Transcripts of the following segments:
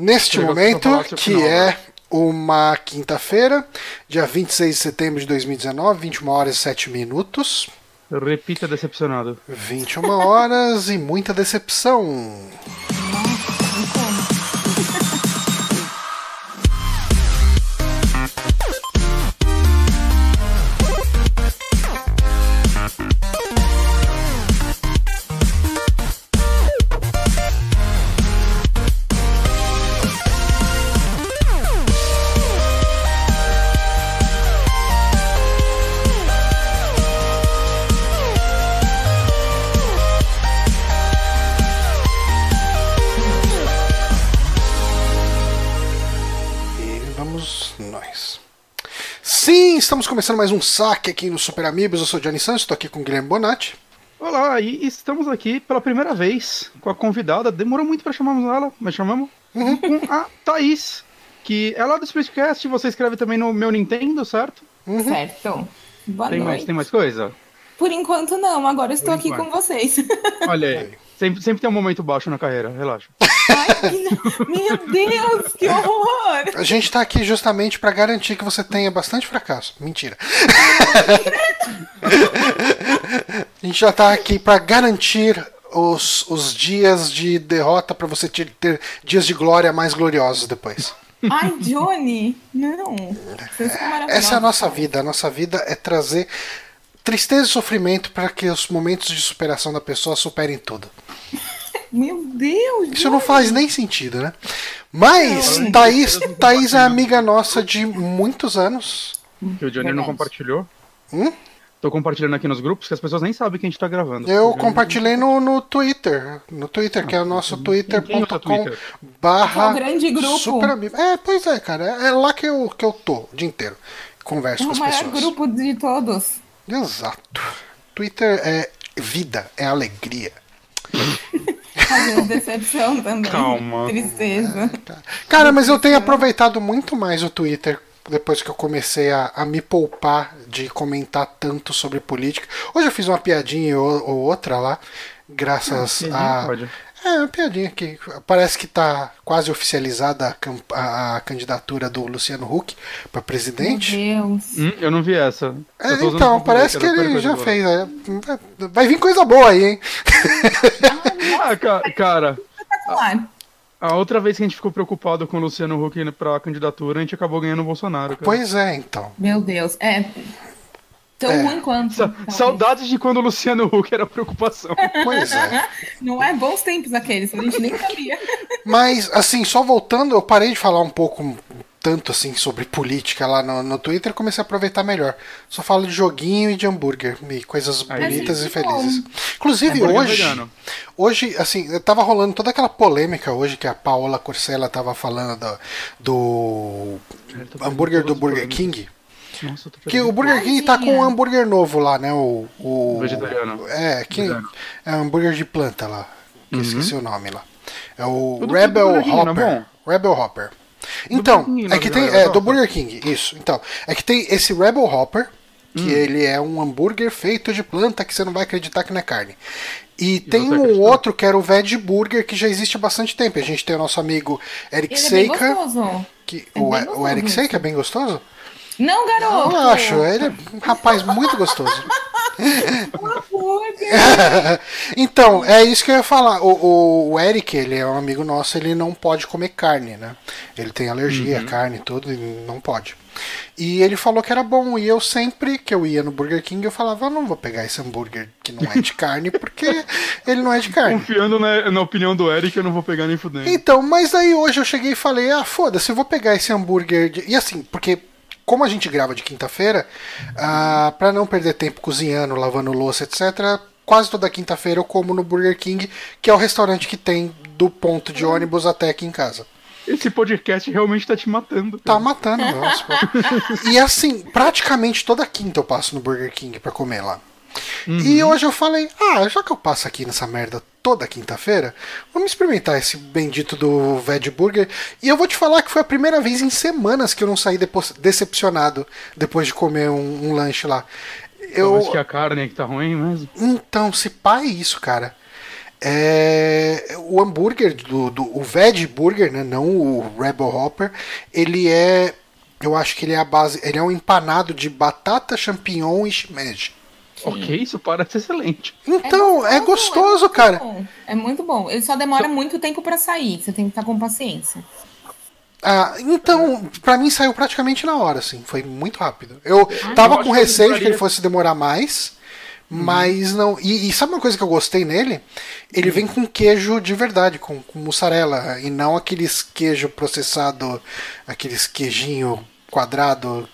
Neste momento, que é uma quinta-feira, dia 26 de setembro de 2019, 21 horas e 7 minutos. Repita decepcionado. 21 horas e muita decepção. Começando mais um saque aqui no Super Amigos. Eu sou o Johnny Santos, estou aqui com o Guilherme Bonatti. Olá, e estamos aqui pela primeira vez com a convidada. Demorou muito para chamarmos ela, mas chamamos. Uhum. Com a Thaís, que é lá do Splitcast. Você escreve também no meu Nintendo, certo? Uhum. Certo. Boa tem noite. Mais, tem mais coisa? Por enquanto não, agora estou aqui com vocês. Olha aí. Sempre, sempre tem um momento baixo na carreira, relaxa. Ai, meu Deus, que horror! A gente tá aqui justamente para garantir que você tenha bastante fracasso. Mentira. A gente já tá aqui para garantir os, os dias de derrota para você ter, ter dias de glória mais gloriosos depois. Ai, Johnny, não. Essa é a nossa vida. A nossa vida é trazer tristeza e sofrimento para que os momentos de superação da pessoa superem tudo. Meu Deus! Isso não faz nem sentido, né? Mas não, Thaís, Thaís é amiga nossa de muitos anos. Que o Johnny não compartilhou. Hum? Tô compartilhando aqui nos grupos que as pessoas nem sabem que a gente tá gravando. Eu compartilhei no, no Twitter. No Twitter, que é o nosso twitter.com barra. É grande grupo. Super amigo. É, pois é, cara. É lá que eu, que eu tô o dia inteiro. Converso é com as pessoas. É o maior grupo de todos. Exato. Twitter é vida, é alegria. Às decepção também. Calma. Tristeza. Cara, mas eu tenho aproveitado muito mais o Twitter depois que eu comecei a, a, me poupar de comentar tanto sobre política. Hoje eu fiz uma piadinha ou, ou outra lá, graças ah, a. É, uma piadinha que parece que está quase oficializada a, a, candidatura do Luciano Huck para presidente. Meu Deus. Hum, eu não vi essa. É, então, parece que ele já fez. É, vai vir coisa boa aí, hein? ah, cara. A outra vez que a gente ficou preocupado com o Luciano Huck para candidatura, a gente acabou ganhando o Bolsonaro. Cara. Pois é, então. Meu Deus. É, Tão é. ruim quanto. Sa saudades de quando o Luciano Huck era preocupação. Pois é. Não é bons tempos aqueles, a gente nem sabia. Mas, assim, só voltando, eu parei de falar um pouco tanto assim sobre política lá no, no Twitter, comecei a aproveitar melhor. Só falo de joguinho e de hambúrguer, e coisas bonitas e felizes. Inclusive hoje, hoje assim, tava rolando toda aquela polêmica hoje que a Paola Corsella tava falando do, do hambúrguer do Burger King. Nossa, que o Burger King tá com um hambúrguer novo lá, né? O, o vegetariano. É, que é um hambúrguer de planta lá. Que uhum. esqueci o nome lá. É o, o Rebel é Hopper. É Rebel Hopper. Então, é que tem. É, do Burger King, isso. Então, é que tem esse Rebel Hopper, que hum. ele é um hambúrguer feito de planta que você não vai acreditar que não é carne. E, e tem um outro que era o Veg Burger, que já existe há bastante tempo. A gente tem o nosso amigo Eric ele Seika. É que, é o, o Eric Seika é bem gostoso? Não, garoto! Eu acho, ele é um rapaz muito gostoso. então, é isso que eu ia falar. O, o, Eric, ele é um amigo nosso, ele não pode comer carne, né? Ele tem alergia uhum. a carne e tudo, e não pode. E ele falou que era bom, e eu sempre que eu ia no Burger King, eu falava, eu não vou pegar esse hambúrguer que não é de carne, porque ele não é de carne. Confiando na, na opinião do Eric, eu não vou pegar nem fudendo. Então, mas aí hoje eu cheguei e falei, ah, foda-se, eu vou pegar esse hambúrguer. De... E assim, porque como a gente grava de quinta-feira, ah, para não perder tempo cozinhando, lavando louça, etc., quase toda quinta-feira eu como no Burger King, que é o restaurante que tem do ponto de ônibus até aqui em casa. Esse podcast realmente tá te matando. Cara. Tá matando, nossa. e assim, praticamente toda quinta eu passo no Burger King para comer lá. Uhum. E hoje eu falei, ah, já que eu passo aqui nessa merda toda quinta-feira, vamos experimentar esse bendito do Veg Burger. E eu vou te falar que foi a primeira vez em semanas que eu não saí decepcionado depois de comer um, um lanche lá. Eu acho que a carne é que tá ruim mesmo. Então, se pá é isso, cara. É, o hambúrguer do, do o veg burger, né, não o Rebel Hopper, ele é, eu acho que ele é a base, ele é um empanado de batata, champignon e shimeji. Ok, isso parece excelente. Então, é gostoso, é é cara. Bom. É muito bom. Ele só demora muito tempo para sair. Você tem que estar com paciência. Ah, então, para mim saiu praticamente na hora, assim. Foi muito rápido. Eu ah, tava eu com receio de que ele fosse demorar mais. Uhum. Mas não. E, e, sabe uma coisa que eu gostei nele? Ele uhum. vem com queijo de verdade, com, com mussarela, e não aqueles queijo processado, aqueles queijinho quadrado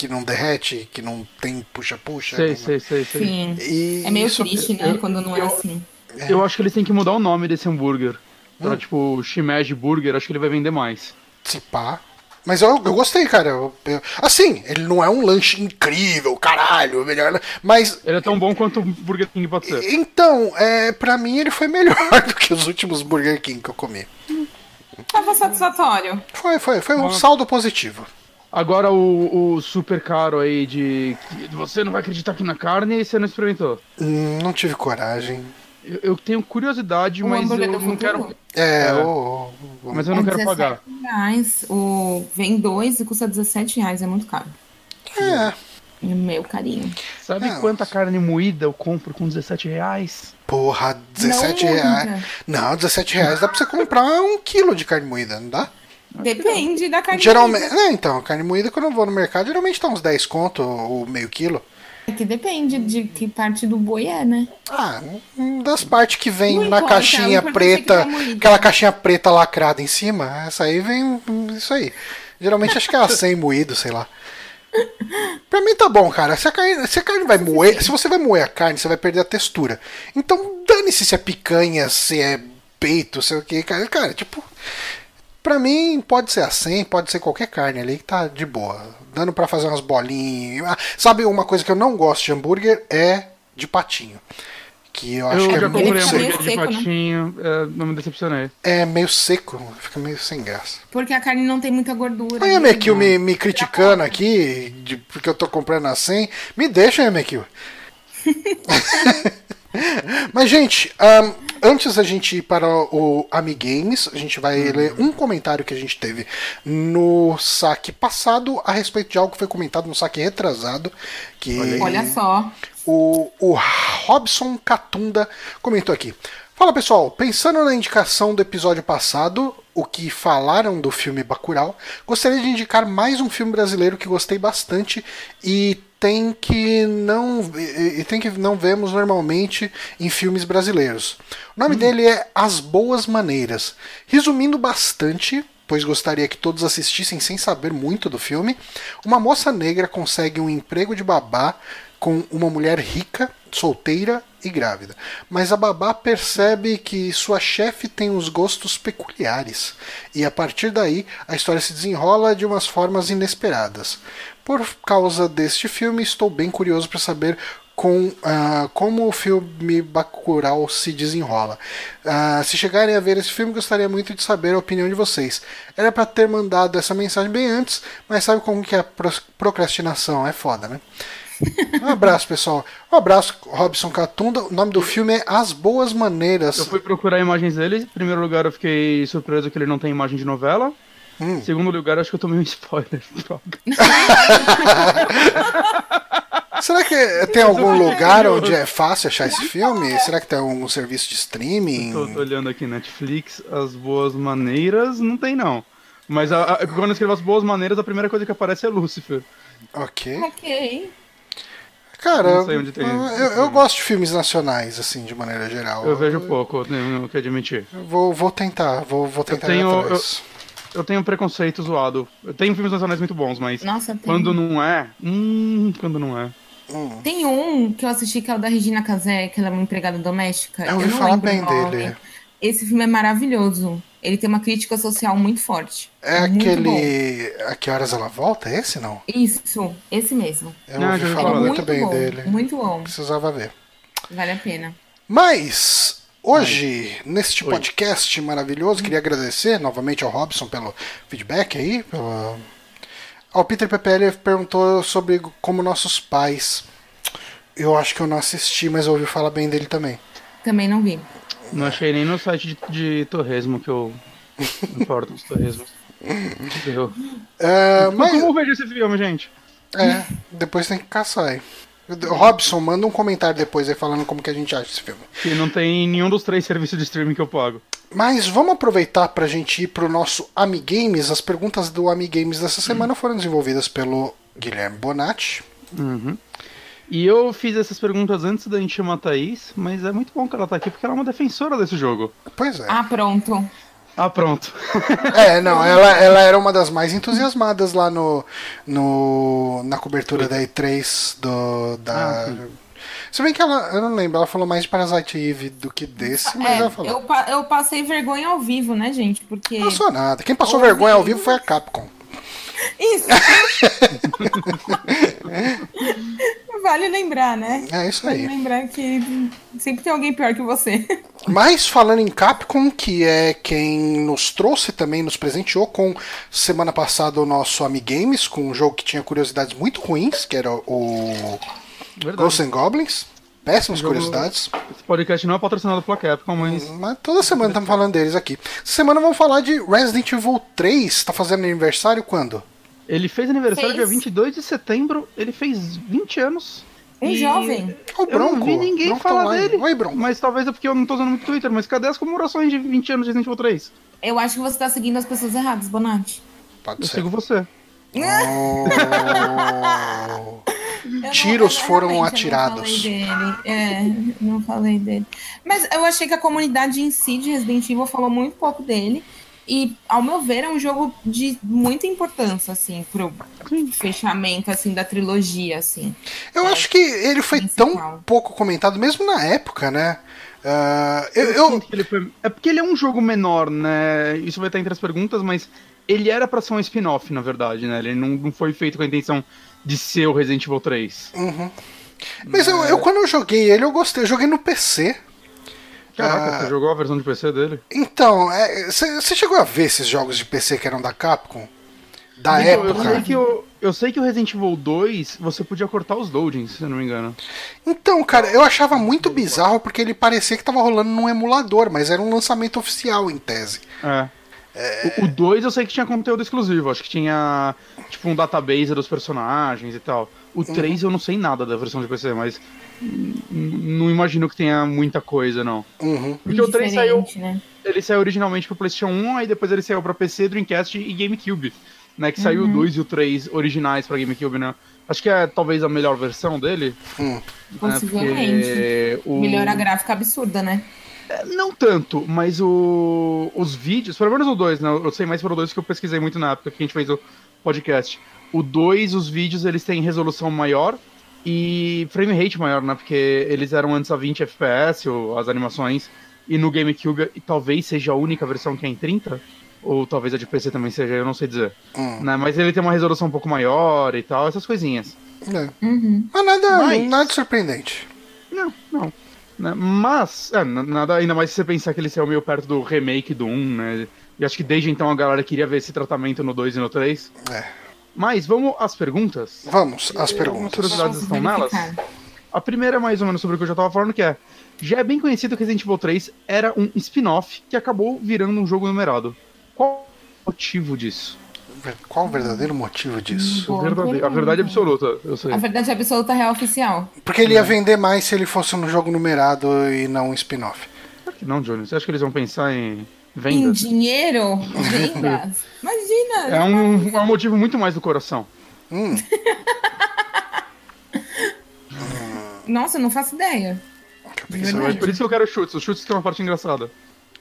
que não derrete, que não tem puxa-puxa. Sei, sei, sei, sei. Sim. E é meio isso, triste, né? Eu, quando não é assim. É. Eu acho que eles têm que mudar o nome desse hambúrguer. Pra, hum. tipo, Shimeji Burger, acho que ele vai vender mais. Se pá. Mas eu, eu gostei, cara. Eu, eu, assim, ele não é um lanche incrível, caralho, melhor. Mas. Ele é tão bom quanto o Burger King pode ser. Então, é, pra mim ele foi melhor do que os últimos Burger King que eu comi. Tava satisfatório. Foi, foi, foi um saldo positivo. Agora o, o, super caro aí de. Você não vai acreditar aqui na carne e você não experimentou? Hum, não tive coragem. Eu, eu tenho curiosidade, o mas eu não quero. É, é. O, o, mas eu não é quero pagar. Reais, o... Vem dois e custa 17 reais, é muito caro. É. Meu carinho. Sabe é. quanta carne moída eu compro com 17 reais? Porra, 17 não reais. Não, 17 reais dá pra você comprar um quilo de carne moída, não dá? Depende da carne geralmente, moída. É, então, carne moída quando eu vou no mercado, geralmente tá uns 10 conto ou meio quilo. É que depende de que parte do boi é, né? Ah, das partes que vem Não na importa, caixinha preta, aquela caixinha preta lacrada em cima, essa aí vem isso aí. Geralmente acho que é a 100 moído, sei lá. Pra mim tá bom, cara. Se a carne, se a carne vai moer, se você vai moer a carne, você vai perder a textura. Então dane-se se é picanha, se é peito, sei o que, cara. Cara, tipo, Pra mim, pode ser a 100, pode ser qualquer carne ali que tá de boa. Dando para fazer umas bolinhas. Ah, sabe uma coisa que eu não gosto de hambúrguer? É de patinho. Que eu acho eu que é muito hambúrguer de né? patinho, né? não me decepcionei. É meio seco, fica meio sem graça. Porque a carne não tem muita gordura. Aí a Mekil me, me criticando aqui, de, porque eu tô comprando a 100. Me deixa, Mekil. Mas, gente, um, antes da gente ir para o Amigames, a gente vai uhum. ler um comentário que a gente teve no saque passado a respeito de algo que foi comentado no saque retrasado. Que Olha só. O, o Robson Catunda comentou aqui. Fala pessoal, pensando na indicação do episódio passado, o que falaram do filme Bacurau, gostaria de indicar mais um filme brasileiro que gostei bastante e tem que não e tem que não vemos normalmente em filmes brasileiros. O nome hum. dele é As Boas Maneiras. Resumindo bastante, pois gostaria que todos assistissem sem saber muito do filme, uma moça negra consegue um emprego de babá com uma mulher rica, solteira e grávida. Mas a babá percebe que sua chefe tem uns gostos peculiares, e a partir daí a história se desenrola de umas formas inesperadas. Por causa deste filme, estou bem curioso para saber com uh, como o filme Bacurau se desenrola. Uh, se chegarem a ver esse filme, gostaria muito de saber a opinião de vocês. Era para ter mandado essa mensagem bem antes, mas sabe como que é a procrastinação? É foda, né? Um abraço, pessoal. Um abraço, Robson Catunda. O nome do filme é As Boas Maneiras. Eu fui procurar imagens dele. Em primeiro lugar, eu fiquei surpreso que ele não tem imagem de novela. Hum. Segundo lugar, acho que eu tomei um spoiler. Será que tem algum lugar onde é fácil achar esse filme? Será que tem algum serviço de streaming? Tô, tô olhando aqui, Netflix, As Boas Maneiras, não tem não. Mas a, a, quando eu escrevo As Boas Maneiras, a primeira coisa que aparece é Lucifer. Ok. Ok. Cara, eu, eu, eu, gosto de filmes nacionais, assim, de maneira geral. Eu vejo pouco, tenho que admitir. Vou, vou tentar, vou, vou tentar eu tenho, eu, eu tenho preconceito zoado. Eu tenho filmes nacionais muito bons, mas Nossa, quando não é. Hum, quando não é. Hum. Tem um que eu assisti que é o da Regina Casé, que ela é uma empregada doméstica. Eu ouvi eu falar bem dele. Esse filme é maravilhoso. Ele tem uma crítica social muito forte. É muito aquele. Bom. A que horas ela volta? É esse não? Isso, esse mesmo. Eu não, ouvi falar muito, muito bem bom, dele. Muito bom. Precisava ver. Vale a pena. Mas Hoje, neste Oi. podcast maravilhoso, queria agradecer novamente ao Robson pelo feedback aí. Pela... Ao Peter PPL perguntou sobre como nossos pais. Eu acho que eu não assisti, mas ouvi falar bem dele também. Também não vi. Não achei nem no site de, de torresmo que eu importo os torresmos. Entendeu? É, mas, Como eu vejo esse filme, gente? é, depois tem que caçar aí. Robson, manda um comentário depois aí falando como que a gente acha esse filme. Que não tem nenhum dos três serviços de streaming que eu pago. Mas vamos aproveitar pra gente ir pro nosso Amigames. As perguntas do Amigames dessa semana foram desenvolvidas pelo Guilherme Bonatti. Uhum. E eu fiz essas perguntas antes da gente chamar a Thaís, mas é muito bom que ela tá aqui porque ela é uma defensora desse jogo. Pois é. Ah, pronto. Ah, pronto. É, não, ela, ela era uma das mais entusiasmadas lá no, no na cobertura da E3 do, da. Ah. Se bem que ela, eu não lembro, ela falou mais de Parasite Eve do que desse, mas É, ela falou. eu, eu passei vergonha ao vivo, né, gente? Porque. Não passou nada. Quem passou Ao vergonha ao vivo. vivo foi a Capcom. Isso! vale lembrar, né? É isso Vale aí. lembrar que sempre tem alguém pior que você. Mas falando em Capcom, que é quem nos trouxe também, nos presenteou com semana passada o nosso Amigames, com um jogo que tinha curiosidades muito ruins, que era o Verdade. Ghosts and Goblins. Péssimas Jogo- curiosidades. Esse podcast não é patrocinado pela Capcom, mas Mas toda semana estamos falando deles aqui. Essa semana vamos falar de Resident Evil 3. Tá fazendo aniversário quando? ele fez aniversário Fez. dia 22 de setembro, ele fez 20 anos. Um jovem. O Eu não vi ninguém Bronco tá falar online. dele. Oi, Bronco. Mas talvez é porque eu não tô usando muito Twitter, mas cadê as comemorações de 20 anos de Resident Evil 3? Eu acho que você tá seguindo as pessoas erradas, Bonatti. Pode Eu ser. sigo você. Oh. Eu não- Tiros eu foram atirados. Não falei dele. É, não falei dele. Mas eu achei que a comunidade em si de Resident Evil falou muito pouco dele. E, ao meu ver, é um jogo de muita importância, assim, pro fechamento, assim, da trilogia, assim. Eu acho que ele foi tão Principal. pouco comentado, mesmo na época, né? Ah, eu, Eu eu- sinto que ele foi- É porque ele é um jogo menor, né? Isso vai estar entre as perguntas, mas ele era pra ser um spin-off, na verdade, né? Ele não, não foi feito com a intenção de ser o Resident Evil 3. Uhum. Mas eu, eu, quando eu joguei ele, eu gostei. Eu joguei no PC. Caraca, Ah. você jogou a versão de PC dele? Então, você chegou a ver esses jogos de PC que eram da Capcom? Da Então, eu, época? sei que o, eu sei que o Resident Evil 2 você podia cortar os loadings, se eu não me engano. Então, cara, eu achava muito bizarro porque ele parecia que tava rolando num emulador, mas era um lançamento oficial em tese. É. O 2 eu sei que tinha conteúdo exclusivo, acho que tinha tipo um database dos personagens e tal. O 3 eu não sei nada da versão de PC, mas não imagino que tenha muita coisa, não. Uhum. Porque o 3 saiu, né? ele saiu originalmente pro PlayStation 1, aí depois ele saiu pra PC, Dreamcast e GameCube, né? Que saiu o 2 e o 3 originais pra GameCube, né? Acho que é talvez a melhor versão dele. Hum. né, Possivelmente. o- Melhora gráfica absurda, né? É, Não tanto, mas o, os vídeos, pelo menos o 2, né? Eu sei mais pelo 2 que eu pesquisei muito na época que a gente fez o podcast. O 2, os vídeos, eles têm resolução maior e frame rate maior, né? Porque eles eram antes a 20 FPS, as animações, e no GameCube e talvez seja a única versão que é em 30, ou talvez a de PC também seja, eu não sei dizer. Hum. Né? Mas ele tem uma resolução um pouco maior e tal, essas coisinhas. É. Uhum. Mas nada, Mas- nada surpreendente. Não, não. Né? Mas, é, nada, ainda mais se você pensar que ele saiu meio perto do remake do 1, né? E acho que desde então a galera queria ver esse tratamento no 2 e no 3. É. Mas vamos às perguntas. Vamos, as Algumas perguntas. curiosidades Vamos estão nelas? verificar. A primeira é mais ou menos sobre o que eu já tava falando, que é. Já é bem conhecido que Resident Evil 3 era um spin-off que acabou virando um jogo numerado. Qual o motivo disso? Qual o verdadeiro motivo disso? Boa Verdade- a verdade absoluta, eu sei. A verdade absoluta real oficial. Porque ele ia vender mais se ele fosse um jogo numerado e não um spin-off. Claro que não, Johnny. Você acha que eles vão pensar em Em vendas? dinheiro, vendas. Imagina. É um, é um motivo muito mais do coração. Hum, Nossa, eu não faço ideia. Mas por isso que eu quero chutes. Os chutes têm uma parte engraçada.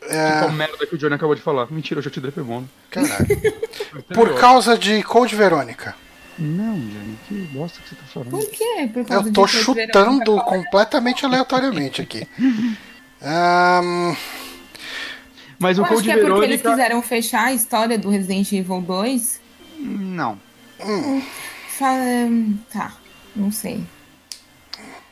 Tipo a É, merda que o Johnny acabou de falar. Mentira, chute dele foi bom. né? caralho. Por causa de Code Verônica. Não, Johnny, que bosta que você tá falando. Por quê? Por causa Eu tô chutando Verônica? completamente aleatoriamente aqui. Ahn, Mas o Eu acho Code que é porque eles Verônica. quiseram fechar a história do Resident Evil 2. Não. Fala... Tá, não sei.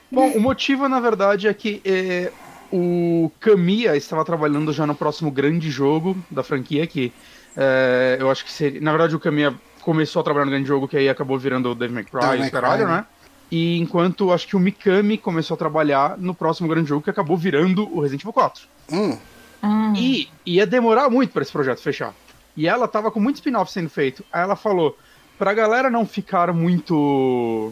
Bom, o motivo, na verdade, é que é, o Kamiya estava trabalhando já no próximo grande jogo da franquia, que é, eu acho que seria. Na verdade, o Kamiya começou a trabalhar no grande jogo, que aí acabou virando o e os caralho, Cry, né? E enquanto acho que o Mikami começou a trabalhar no próximo grande jogo que acabou virando o Resident Evil 4. Hum. Ah. E ia demorar muito para esse projeto fechar. E ela tava com muito spin-off sendo feito. Aí ela falou: pra galera não ficar muito.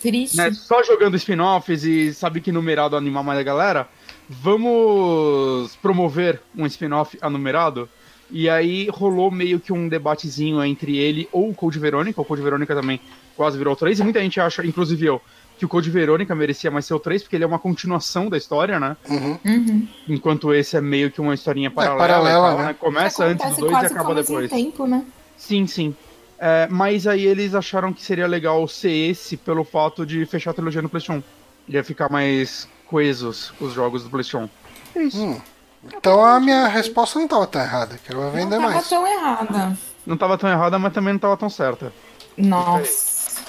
Triste. Né, só jogando spin-offs e sabe que numerado animar mais a galera, vamos promover um spin-off anumerado. E aí rolou meio que um debatezinho entre ele ou o Code Verônica. O Code Verônica também quase virou 3. E muita gente acha, inclusive eu, que o Code Verônica merecia mais ser o 3, porque ele é uma continuação da história, né? Uhum. Uhum. Enquanto esse é meio que uma historinha paralela. paralela, e tal, né? Começa antes do 2 e acaba assim, depois. tempo, né? Sim, sim. É, mas aí eles acharam que seria legal ser esse pelo fato de fechar a trilogia no PlayStation. Ia ficar mais coesos os jogos do PlayStation. É isso. Hum. Então a minha resposta não tava tão errada, que eu vou Não vender tava mais. tão errada. Não tava tão errada, mas também não tava tão certa. Nossa.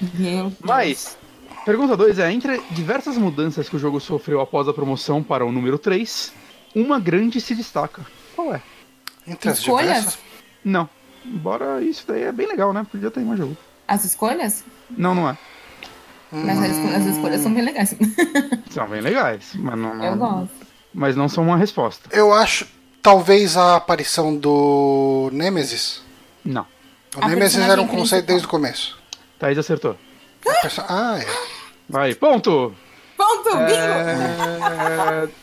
Meu Deus. Mas, pergunta 2 é: entre diversas mudanças que o jogo sofreu após a promoção para o número 3, uma grande se destaca. Qual é? Entre as Escolhas? diversas. Não. Embora isso daí é bem legal, né? Podia ter mais jogo. As escolhas? Não, não é. Mas as, esco- as escolhas são bem legais. São bem legais, mas não, Eu não, gosto. mas não são uma resposta. Eu acho, talvez a aparição do Nemesis. Não. O A Nemesis era um conceito principal. desde o começo. Thaís acertou. Ah, é. Vai, ponto! Ponto, bingo! É,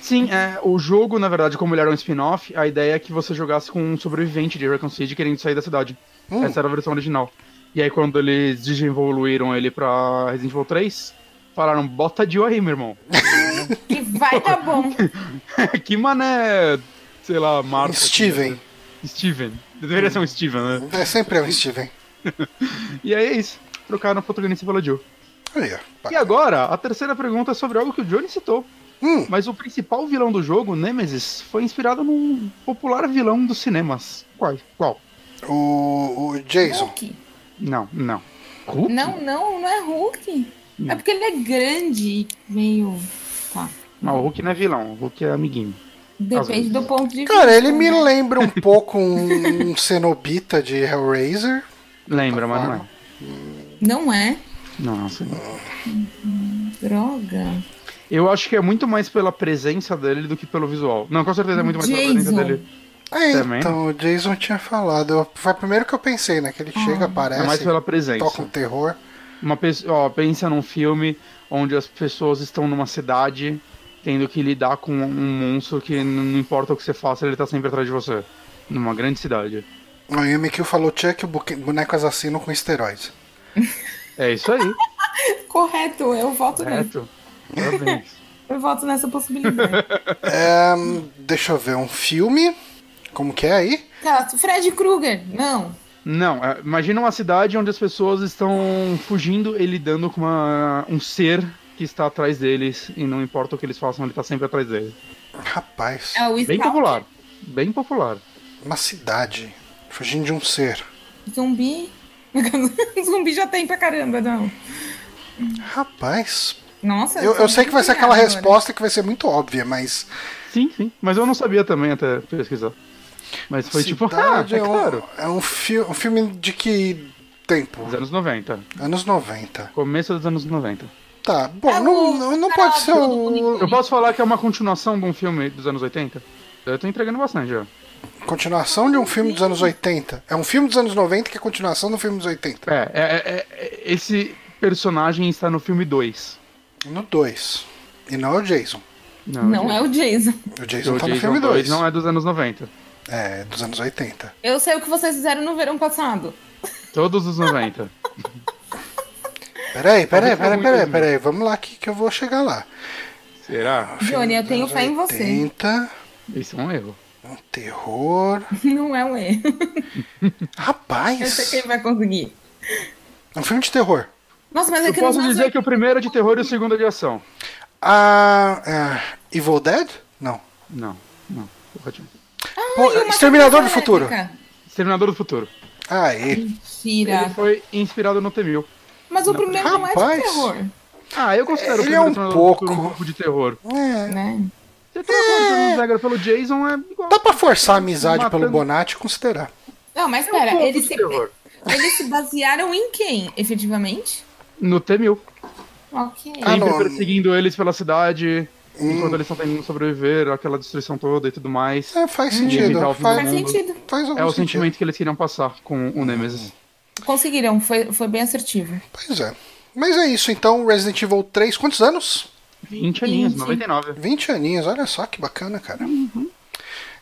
Sim, é, o jogo, na verdade, como ele era um spin-off, a ideia é que você jogasse com um sobrevivente de Recon City querendo sair da cidade. Hum. Essa era a versão original. E aí, quando eles desenvoluíram ele pra Resident Evil 3, falaram: bota Jill aí, meu irmão. Que vai dar bom. que mané, sei lá, Marta. Steven. Steven. Deveria ser um Steven, né? É sempre é um Steven. E aí é isso. Trocaram a protagonista pela Jill. Aí, ó. E agora, a terceira pergunta é sobre algo que o Johnny citou. Hum, Mas o principal vilão do jogo, Nemesis, foi inspirado num popular vilão dos cinemas. Qual? Qual? o, o Jason. Não, não. Hulk? Não, não, não é Hulk. Não. É porque ele é grande e meio. Tá. Não, o Hulk não é vilão, o Hulk é amiguinho. Depende do ponto de vista. Cara, ele me né? lembra um pouco um, um cenobita de Hellraiser. Lembra, mas não é. Não é? Não, não sei. Droga. Eu acho que é muito mais pela presença dele do que pelo visual. Não, com certeza é muito mais pela presença Jason. dele. É, Também. então, o Jason tinha falado. Foi o primeiro que eu pensei, né? Que ele chega, É aparece, mais pela presença. toca um terror. Uma pessoa, ó, pensa num filme onde as pessoas estão numa cidade tendo que lidar com um monstro que não importa o que você faça, ele tá sempre atrás de você. Numa grande cidade. O Yumikyu falou Chuck, o boneco assassino com esteroides. É isso aí. Correto, eu voto nessa. Correto. Parabéns. Eu voto nessa possibilidade. É, deixa eu ver, um filme. Como que é aí? tá, Fred Krueger. Não. Não, é, imagina uma cidade onde as pessoas estão fugindo e lidando com uma- um ser que está atrás deles e não importa o que eles façam, ele está sempre atrás deles. Rapaz, É o Bem popular. Bem popular. uma cidade. Fugindo de um ser. Zumbi. Zumbi já tem pra caramba, não. Rapaz, Nossa. eu, eu sei que vai ser aquela agora. resposta que vai ser muito óbvia, mas. Sim, sim. Mas eu não sabia também até pesquisar. Mas foi tipo, ah, Cidade é é, um, claro. é um, fi um filme de que tempo? Dos anos 90. Anos 90. Começo dos anos 90. Tá, bom, É não, não, não pode ser o. Eu posso falar que é uma continuação de um filme dos anos 80? Eu tô entregando bastante já. Continuação de um filme dos anos 80. É um filme dos anos 90 que é continuação do filme dos 80. É, é, é- é- esse personagem está no filme 2. No 2. E não é o Jason. Não é o Jason. O Jason O tá no Jason filme 2 2. não é dos anos 90. É, dos anos 80. Eu sei o que vocês fizeram no verão passado. Todos os 90. Peraí, peraí, peraí, peraí, peraí. Vamos lá que, que eu vou chegar lá. Será? Johnny, eu tenho fé em você. 80, Isso é um erro. um terror. Não é um erro. Eu sei Rapaz! quem vai conseguir. É um filme de terror. Nossa, mas é Eu que posso dizer que o primeiro é de terror e o segundo é de ação. Ah, é, Evil Dead? Não. Não, não. Pô, Ai, uma Exterminador do Futuro. Exterminador do Futuro. Aê. Mentira. Ele foi inspirado no T-1000. Mas o primeiro não é Rapaz. de terror, Ah, eu considero Ele o é um primeiro do Futuro pouco. um pouco de terror. É. né? Você tem a regra pelo Jason, é igual. Dá pra forçar a amizade Matando- pelo Bonatti e considerar. Não, mas É um pera, pouco eles se, eles se basearam em quem, efetivamente? No T-1000. Ok. Ah, Sempre perseguindo eles pela cidade, hum. enquanto eles estão tentando sobreviver, aquela destruição toda e tudo mais. É, faz sentido. Faz, faz sentido. Faz é o sentido. sentimento que eles queriam passar com o Nemesis. Conseguiram, foi, foi bem assertivo. Pois é. Mas é isso, então, Resident Evil 3, quantos anos? 20 aninhos, 20. 99. 20 aninhos, olha só que bacana, cara. Uhum.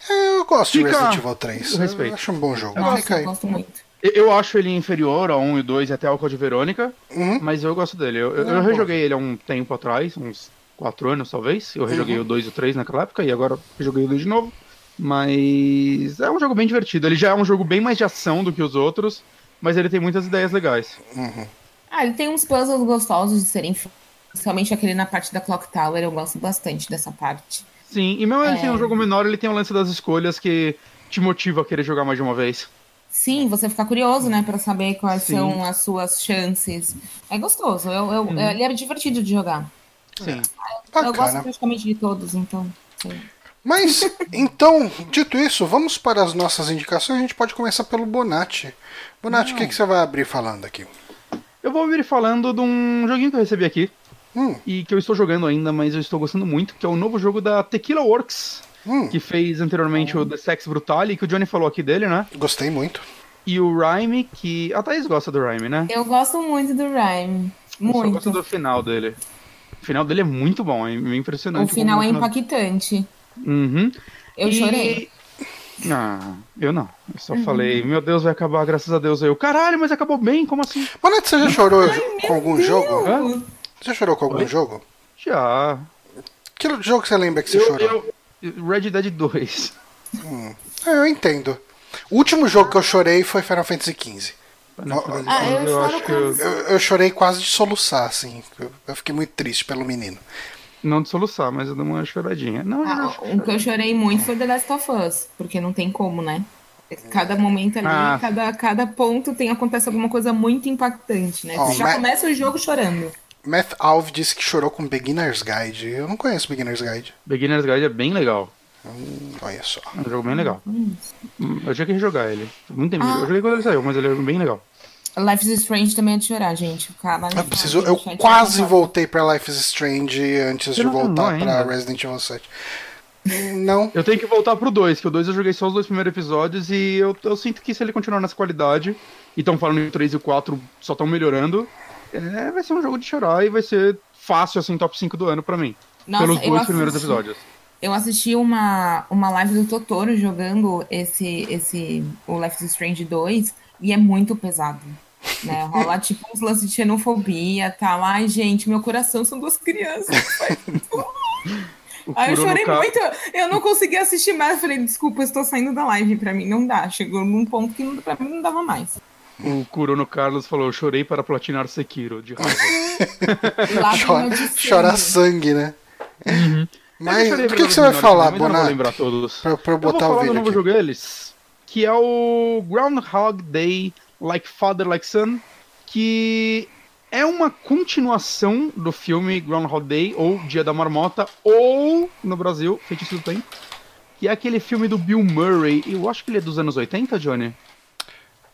É, eu gosto Fica... de Resident Evil 3. Eu, eu acho um bom jogo. Nossa, Fica aí. Eu gosto muito. Eu acho ele inferior ao 1 e 2 e até ao Code Verônica, uhum. mas eu gosto dele. Eu, eu, eu rejoguei ele há um tempo atrás, uns 4 anos talvez. Eu rejoguei uhum. o 2 e o 3 naquela época e agora rejoguei o 2 de novo. Mas é um jogo bem divertido. Ele já é um jogo bem mais de ação do que os outros, mas ele tem muitas ideias legais. Uhum. Ah, ele tem uns puzzles gostosos de serem Principalmente aquele na parte da Clock Tower, eu gosto bastante dessa parte. Sim, e mesmo é... ele tem um jogo menor, ele tem o lance das escolhas que te motiva a querer jogar mais de uma vez. Sim, você fica curioso, né, para saber quais Sim. são as suas chances. É gostoso, eu, eu, hum. ele é divertido de jogar. Sim. Eu, eu gosto praticamente de todos, então. Sim. Mas, então, dito isso, vamos para as nossas indicações. A gente pode começar pelo Bonatti. Bonatti, o que, que você vai abrir falando aqui? Eu vou abrir falando de um joguinho que eu recebi aqui. Hum. E que eu estou jogando ainda, mas eu estou gostando muito, que é o novo jogo da Tequila Works. Hum. Que fez anteriormente hum. o The Sex Brutale, que o Johnny falou aqui dele, né? Gostei muito. E o Rhyme, que. A Thaís gosta do Rhyme, né? Eu gosto muito do Rhyme. Muito. Eu gosto do final dele. O final dele é muito bom, é impressionante. O final é impactante. Uhum. Eu e... chorei. Ah, eu não. Eu só uhum. falei, meu Deus, vai acabar, graças a Deus. Eu, caralho, mas acabou bem, como assim? Mano, você já chorou Ai, com algum Deus. jogo? Hã? Você já chorou com algum Oi? jogo? Já. Que jogo você lembra que você eu, chorou? Eu, Red Dead 2. Hum. Eu entendo. O último jogo que eu chorei foi Final Fantasy XV. Ah, eu, eu, acho que eu... eu, chorei quase de soluçar, assim. Eu, fiquei muito triste pelo menino. Não de soluçar, mas eu dei uma choradinha. Não, ah, o que eu chorei muito foi The Last of Us, porque não tem como, né? Cada momento ali, ah. cada, cada ponto tem acontece alguma coisa muito impactante, né? Oh, Você já começa o jogo chorando. Math Alve disse que chorou com Beginner's Guide. Eu não conheço Beginner's Guide. Beginner's Guide é bem legal. Hum, olha só. É um jogo bem legal. Hum. Eu tinha que rejogar ele. Muito tempo. Ah. Eu joguei quando ele saiu, mas ele é bem legal. Life is Strange também é de chorar, gente. eu, preciso, eu quase voltei pra Life is Strange antes Você de voltar pra Resident Evil 7. Não. Eu tenho que voltar pro 2, que o 2 eu joguei só os dois primeiros episódios e eu, eu sinto que se ele continuar nessa qualidade, e estão falando que o 3 e o 4 só estão melhorando, é, vai ser um jogo de chorar e vai ser fácil, assim, top 5 do ano pra mim. Nossa, pelos dois primeiros episódios. Eu assisti uma, uma live do Totoro jogando esse, esse o Life is Strange 2 e é muito pesado. Né? Rola tipo uns lances de xenofobia, tá lá, ai gente, meu coração são duas crianças. Aí eu chorei muito, eu não consegui assistir mais. Eu falei, desculpa, eu estou saindo da live pra mim, não dá. Chegou num ponto que pra mim não dava mais. O Kurono Carlos falou: chorei para platinar Sekiro, de raiva. Chora, chora sangue, né? Uhum. Mas por que, que você vai falar, Bonato? Não lembrar todos. Pra, pra botar eu vou o vídeo. do novo jogo deles, que é o Groundhog Day Like Father Like Son, que é uma continuação do filme Groundhog Day, ou Dia da Marmota, ou, no Brasil, Feitiço do Tempo, que é aquele filme do Bill Murray. Eu acho que ele é dos anos 80, Johnny?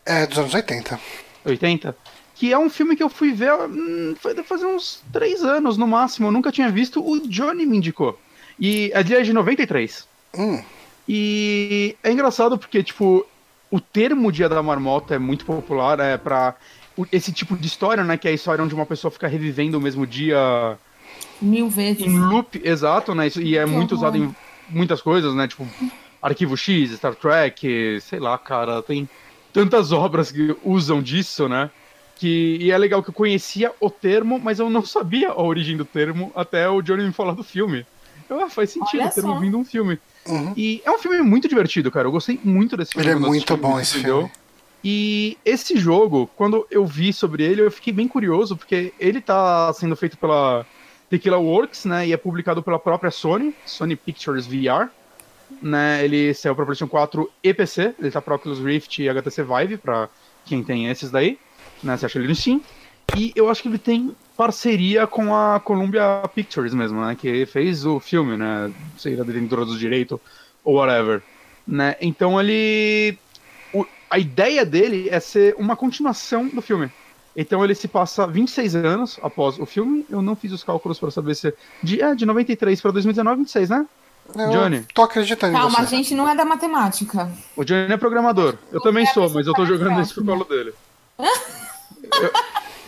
É, dos anos 80. 80? Que é um filme que eu fui ver hum, foi fazer uns 3 anos no máximo. Eu nunca tinha visto. O Johnny me indicou. E é de 93. Hum. E é engraçado porque, tipo, o termo Dia da Marmota é muito popular é para esse tipo de história, né? Que é a história onde uma pessoa fica revivendo o mesmo dia. Mil vezes. Em loop, exato, né? E é que muito horror. usado em muitas coisas, né? Tipo, Arquivo X, Star Trek, sei lá, cara, tem tantas obras que usam disso, né? Que, e é legal que eu conhecia o termo, mas eu não sabia a origem do termo até o Johnny me falar do filme. Eu, ah, faz sentido Olha vindo um filme. Uhum. E é um filme muito divertido, cara. Eu gostei muito desse filme. Ele é muito bom esse entendeu? filme. E esse jogo, quando eu vi sobre ele, eu fiquei bem curioso, porque ele tá sendo feito pela Tequila Works, né? E é publicado pela própria Sony, Sony Pictures VR né? Ele saiu para PlayStation 4 e PC, ele tá para Oculus Rift e HTC Vive, para quem tem esses daí, né? Você acha ele no Steam. E eu acho que ele tem parceria com a Columbia Pictures mesmo, né? Que fez o filme, né? Sei lá, detentora dos direitos ou whatever, né? Então ele... O... A ideia dele é ser uma continuação do filme. Então ele se passa 26 anos após o filme. Eu não fiz os cálculos para saber se. É de, é, de 93 para 2019, 26, né? Eu Johnny. Tô acreditando Calma, em você. a gente não é da matemática. O Johnny é programador. Eu também é sou, mas eu tô jogando isso pro colo dele. eu,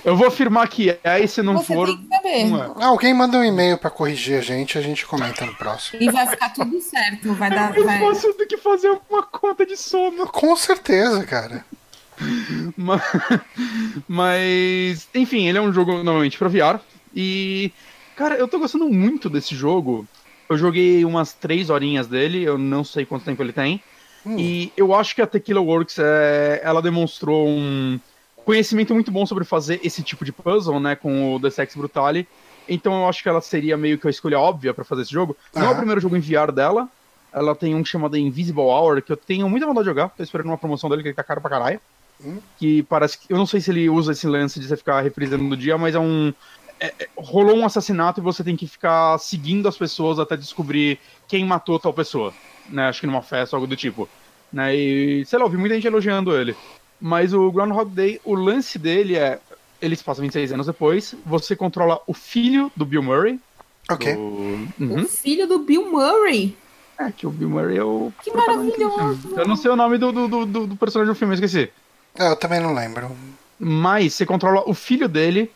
eu, vou afirmar que é, e se não você for. Tem que saber. Não é. Alguém manda um e-mail pra corrigir a gente, a gente comenta no próximo. E vai ficar tudo certo. Vai dar. Eu vai... posso ter que fazer uma conta de sono. Com certeza, cara. mas, mas, enfim, ele é um jogo normalmente pra VR. E, cara, eu tô gostando muito desse jogo. Eu joguei umas três horinhas dele, eu não sei quanto tempo ele tem. Hum. E eu acho que a Tequila Works, é, ela demonstrou um conhecimento muito bom sobre fazer esse tipo de puzzle, né, com o The Sex Brutale. Então eu acho que ela seria meio que a escolha óbvia para fazer esse jogo. Não é o primeiro jogo em VR dela. Ela tem um chamado Invisible Hour, que eu tenho muita vontade de jogar. Tô esperando uma promoção dele, que ele tá caro pra caralho. Hum. Que parece que. Eu não sei se ele usa esse lance de você ficar refrisando no dia, mas é um. É, é, rolou um assassinato e você tem que ficar seguindo as pessoas até descobrir quem matou tal pessoa. Né? Acho que numa festa, algo do tipo. Né? E, sei lá, ouvi muita gente elogiando ele. Mas o Groundhog Day, o lance dele é. Ele se passa 26 anos depois. Você controla o filho do Bill Murray. Ok. Do... Uhum. O filho do Bill Murray? É, que o Bill Murray é o. Que maravilhoso! Eu não sei o nome do, do, do, do personagem do filme, eu esqueci. É, eu também não lembro. Mas você controla o filho dele.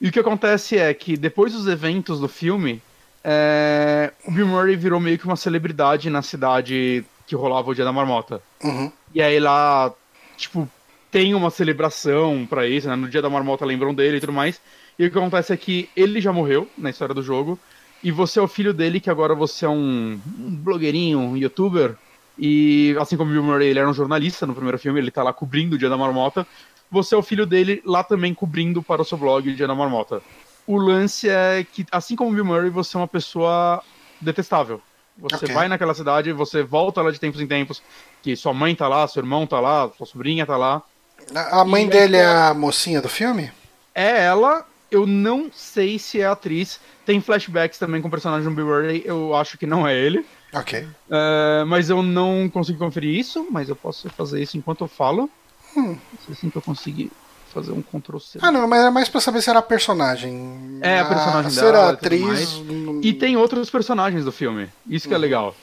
E o que acontece é que depois dos eventos do filme, é... o Bill Murray virou meio que uma celebridade na cidade que rolava o Dia da Marmota. Uhum. E aí lá, tipo, tem uma celebração para isso, né? No Dia da Marmota lembram dele e tudo mais. E o que acontece é que ele já morreu na história do jogo. E você é o filho dele, que agora você é um, um blogueirinho, um youtuber. E assim como o Bill Murray, ele era um jornalista no primeiro filme, ele tá lá cobrindo o Dia da Marmota. Você é o filho dele lá também cobrindo para o seu blog o Dia da Marmota. O lance é que, assim como o Bill Murray, você é uma pessoa detestável. Você okay. vai naquela cidade, você volta lá de tempos em tempos, que sua mãe tá lá, seu irmão tá lá, sua sobrinha tá lá. A mãe dele é a mocinha do filme? É ela, eu não sei se é atriz. Tem flashbacks também com o personagem do Bill Murray, eu acho que não é ele. Ok. Uh, mas eu não consigo conferir isso, mas eu posso fazer isso enquanto eu falo. Hum. Assim que eu conseguir fazer um Ctrl C. Ah, não, mas é mais pra saber se era a personagem. É, a personagem a, dela. Ser a atriz. E tem outros personagens do filme. Isso que é hum. legal.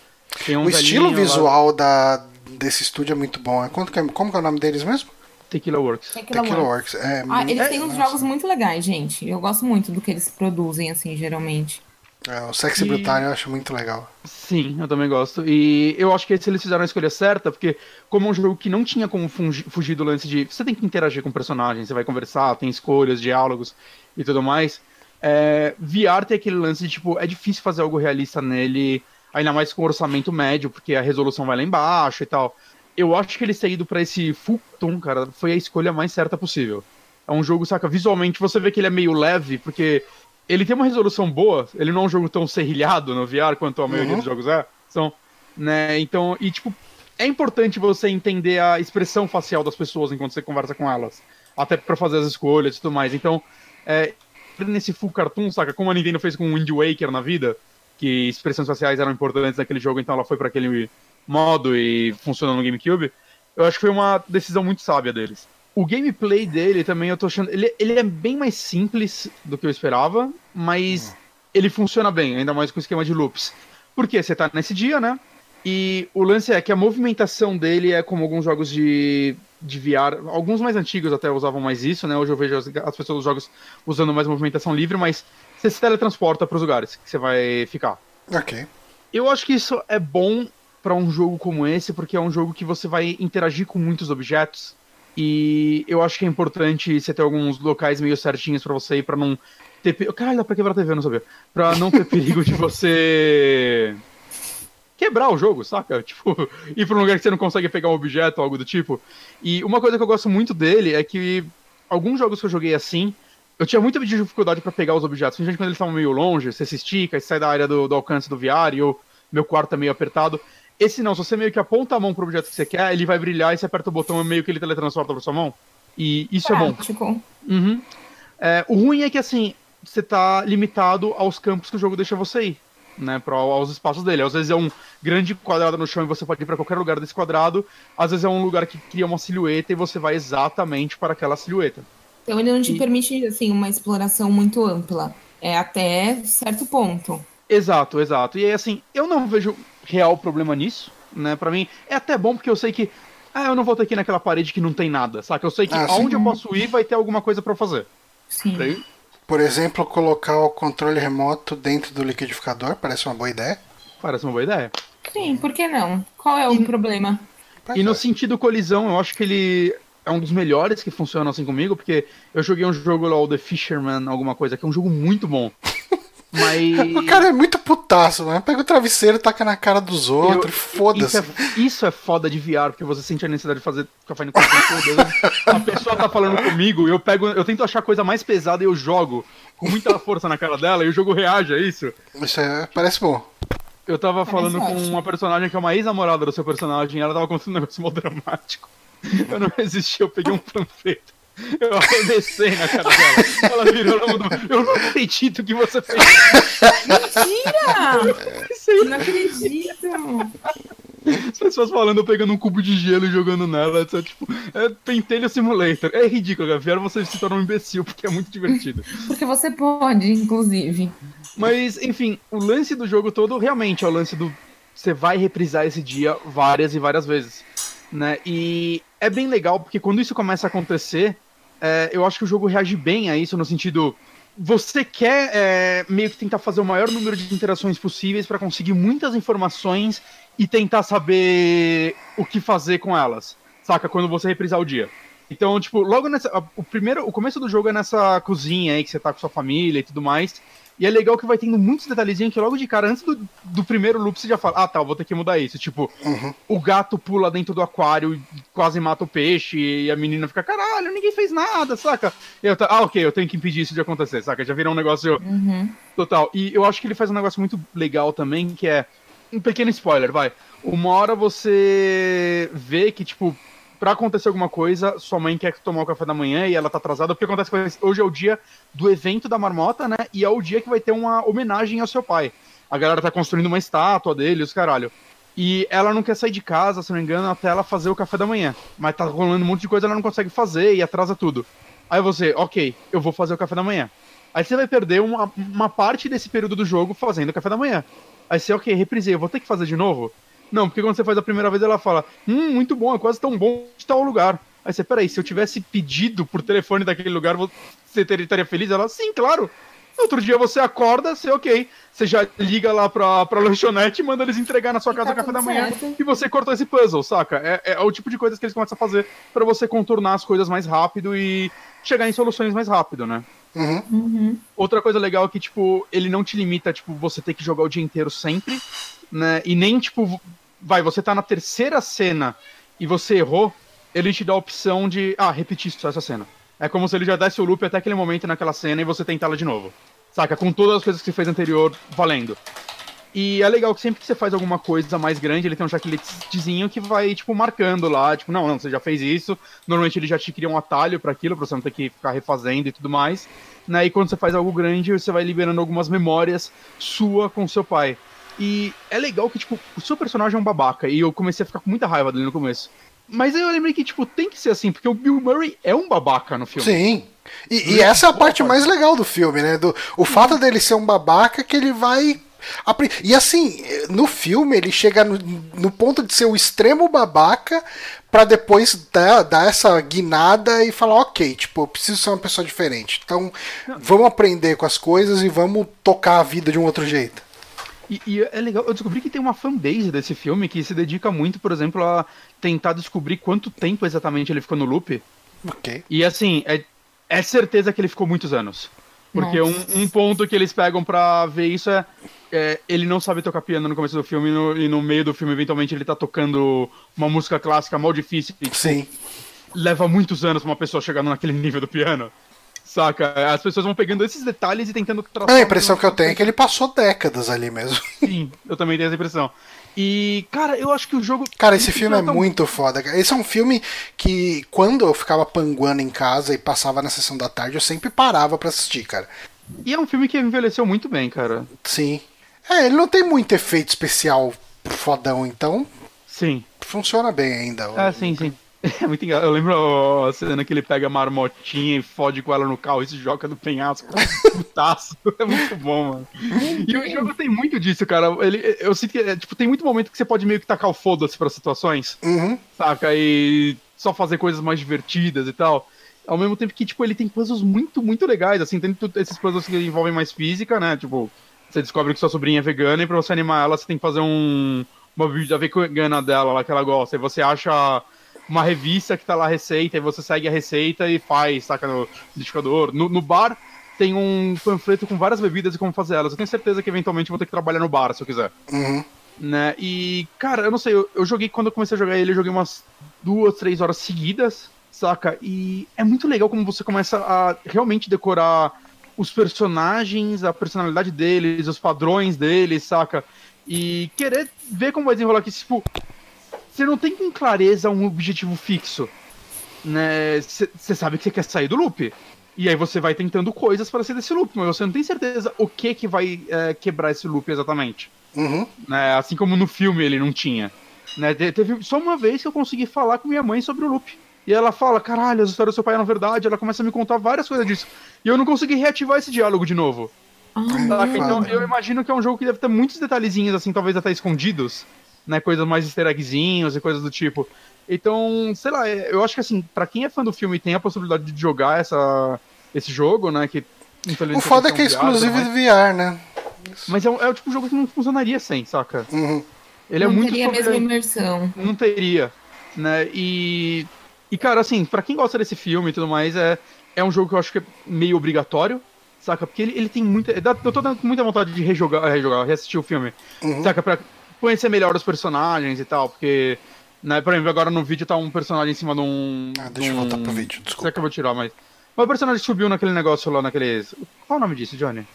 Um o estilo visual lá... da, desse estúdio é muito bom. É, como que é o nome deles mesmo? Tequila Works. Tequila, Tequila Works. Works. É, ah, eles é, têm uns nossa. jogos muito legais, gente. Eu gosto muito do que eles produzem, assim, geralmente. É, o Sexy e... Brutal eu acho muito legal. Sim, eu também gosto. E eu acho que eles fizeram a escolha certa, porque como é um jogo que não tinha como fugir do lance de você tem que interagir com o personagem, você vai conversar, tem escolhas, diálogos e tudo mais. É, VR tem aquele lance de, tipo, é difícil fazer algo realista nele, ainda mais com orçamento médio, porque a resolução vai lá embaixo e tal eu acho que ele ter ido pra esse full tom, cara, foi a escolha mais certa possível. É um jogo, saca, visualmente você vê que ele é meio leve, porque ele tem uma resolução boa, ele não é um jogo tão serrilhado no VR quanto a maioria uhum. dos jogos é. São, né, então, e tipo, é importante você entender a expressão facial das pessoas enquanto você conversa com elas. Até para fazer as escolhas e tudo mais. Então, é, nesse full cartoon, saca, como a Nintendo fez com o Wind Waker na vida, que expressões faciais eram importantes naquele jogo, então ela foi para aquele modo e funciona no GameCube, eu acho que foi uma decisão muito sábia deles. O gameplay dele também eu tô achando. Ele, ele é bem mais simples do que eu esperava, mas ele funciona bem, ainda mais com o esquema de loops. Porque você tá nesse dia, né? E o lance é que a movimentação dele é como alguns jogos de, de VR. Alguns mais antigos até usavam mais isso, né? Hoje eu vejo as, as pessoas dos jogos usando mais movimentação livre, mas você se teletransporta para os lugares que você vai ficar. Ok. Eu acho que isso é bom para um jogo como esse, porque é um jogo que você vai interagir com muitos objetos. E eu acho que é importante você ter alguns locais meio certinhos para você ir para não ter. Caralho, dá pra quebrar a TV, não sabia. Pra não ter perigo de você. Quebrar o jogo, saca? Tipo, ir pra um lugar que você não consegue pegar um objeto ou algo do tipo. E uma coisa que eu gosto muito dele é que alguns jogos que eu joguei assim, eu tinha muita dificuldade para pegar os objetos. Principalmente quando eles estavam meio longe, você se estica, você sai da área do, do alcance do eu, meu quarto é meio apertado. Esse não, se você meio que aponta a mão pro objeto que você quer, ele vai brilhar e você aperta o botão e meio que ele teletransporta pra sua mão. E isso Prático. é bom. Uhum. É, o ruim é que, assim, você tá limitado aos campos que o jogo deixa você ir, né? Pra, aos espaços dele. Às vezes é um grande quadrado no chão e você pode ir para qualquer lugar desse quadrado. Às vezes é um lugar que cria uma silhueta e você vai exatamente para aquela silhueta. Então ele não te e... permite, assim, uma exploração muito ampla. É até certo ponto. Exato, exato. E assim, eu não vejo real problema nisso, né? Para mim é até bom porque eu sei que ah, eu não vou ter aqui naquela parede que não tem nada, saca? Eu sei que ah, aonde eu posso ir vai ter alguma coisa para fazer. Sim. Por exemplo, colocar o controle remoto dentro do liquidificador parece uma boa ideia. Parece uma boa ideia. Sim, por que não? Qual é o e, problema? E no sentido colisão, eu acho que ele é um dos melhores que funcionam assim comigo, porque eu joguei um jogo lá, o The Fisherman, alguma coisa, que é um jogo muito bom. Mas. O cara é muito putaço, mano. Pega o travesseiro, taca na cara dos outros, foda-se. Isso, é, isso, é, foda de VR, porque você sente a necessidade de fazer café no copo A pessoa tá falando comigo, eu pego. Eu tento achar a coisa mais pesada e eu jogo com muita força na cara dela e o jogo reage a isso. Isso é, parece bom. Eu tava falando com uma personagem que é uma ex-namorada do seu personagem e ela tava contando um negócio mó dramático. Eu não resisti, eu peguei um panfleto eu arremessei na cara dela. Ela virou, ela mudou. Eu não acredito que você fez Mentira! Não acredito! As pessoas falando, eu pegando um cubo de gelo e jogando nela. É, tipo, é pentelho simulator. É ridículo, Gaviera. Você se torna um imbecil, porque é muito divertido. Porque você pode, inclusive. Mas, enfim, o lance do jogo todo realmente é o lance do. Você vai reprisar esse dia várias e várias vezes. Né? E é bem legal, porque quando isso começa a acontecer, é, eu acho que o jogo reage bem a isso, no sentido. Você quer é, meio que tentar fazer o maior número de interações possíveis para conseguir muitas informações e tentar saber o que fazer com elas. Saca? Quando você reprisar o dia. Então, tipo, logo nessa. O primeiro. O começo do jogo é nessa cozinha aí que você tá com sua família e tudo mais. E é legal que vai tendo muitos detalhezinhos que logo de cara, antes do, do primeiro loop, você já fala, ah tá, vou ter que mudar isso. Tipo, uhum. o gato pula dentro do aquário e quase mata o peixe, e a menina fica, caralho, ninguém fez nada, saca? Eu, ah, ok, eu tenho que impedir isso de acontecer, saca? Já virou um negócio uhum. total. E eu acho que ele faz um negócio muito legal também, que é. Um pequeno spoiler, vai. Uma hora você vê que, tipo, pra acontecer alguma coisa, sua mãe quer tomar o café da manhã e ela tá atrasada, porque acontece que hoje é o dia do evento da marmota, né? E é o dia que vai ter uma homenagem ao seu pai. A galera tá construindo uma estátua dele, os caralho. E ela não quer sair de casa, se não me engano, até ela fazer o café da manhã. Mas tá rolando um monte de coisa, ela não consegue fazer e atrasa tudo. Aí você, ok, eu vou fazer o café da manhã. Aí você vai perder uma, uma parte desse período do jogo fazendo o café da manhã. Aí você, ok, reprisei, eu vou ter que fazer de novo? Não, porque quando você faz a primeira vez, ela fala: Hum, muito bom, é quase tão bom de tal lugar. Aí você, peraí, se eu tivesse pedido por telefone daquele lugar, você estaria feliz? Ela, sim, claro. Outro dia você acorda, você, ok. Você já liga lá pra, pra lanchonete e manda eles entregar na sua casa tá o café da manhã certo. e você cortou esse puzzle, saca? É, é, o tipo de coisas que eles começam a fazer para você contornar as coisas mais rápido e chegar em soluções mais rápido, né? Uhum. Uhum. Outra coisa legal é que, tipo, ele não te limita, tipo, você ter que jogar o dia inteiro sempre, né? E nem, tipo, vai, você tá na terceira cena e você errou, ele te dá a opção de, ah, repetir só essa cena. É como se ele já desse o loop até aquele momento naquela cena e você tentá-la de novo. Saca? Com todas as coisas que você fez anterior valendo. E é legal que sempre que você faz alguma coisa mais grande, ele tem um checklistzinho que vai, tipo, marcando lá, tipo, não, não, você já fez isso. Normalmente ele já te cria um atalho para aquilo, pra você não ter que ficar refazendo e tudo mais. Né? E quando você faz algo grande, você vai liberando algumas memórias sua com seu pai. E é legal que, tipo, o seu personagem é um babaca. E eu comecei a ficar com muita raiva dele no começo. Mas eu lembrei que, tipo, tem que ser assim, porque o Bill Murray é um babaca no filme. Sim. E, e essa é a parte mais legal do filme, né? Do, o fato dele ser um babaca que ele vai e assim, no filme ele chega no, no, ponto de ser o extremo babaca para depois dar, dar, essa guinada e falar, ok, tipo, eu preciso ser uma pessoa diferente. Então, vamos aprender com as coisas e vamos tocar a vida de um outro jeito. E, e, é legal, eu descobri que tem uma fanbase desse filme que se dedica muito, por exemplo, a tentar descobrir quanto tempo exatamente ele ficou no loop. Ok. E assim, é, é certeza que ele ficou muitos anos. Porque um, um, ponto que eles pegam pra ver isso é, é, ele não sabe tocar piano no começo do filme e no, e no, meio do filme, eventualmente, ele tá tocando uma música clássica mal difícil. Tipo, Sim. Leva muitos anos pra uma pessoa chegar naquele nível do piano. Saca? As pessoas vão pegando esses detalhes e tentando tratar. A impressão que eu tenho é que ele passou décadas ali mesmo. Sim, eu também tenho essa impressão. E, cara, eu acho que o jogo. Cara, esse filme é tão... muito foda. Esse é um filme que, quando eu ficava panguando em casa e passava na sessão da tarde, eu sempre parava para assistir, cara. E é um filme que envelheceu muito bem, cara. Sim. É, ele não tem muito efeito especial fodão, então. Sim. Funciona bem ainda. Ah, sim, sim. É muito engraçado. Eu lembro a cena que ele pega a marmotinha e fode com ela no carro e se joga do penhasco. Putaço. É muito bom, mano. E o jogo tem muito disso, cara. Ele, eu sinto que é, tipo, tem muito momento que você pode meio que tacar o foda-se pra situações. Uhum. Saca? E só fazer coisas mais divertidas e tal. Ao mesmo tempo que, tipo, ele tem puzzles muito, muito legais, assim, tem esses puzzles que envolvem mais física, né? Tipo, você descobre que sua sobrinha é vegana e pra você animar ela, você tem que fazer um. Uma bebida vegana dela lá que ela gosta. E você acha uma revista que tá lá a receita, e você segue a receita e faz, saca, no liquidificador. No, no bar tem um panfleto com várias bebidas e como fazer elas. Eu tenho certeza que eventualmente vou ter que trabalhar no bar, se eu quiser. Uhum. Né? E, cara, eu não sei, eu, eu joguei, quando eu comecei a jogar ele, eu joguei umas duas, três horas seguidas, saca? E é muito legal como você começa a realmente decorar os personagens, a personalidade deles, os padrões deles, saca? E querer ver como vai desenrolar aqui, tipo, você não tem com clareza um objetivo fixo. Né? Você sabe que você quer sair do loop. E aí você vai tentando coisas para sair desse loop, mas você não tem certeza o que que vai é, quebrar esse loop exatamente. Uhum. Né? Assim como no filme ele não tinha. Né? Teve só uma vez que eu consegui falar com minha mãe sobre o loop. E ela fala, caralho, as histórias do seu pai eram verdade. Ela começa a me contar várias coisas disso. E eu não consegui reativar esse diálogo de novo. Ah, então eu imagino que é um jogo que deve ter muitos detalhezinhos, assim, talvez até escondidos né, coisas mais easter eggzinhos e coisas do tipo. Então, sei lá, é, eu acho que assim, para quem é fã do filme e tem a possibilidade de jogar essa, esse jogo, né, que O foda é que é exclusivo mas... de VR, né? Mas é, é, o tipo de jogo que não funcionaria sem, saca? Uhum. Ele é não é muito teria a mesma imersão. Não teria, né? E e cara, assim, para quem gosta desse filme e tudo mais, é é um jogo que eu acho que é meio obrigatório, saca? Porque ele, ele tem muita. Eu tô dando muita vontade de rejogar, rejogar reassistir o filme. Uhum. Saca? Pra conhecer melhor os personagens e tal, porque, né, por exemplo, agora no vídeo tá um personagem em cima de um. Ah, deixa um... eu voltar pro vídeo, desculpa. Será que eu vou tirar, mas. Mas o personagem subiu naquele negócio lá, naquele. Qual o nome disso, Johnny?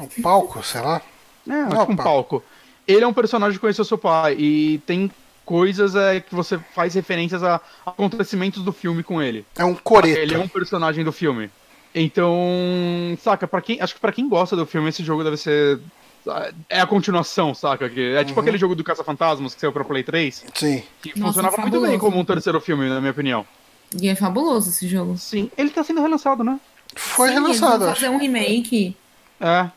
Um palco, sei lá. É, acho que um palco. Ele é um personagem que conheceu seu pai e tem coisas é, que você faz referências a acontecimentos do filme com ele. É um coreto. Ele é um personagem do filme. Então, saca, para quem, acho que para quem gosta do filme esse jogo deve ser é a continuação, saca? Que é tipo uhum. aquele jogo do Caça-Fantasmas que saiu pra Play 3. Sim. Que Nossa, funcionava muito bem como um terceiro filme, na minha opinião. E é fabuloso esse jogo. Sim. Ele tá sendo relançado, né? Foi Sim, relançado. Eles fazer um remake. É.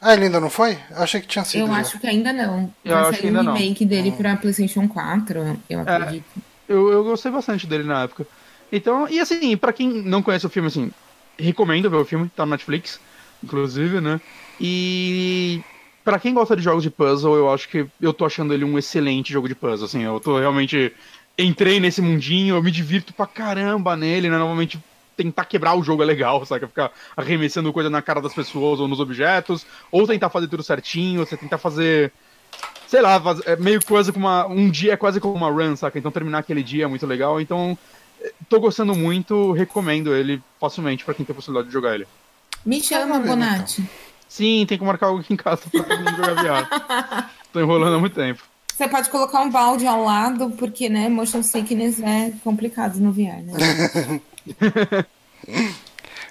Ah, ele ainda não foi? Eu achei que tinha sido. Eu já. acho que ainda não. Eu Vai sair um remake não. dele hum. pra PlayStation 4, eu é, acredito. eu, eu gostei bastante dele na época. Então, e assim, pra quem não conhece o filme, assim, recomendo ver o filme, tá no Netflix, inclusive, né? E para quem gosta de jogos de puzzle, eu acho que eu tô achando ele um excelente jogo de puzzle, assim, eu tô realmente entrei nesse mundinho, eu me divirto pra caramba nele, né? Normalmente tentar quebrar o jogo é legal, sabe? Ficar arremessando coisa na cara das pessoas ou nos objetos, ou tentar fazer tudo certinho, você tentar fazer sei lá, é meio quase como uma um dia é quase como uma run, saca? Então terminar aquele dia é muito legal. Então, eh, tô gostando muito, recomendo ele facilmente para quem tem a possibilidade de jogar ele. Me chama, Bonatti. Então. Sim, tem que marcar algo aqui em casa pra todo mundo jogar VR. Tô enrolando há muito tempo. Você pode colocar um balde ao lado, porque, né, motion sickness é complicado no VR, né?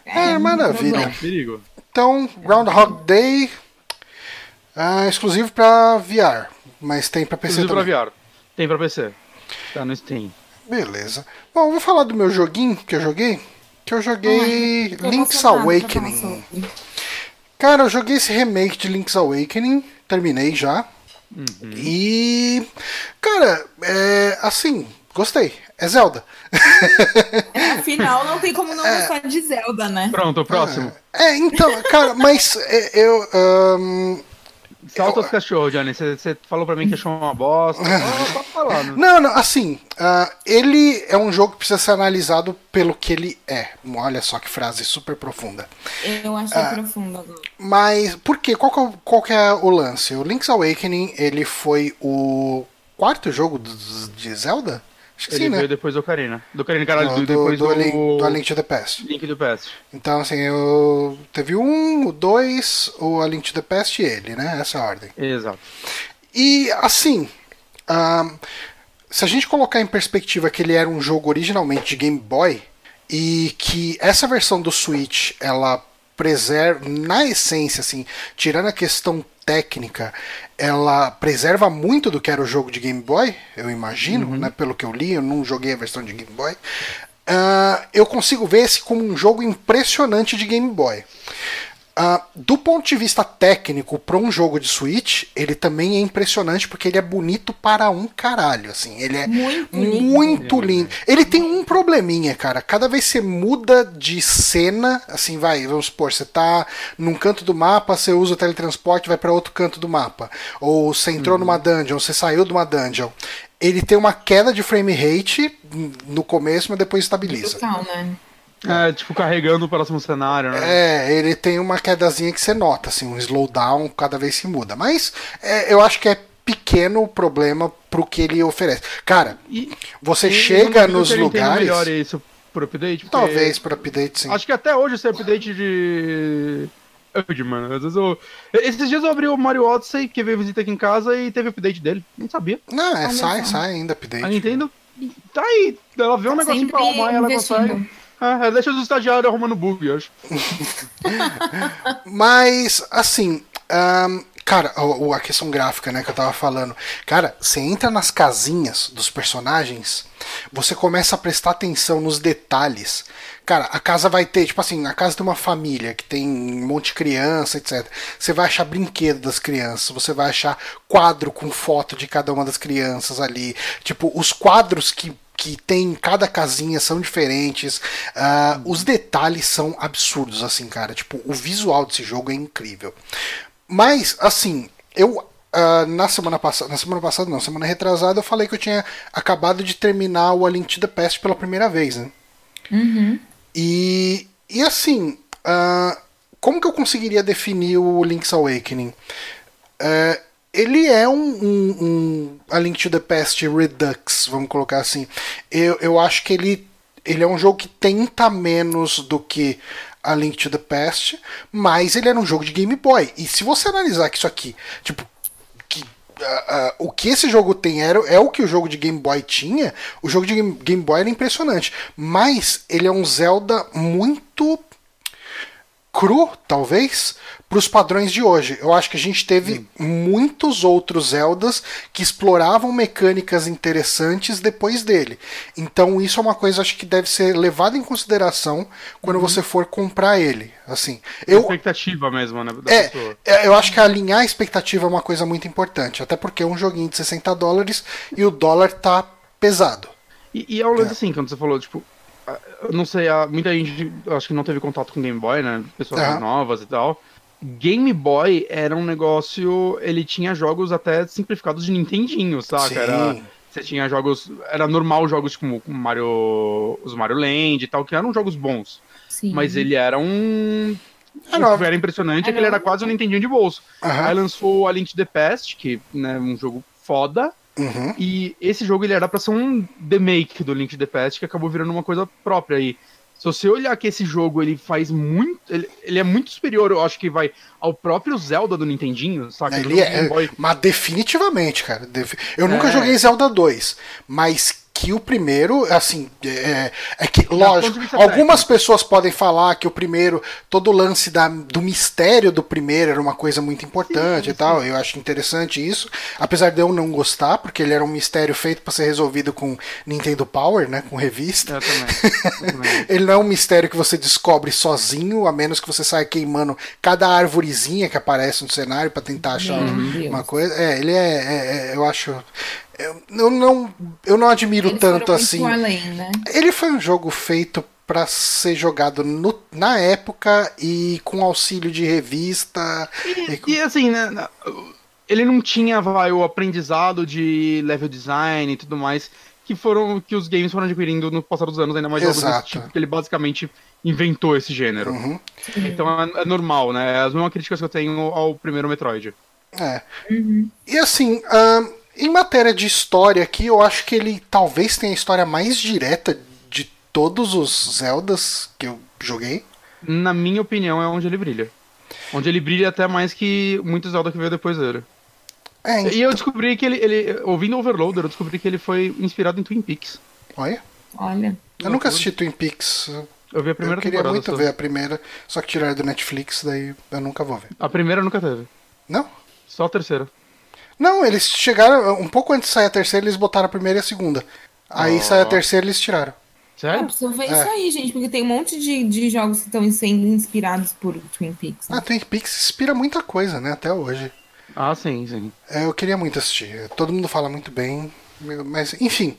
é, é maravilha. Perigo. Então, Groundhog Day é exclusivo pra VR, mas tem pra PC exclusivo também. pra VR. Tem pra PC. Tá no Steam. Beleza. Bom, vou falar do meu joguinho que eu joguei. Que eu joguei Ai, Link's Awakening. Cara, eu joguei esse remake de Link's Awakening, terminei já. Uhum. E. Cara, é. Assim, gostei. É Zelda. É, afinal, não tem como não é. gostar de Zelda, né? Pronto, o próximo. É, é então, cara, mas é, eu. Um, Solta os cachorros, Johnny. Você falou pra mim que achou uma bosta. Pode falar, né? Não, não, assim, uh, ele é um jogo que precisa ser analisado pelo que ele é. Olha só que frase super profunda. Eu achei uh, profunda agora. Mas, por quê? Qual, qual, qual que é o lance? O Link's Awakening, ele foi o quarto jogo de Zelda? Acho que ele sim, né? veio depois do Ocarina. Do Ocarina, caralho, Não, do, depois do... Do, Link, do Link to the Past. Link to the Past. Então, assim, eu... Teve um, o dois, o A Link to the Past e ele, né? Essa ordem. Exato. E, assim... Uh, se a gente colocar em perspectiva que ele era um jogo originalmente de Game Boy e que essa versão do Switch ela preserva na essência assim tirando a questão técnica, ela preserva muito do que era o jogo de Game Boy, eu imagino, uhum. né? Pelo que eu li, eu não joguei a versão de Game Boy. Uh, eu consigo ver esse como um jogo impressionante de Game Boy. Uh, do ponto de vista técnico, para um jogo de Switch, ele também é impressionante porque ele é bonito para um caralho. Assim, ele é muito, muito lindo. lindo. Ele tem um probleminha, cara. Cada vez você muda de cena, assim, vai, vamos supor, você tá num canto do mapa, você usa o teletransporte vai para outro canto do mapa. Ou você entrou uhum. numa dungeon, você saiu de uma dungeon. Ele tem uma queda de frame rate no começo, mas depois estabiliza. Total, né? É, tipo, carregando o próximo cenário, né? É, ele tem uma quedazinha que você nota, assim, um slowdown cada vez que muda. Mas é, eu acho que é pequeno problema pro que ele oferece. Cara, e, você e chega nos lugares. melhor isso por update? Talvez por update, sim. Acho que até hoje esse update de. Mano, às vezes eu... Esses dias eu abri o Mario Odyssey, que veio visitar aqui em casa e teve update dele. Nem sabia. Não, é, sai, sai ainda update. A Nintendo tá aí. Ela vê um tá negocinho pra arrumar e ela consegue. É, deixa os estagiários arrumando bug, eu acho. Mas, assim, um, cara, a, questão gráfica, né, que eu tava falando. Cara, você entra nas casinhas dos personagens, você começa a prestar atenção nos detalhes. Cara, a casa vai ter, tipo assim, a casa de uma família que tem um monte de criança, etc. Você vai achar brinquedo das crianças, você vai achar quadro com foto de cada uma das crianças ali. Tipo, os quadros que que tem cada casinha são diferentes. Uh, os detalhes são absurdos, assim, cara. Tipo, o visual desse jogo é incrível. Mas, assim, eu uh, na semana passada, na semana passada não, semana retrasada, eu falei que eu tinha acabado de terminar o A Link to the Past pela primeira vez, né? Uhum. E, e assim, uh, como que eu conseguiria definir o Link's Awakening? Uh, ele é um, um, um, A Link to the Past Redux, vamos colocar assim. Eu, eu acho que ele, ele é um jogo que tenta menos do que A Link to the Past, mas ele era um jogo de Game Boy. E se você analisar que isso aqui, tipo, que, uh, uh, o que esse jogo tem era, é o que o jogo de Game Boy tinha, o jogo de Game, Game Boy era impressionante. Mas ele é um Zelda muito cru, talvez, para os padrões de hoje. Eu acho que a gente teve hum. muitos outros Zeldas que exploravam mecânicas interessantes depois dele. Então isso é uma coisa acho que deve ser levada em consideração quando uhum. você for comprar ele. Assim, eu expectativa mesmo, né? É, é, eu acho que alinhar a expectativa é uma coisa muito importante, até porque é um joguinho de 60 dólares e o dólar tá pesado. E, e é um lance é. assim, quando você falou, tipo, não sei, muita gente acho que não teve contato com Game Boy, né? Pessoas novas e tal. Game Boy era um negócio. Ele tinha jogos até simplificados de Nintendinho, saca? Sim. Era, você tinha jogos. Era normal jogos como Mario. Os Mario Land e tal, que eram jogos bons. Sim. Mas ele era um. Era, era impressionante, é que ele era quase um Nintendinho de bolso. Uhum. Aí lançou a Link to the Past, que é né, um jogo foda. Uhum. E esse jogo ele era pra ser um remake do Link to the Past, que acabou virando uma coisa própria aí. Se você olhar que esse jogo ele faz muito. Ele, ele, é muito superior, eu acho que vai, ao próprio Zelda do Nintendinho, saca? Ele é, mas definitivamente, cara. Eu nunca é. joguei Zelda 2, mas que o primeiro, assim, é, é que, lógico, algumas pessoas podem falar que o primeiro, todo o lance da, do mistério do primeiro era uma coisa muito importante sim, e tal. Sim. Eu acho interessante isso, apesar de eu não gostar, porque ele era um mistério feito para ser resolvido com Nintendo Power, né, com revista. Eu também. Eu também. ele não é um mistério que você descobre sozinho, a menos que você saia queimando cada árvorezinha que aparece no cenário para tentar achar uma coisa. É, ele é, é, é eu acho eu, eu não, eu não admiro Eles tanto assim. Além, né? Ele foi um jogo feito para ser jogado no, na época e com auxílio de revista. E, e, e assim, né, ele não tinha vai, o aprendizado de level design e tudo mais que foram que os games foram adquirindo no passar dos anos, ainda mais Exato. jogos desse tipo, que ele basicamente inventou esse gênero. Uhum. Então é, é, normal, né? É as mesmas críticas que eu tenho ao primeiro Metroid. É. Uhum. E assim, um, em matéria de história aqui, eu acho que ele talvez tenha a história mais direta de todos os Zeldas que eu joguei. Na minha opinião, é onde ele brilha. Onde ele brilha até mais que muitos Zelda que veio depois dele. É, então... E eu descobri que ele, ele. Ouvindo Overloader, eu descobri que ele foi inspirado em Twin Peaks. Olha. Olha. Eu nunca assisti Twin Peaks. Eu vi a primeira Eu queria muito ver a primeira, só que tiraram do Netflix, daí eu nunca vou ver. A primeira nunca teve. Não? Só a terceira. Não, eles chegaram. Um pouco antes de sair a terceira, eles botaram a primeira e a segunda. Aí oh. sai a terceira eles tiraram. Sério? Ah, precisa ver é. isso aí, gente, porque tem um monte de, de jogos que estão sendo inspirados por Twin Peaks. Né? Ah, Twin Peaks inspira muita coisa, né? Até hoje. Ah, sim, sim. É, eu queria muito assistir. Todo mundo fala muito bem. Mas, enfim.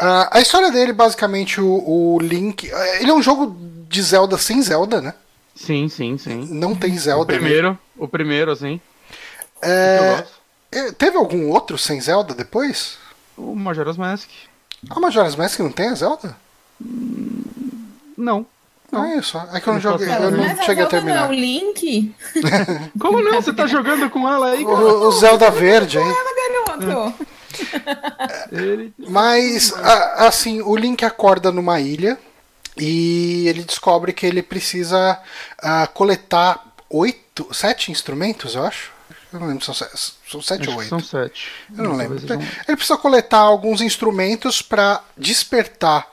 Uh, a história dele, basicamente, o, o Link. Ele é um jogo de Zelda sem Zelda, né? Sim, sim, sim. Não tem Zelda. O primeiro, né? o primeiro, assim. É... é... Teve algum outro sem Zelda depois? O Majora's Mask. Ah, Majora's Mask não tem a Zelda? Não. Não, é isso. É que eu não joguei, eu não cheguei a terminar. Não é o Link? Como não? Você tá jogando com ela aí? O, o Zelda verde aí. garoto. Mas, assim, o Link acorda numa ilha e ele descobre que ele precisa uh, coletar oito, sete instrumentos, eu acho. Eu não lembro, são, são sete ou oito? São sete. Eu não, não lembro. Ele precisa coletar alguns instrumentos para despertar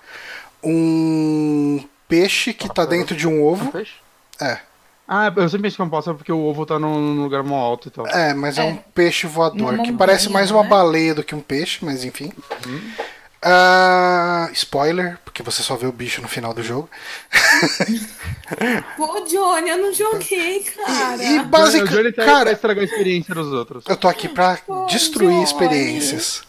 um peixe que está dentro de um ovo. Um peixe? É. Ah, eu sempre penso que é um pássaro porque o ovo tá num lugar mó alto e tal. É, mas é, é um peixe voador, que parece mais uma né? baleia do que um peixe, mas enfim. Uhum. Uh, spoiler, porque você só vê o bicho no final do jogo. Pô, Johnny, eu não joguei, cara. E, e basicamente. Tá cara, estragar a experiência dos outros. Eu tô aqui pra Pô, destruir Johnny. experiências.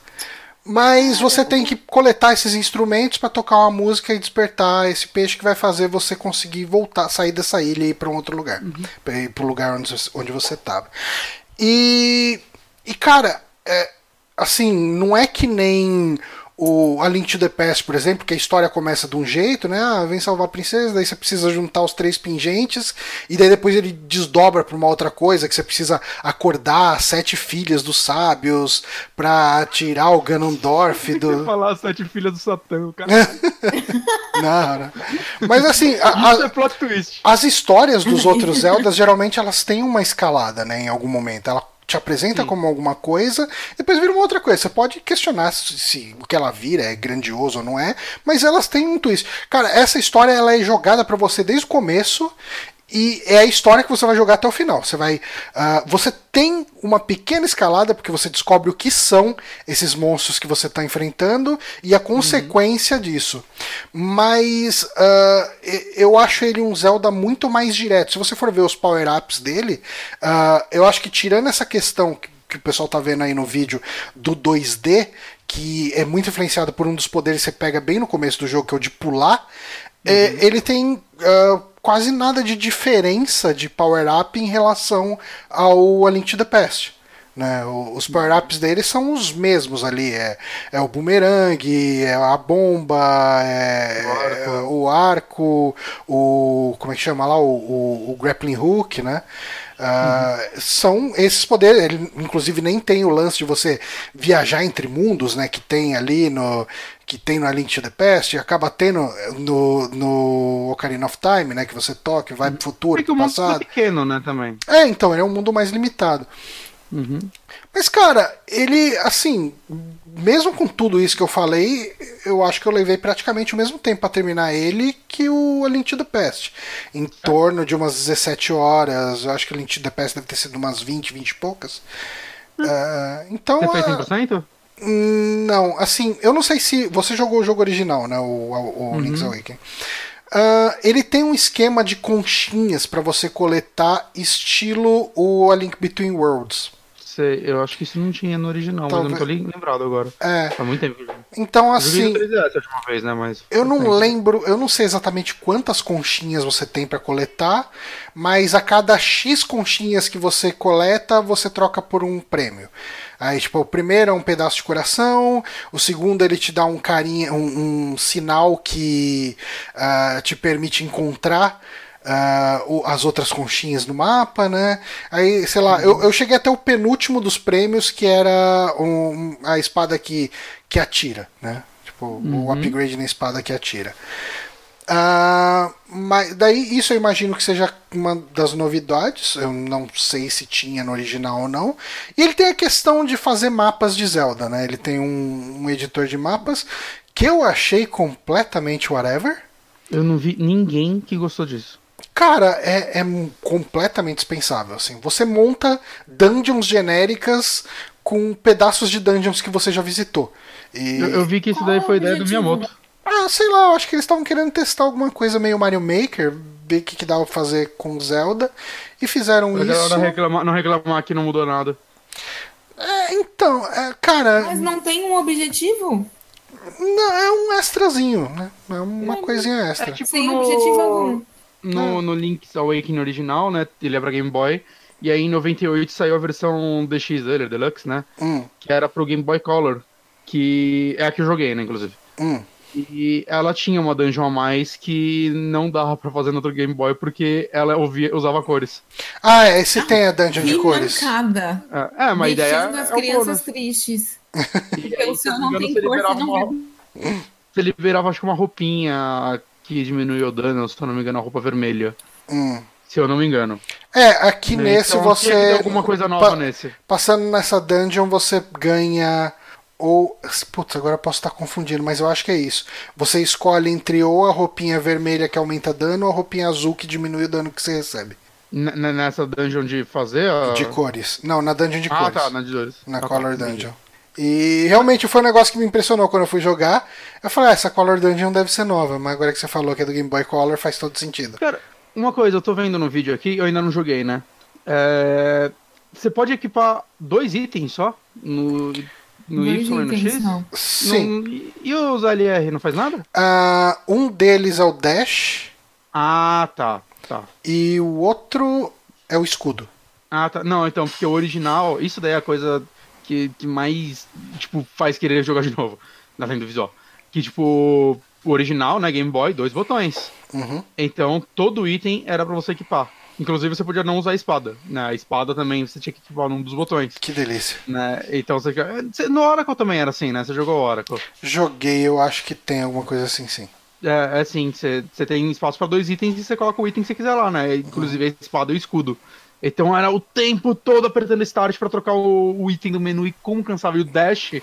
Mas você tem que coletar esses instrumentos para tocar uma música e despertar esse peixe que vai fazer você conseguir voltar, sair dessa ilha e ir para um outro lugar, uhum. para ir para o lugar onde, onde você estava. E, e cara, é, assim, não é que nem o A Link to the Past, por exemplo, que a história começa de um jeito, né? Ah, vem salvar a princesa, daí você precisa juntar os três pingentes, e daí depois ele desdobra para uma outra coisa, que você precisa acordar sete filhas dos sábios para tirar o Ganondorf do. Eu falar sete filhas do Satã, cara. não, não. Mas assim, a, Isso é plot twist. as histórias dos outros Zeldas geralmente elas têm uma escalada, né? Em algum momento. Ela te apresenta Sim. como alguma coisa, depois vira uma outra coisa. Você pode questionar se, se, o que ela vira é grandioso ou não é, mas elas têm um twist. Cara, essa história ela é jogada para você desde o começo e é a história que você vai jogar até o final. Você vai, uh, você tem uma pequena escalada porque você descobre o que são esses monstros que você está enfrentando e a consequência uhum. disso. Mas uh, eu acho ele um Zelda muito mais direto. Se você for ver os power ups dele, uh, eu acho que tirando essa questão que, que o pessoal está vendo aí no vídeo do 2D, que é muito influenciado por um dos poderes que você pega bem no começo do jogo, que é o de pular. É, uhum. É, ele tem quase nada de diferença de power-up em relação ao A Link to the Past. Né? Os power-ups dele são os mesmos ali. É, é o boomerang, é a bomba, é, o arco, é o, arco, o como é que chama lá? O, o, o grappling hook, né? Uh, São esses poderes. Ele, inclusive, nem tem o lance de você viajar entre mundos, né? Que tem ali no. Que tem no A Link to the Past, acaba tendo no, no Ocarina of Time, né? Que você toca vai pro futuro, é pro passado. É pequeno, né, também. É, então, ele é um mundo mais limitado. Uhum. Mas, cara, ele, assim, mesmo com tudo isso que eu falei, eu acho que eu levei praticamente o mesmo tempo para terminar ele que o A Link to the Past. Em torno de umas 17 horas, eu acho que o Link to the Past deve ter sido umas 20, 20 e poucas. Uh, então. Você fez 100%? Não, assim, eu não sei se. Você jogou o jogo original, né? O, o, o uhum. Link's Awakening. Uh, ele tem um esquema de conchinhas para você coletar, estilo o A Link Between Worlds. Sei, eu acho que isso não tinha no original, Talvez... mas eu não tô lembrado agora. É. Faz muito tempo. Então, assim. Eu, última vez, né, mas eu não tempo. lembro, eu não sei exatamente quantas conchinhas você tem para coletar, mas a cada X conchinhas que você coleta, você troca por um prêmio. Aí, tipo, o primeiro é um pedaço de coração, o segundo ele te dá um carinha, um, um sinal que uh, te permite encontrar uh, as outras conchinhas no mapa, né? Aí, sei lá, eu, eu cheguei até o penúltimo dos prêmios, que era um, a espada que, que atira, né? Tipo, uhum. o upgrade na espada que atira. Uh, mas daí isso eu imagino que seja uma das novidades. Eu não sei se tinha no original ou não. E ele tem a questão de fazer mapas de Zelda, né? Ele tem um, um editor de mapas que eu achei completamente whatever. Eu não vi ninguém que gostou disso. cara, é, é completamente dispensável. Assim. Você monta dungeons genéricas com pedaços de dungeons que você já visitou. E... Eu, eu vi que isso daí foi ideia do Miyamoto. Ah, sei lá, acho que eles estavam querendo testar alguma coisa meio Mario Maker, ver o que, que dava pra fazer com Zelda, e fizeram isso. Não reclamar, não reclamar que não mudou nada. É, então, é, cara. Mas não tem um objetivo? Não, é um extrazinho, né? É uma é, coisinha extra. É tipo Sem no... objetivo algum. No, é. no Link's Awakening original, né? Ele é pra Game Boy. E aí em 98 saiu a versão DX dele, Deluxe, né? Hum. Que era pro Game Boy Color. Que é a que eu joguei, né, inclusive. Hum. E ela tinha uma dungeon a mais que não dava pra fazer no outro Game Boy porque ela ouvia, usava cores. Ah, é, esse tem a dungeon de cores. Mancada. É, é uma ideia. das é crianças tristes. E aí, se não tem cor, você não uma... Você liberava, acho que uma roupinha que diminuiu o dano, se eu não me engano, a roupa vermelha. Hum. Se eu não me engano. É, aqui né? nesse então, você. alguma coisa nova pa nesse. Passando nessa dungeon, você ganha ou. Putz, agora eu posso estar confundindo, mas eu acho que é isso. Você escolhe entre ou a roupinha vermelha que aumenta dano ou a roupinha azul que diminui o dano que você recebe. N nessa dungeon de fazer? A... De cores. Não, na dungeon de ah, cores. Ah, tá, na de cores. Na ah, Color tá, Dungeon. E realmente foi um negócio que me impressionou quando eu fui jogar. Eu falei, ah, essa Color Dungeon deve ser nova, mas agora que você falou que é do Game Boy Color faz todo sentido. Cara, uma coisa, eu tô vendo no vídeo aqui, eu ainda não joguei, né? É... Você pode equipar dois itens só no no Y e no X? Sim. No, e os LR não faz nada? Uh, um deles é o dash. Ah, tá. tá. E o outro é o escudo. Ah, tá. Não, então, porque o original, isso daí é a coisa que, que mais, tipo, faz querer jogar de novo, na frente do visual. Que, tipo, o original, né, Game Boy, dois botões. Uhum. Então, todo item era para você equipar. Inclusive você podia não usar a espada. Né? A espada também você tinha que equipar num dos botões. Que delícia. Né? Então você. No Oracle também era assim, né? Você jogou Oracle. Joguei, eu acho que tem alguma coisa assim, sim. É, é assim, você, você tem espaço para dois itens e você coloca o item que você quiser lá, né? Inclusive a espada e o escudo. Então era o tempo todo apertando Start para trocar o, o, item do menu e como cansava. E o Dash,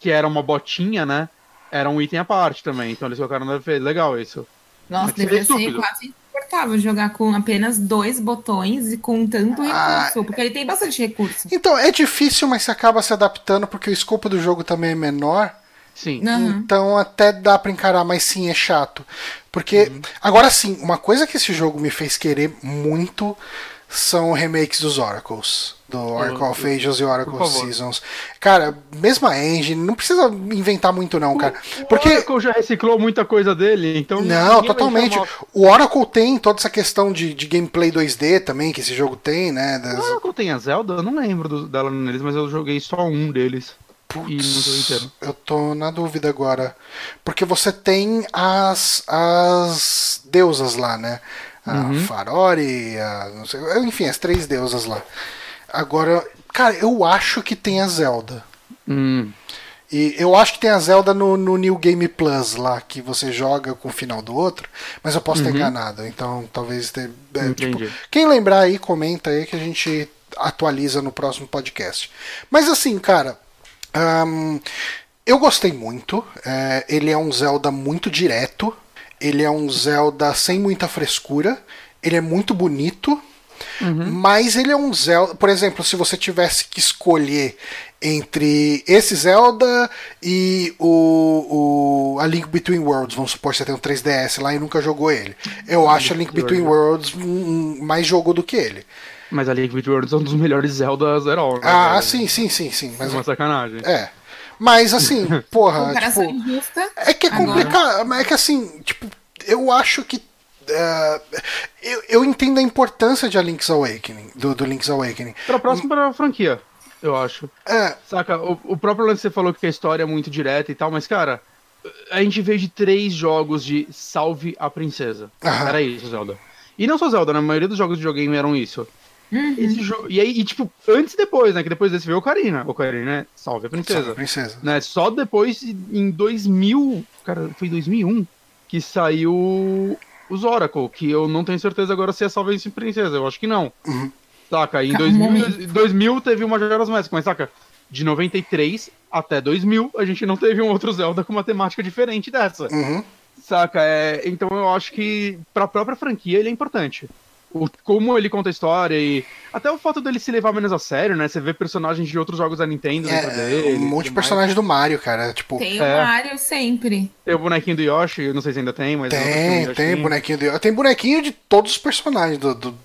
que era uma botinha, né? Era um item à parte também. Então eles colocaram na defesa. Legal isso. Nossa, devia ser quase insuportável jogar com apenas dois botões e com tanto ah, recurso, porque ele tem bastante recurso. Então, é difícil, mas você acaba se adaptando porque o escopo do jogo também é menor. Sim. Uhum. Então até dá pra encarar, mas sim, é chato. Porque, uhum. agora sim, uma coisa que esse jogo me fez querer muito são remakes dos Oracles. Do Oracle of Ages e Oracle Seasons. Cara, mesma engine, não precisa inventar muito, não, cara. Porque... O Oracle já reciclou muita coisa dele, então. Não, totalmente. O Oracle tem toda essa questão de, de gameplay 2D também, que esse jogo tem, né? Das... O Oracle tem a Zelda? Eu não lembro do, dela neles, mas eu joguei só um deles. Putz, eu tô na dúvida agora. Porque você tem as, as deusas lá, né? A uhum. Farori, a, sei, enfim, as três deusas lá. Agora, cara, eu acho que tem a Zelda. Hum. E eu acho que tem a Zelda no, no, New Game Plus lá, que você joga com o final do outro, mas eu posso uhum. ter enganado. Então talvez. Ter, é, tipo, quem lembrar aí, comenta aí que a gente atualiza no próximo podcast. Mas assim, cara. Eu gostei muito. É, ele é um Zelda muito direto. Ele é um Zelda sem muita frescura. Ele é muito bonito. Uhum. Mas ele é um Zelda. Por exemplo, se você tivesse que escolher entre esse Zelda e o, o A Link Between Worlds, vamos supor que você tem um 3DS lá e nunca jogou ele. Eu acho A Link Between Worlds um, mais jogo do que ele. Mas A Link Between Worlds é um dos melhores Zeldas ever. Né? Ah, sim, sim, sim, sim. Mas... É uma sacanagem. É. Mas assim, porra. tipo, é que é complicado. É que assim, tipo, eu acho que Uh, eu, eu, entendo a importância de a Link's Awakening, do, do Link's Awakening. Pra próxima pra franquia, eu acho. É. Saca, o, o próprio lance você falou que a história é muito direta e tal, mas, cara, a gente veio de três jogos de Salve a Princesa. Aham. Era isso, Zelda. E não só Zelda, né? A maioria dos jogos de videogame eram isso. Uhum. Esse jogo, e aí, e, tipo, antes e depois, né? Que depois desse veio o Ocarina. O Ocarina, né? Salve a Princesa. Salve a Princesa. Né? Só depois, em 2000, cara, foi 2001, que saiu os Oracle, que eu não tenho certeza agora se é só Vence Princesa, eu acho que não. Uhum. Saca? Em 2000, 2000 teve uma Majora's Mask, mas saca? De 93 até 2000 a gente não teve um outro Zelda com uma temática diferente dessa. Uhum. Saca? É, então eu acho que pra própria franquia ele é importante. O, como ele conta a história e até o fato dele se levar menos a sério, né? Você vê personagens de outros jogos da Nintendo é, dele. Um monte de personagens do Mario, cara. Tipo, tem o é. Mario sempre. Tem o bonequinho do Yoshi, não sei se ainda tem, mas. Tem, tem bonequinho do Yoshi. Tem bonequinho de todos os personagens do. do...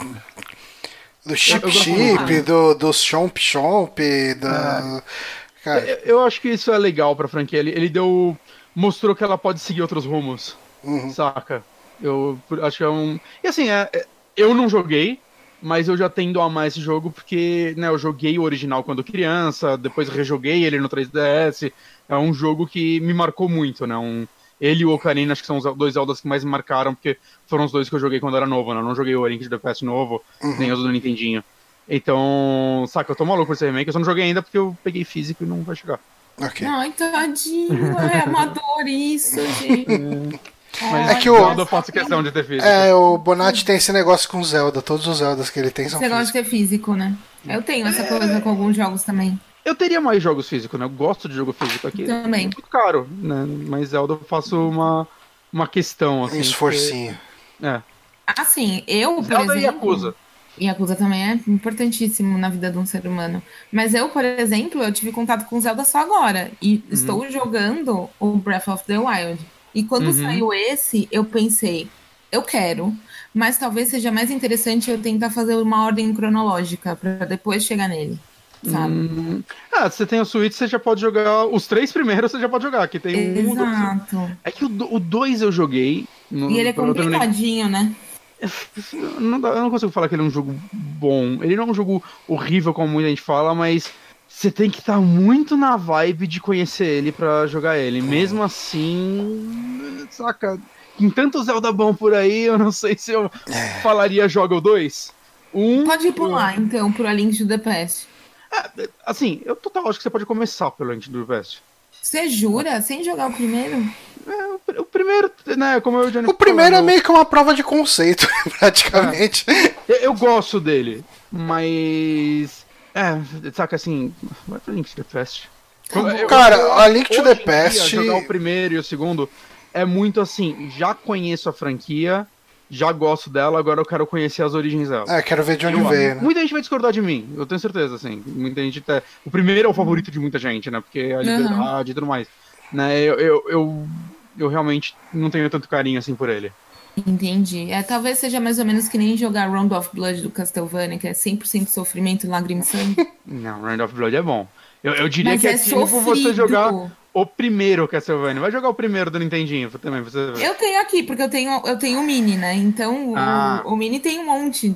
Do Chip Chip, do, do Chomp Chomp, da. É. Cara... Eu, eu, acho que isso é legal pra franquia. Ele, ele deu. mostrou que ela pode seguir outros rumos. Uhum. Saca? Eu acho que é um. E assim, é, é eu não joguei, mas eu já tendo a amar esse jogo porque, né, eu joguei o original quando criança, depois rejoguei ele no 3DS. É um jogo que me marcou muito, né? Um, ele e o Ocarina, acho que são os dois Zeldas que mais me marcaram, porque foram os dois que eu joguei quando era novo, né? Eu não joguei o Link de the Past novo, uhum. nem os do Nintendinho. Então, saca, eu tô maluco por esse remake, eu só não joguei ainda porque eu peguei físico e não vai chegar. Okay. Ai, tadinho, é amador isso, gente. Mas é que o Zelda eu faço questão de ter físico. É, o Bonatti tem esse negócio com Zelda. Todos os Zeldas que ele tem são Você gosta de ter físico, né? Eu tenho essa coisa com alguns jogos também. Eu teria mais jogos físicos, né? Eu gosto de jogo físico aqui. Também. É muito caro, né? Mas Zelda eu faço uma, uma questão, assim. Um esforcinho. Porque... É. Assim, eu, por Zelda exemplo... e Yakuza. Yakuza também é importantíssimo na vida de um ser humano. Mas eu, por exemplo, eu tive contato com Zelda só agora. E uhum. estou jogando o Breath of the Wild. E quando uhum. saiu esse, eu pensei, eu quero, mas talvez seja mais interessante eu tentar fazer uma ordem cronológica para depois chegar nele. Sabe? Hum. Ah, você tem o Switch, você já pode jogar. Os três primeiros você já pode jogar. Que tem Exato. Um, é que o 2 eu joguei. No, e ele é complicadinho, né? Não, eu não consigo falar que ele é um jogo bom. Ele não é um jogo horrível, como muita gente fala, mas você tem que estar tá muito na vibe de conhecer ele para jogar ele. Mesmo assim, saca? Em tanto Zelda bom por aí, eu não sei se eu é. falaria joga o 2. Um, Pode ir pular, um... então, pro A Link to the Past. É, assim, eu total acho que você pode começar pelo Link to the Past. Você jura? Sem jogar o primeiro? É, o, o, primeiro, né, como eu já O primeiro falando, é meio que uma prova de conceito, praticamente. É, eu, eu gosto dele, mas é, saca assim, vai pro Link to the Past. Cara, eu, a Link to the Past. Jogar o primeiro e o segundo é muito assim, já conheço a franquia, já gosto dela, agora eu quero conhecer as origens dela. É, quero ver de onde eu, veio, né? Muita gente vai discordar de mim, eu tenho certeza, assim. Muita gente tá... O primeiro é o favorito de muita gente, né? Porque é a liberdade uhum. e tudo mais. Né? Eu, eu, eu, eu realmente não tenho tanto carinho assim por ele. Entendi. É, talvez seja mais ou menos que nem jogar Round of Blood do Castlevania, que é 100% sofrimento, lágrimas e sangue. Não, Round of Blood é bom. Eu, eu diria Mas que é, é tipo você jogar o primeiro Castlevania. Vai jogar o primeiro do Nintendinho também, você. Eu tenho aqui, porque eu tenho, eu tenho o Mini, né? Então ah. o, o, Mini tem um monte.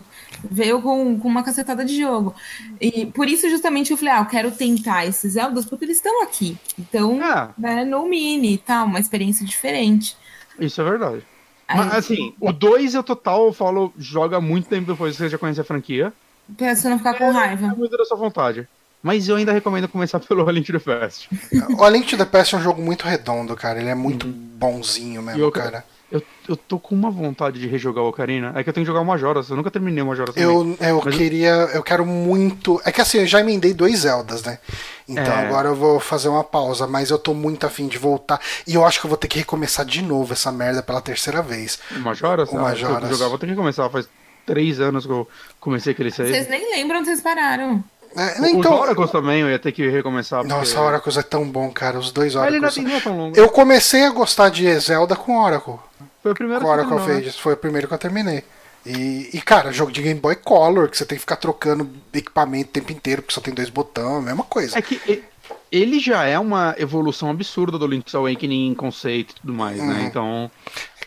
Veio com, com uma cacetada de jogo. E por isso, justamente, eu falei, ah, eu quero tentar esses Zeldas, porque eles estão aqui. Então, ah. né, no Mini e tal, uma experiência diferente. Isso é verdade. Mas, assim, o 2 eu total eu falo, joga muito tempo depois que você já conhece a franquia. Pra você não ficar com raiva. É muito da sua vontade. Mas eu ainda recomendo começar pelo A Link to the Past. o A Link to the Past é um jogo muito redondo, cara. Ele é muito uhum. bonzinho mesmo, eu, cara. Eu, eu tô com uma vontade de rejogar o Ocarina. É que eu tenho que jogar o Majora's. Eu nunca terminei o Majora's Eu, eu queria. Eu quero muito. É que assim, eu já emendei dois Zeldas, né? Então é... agora eu vou fazer uma pausa. Mas eu tô muito afim de voltar. E eu acho que eu vou ter que recomeçar de novo essa merda pela terceira vez. O Majora's? O Majora's. Ah, eu jogar, vou ter que começar. Faz três anos que eu comecei aquele save. Vocês nem lembram onde vocês pararam. É, então... Os Oracles também, eu ia ter que recomeçar. Porque... Nossa, Oracles é tão bom, cara. Os dois Oracles. Ele não é tão longo. Eu comecei a gostar de Zelda com Oracle. Foi o primeiro com Oracle terminou, Né? Foi o primeiro que eu terminei. E, e, cara, jogo de Game Boy Color, que você tem que ficar trocando equipamento o tempo inteiro, porque só tem dois botões, mesma coisa. É que ele já é uma evolução absurda do Link's Awakening em conceito e tudo mais, né? Uhum. Então.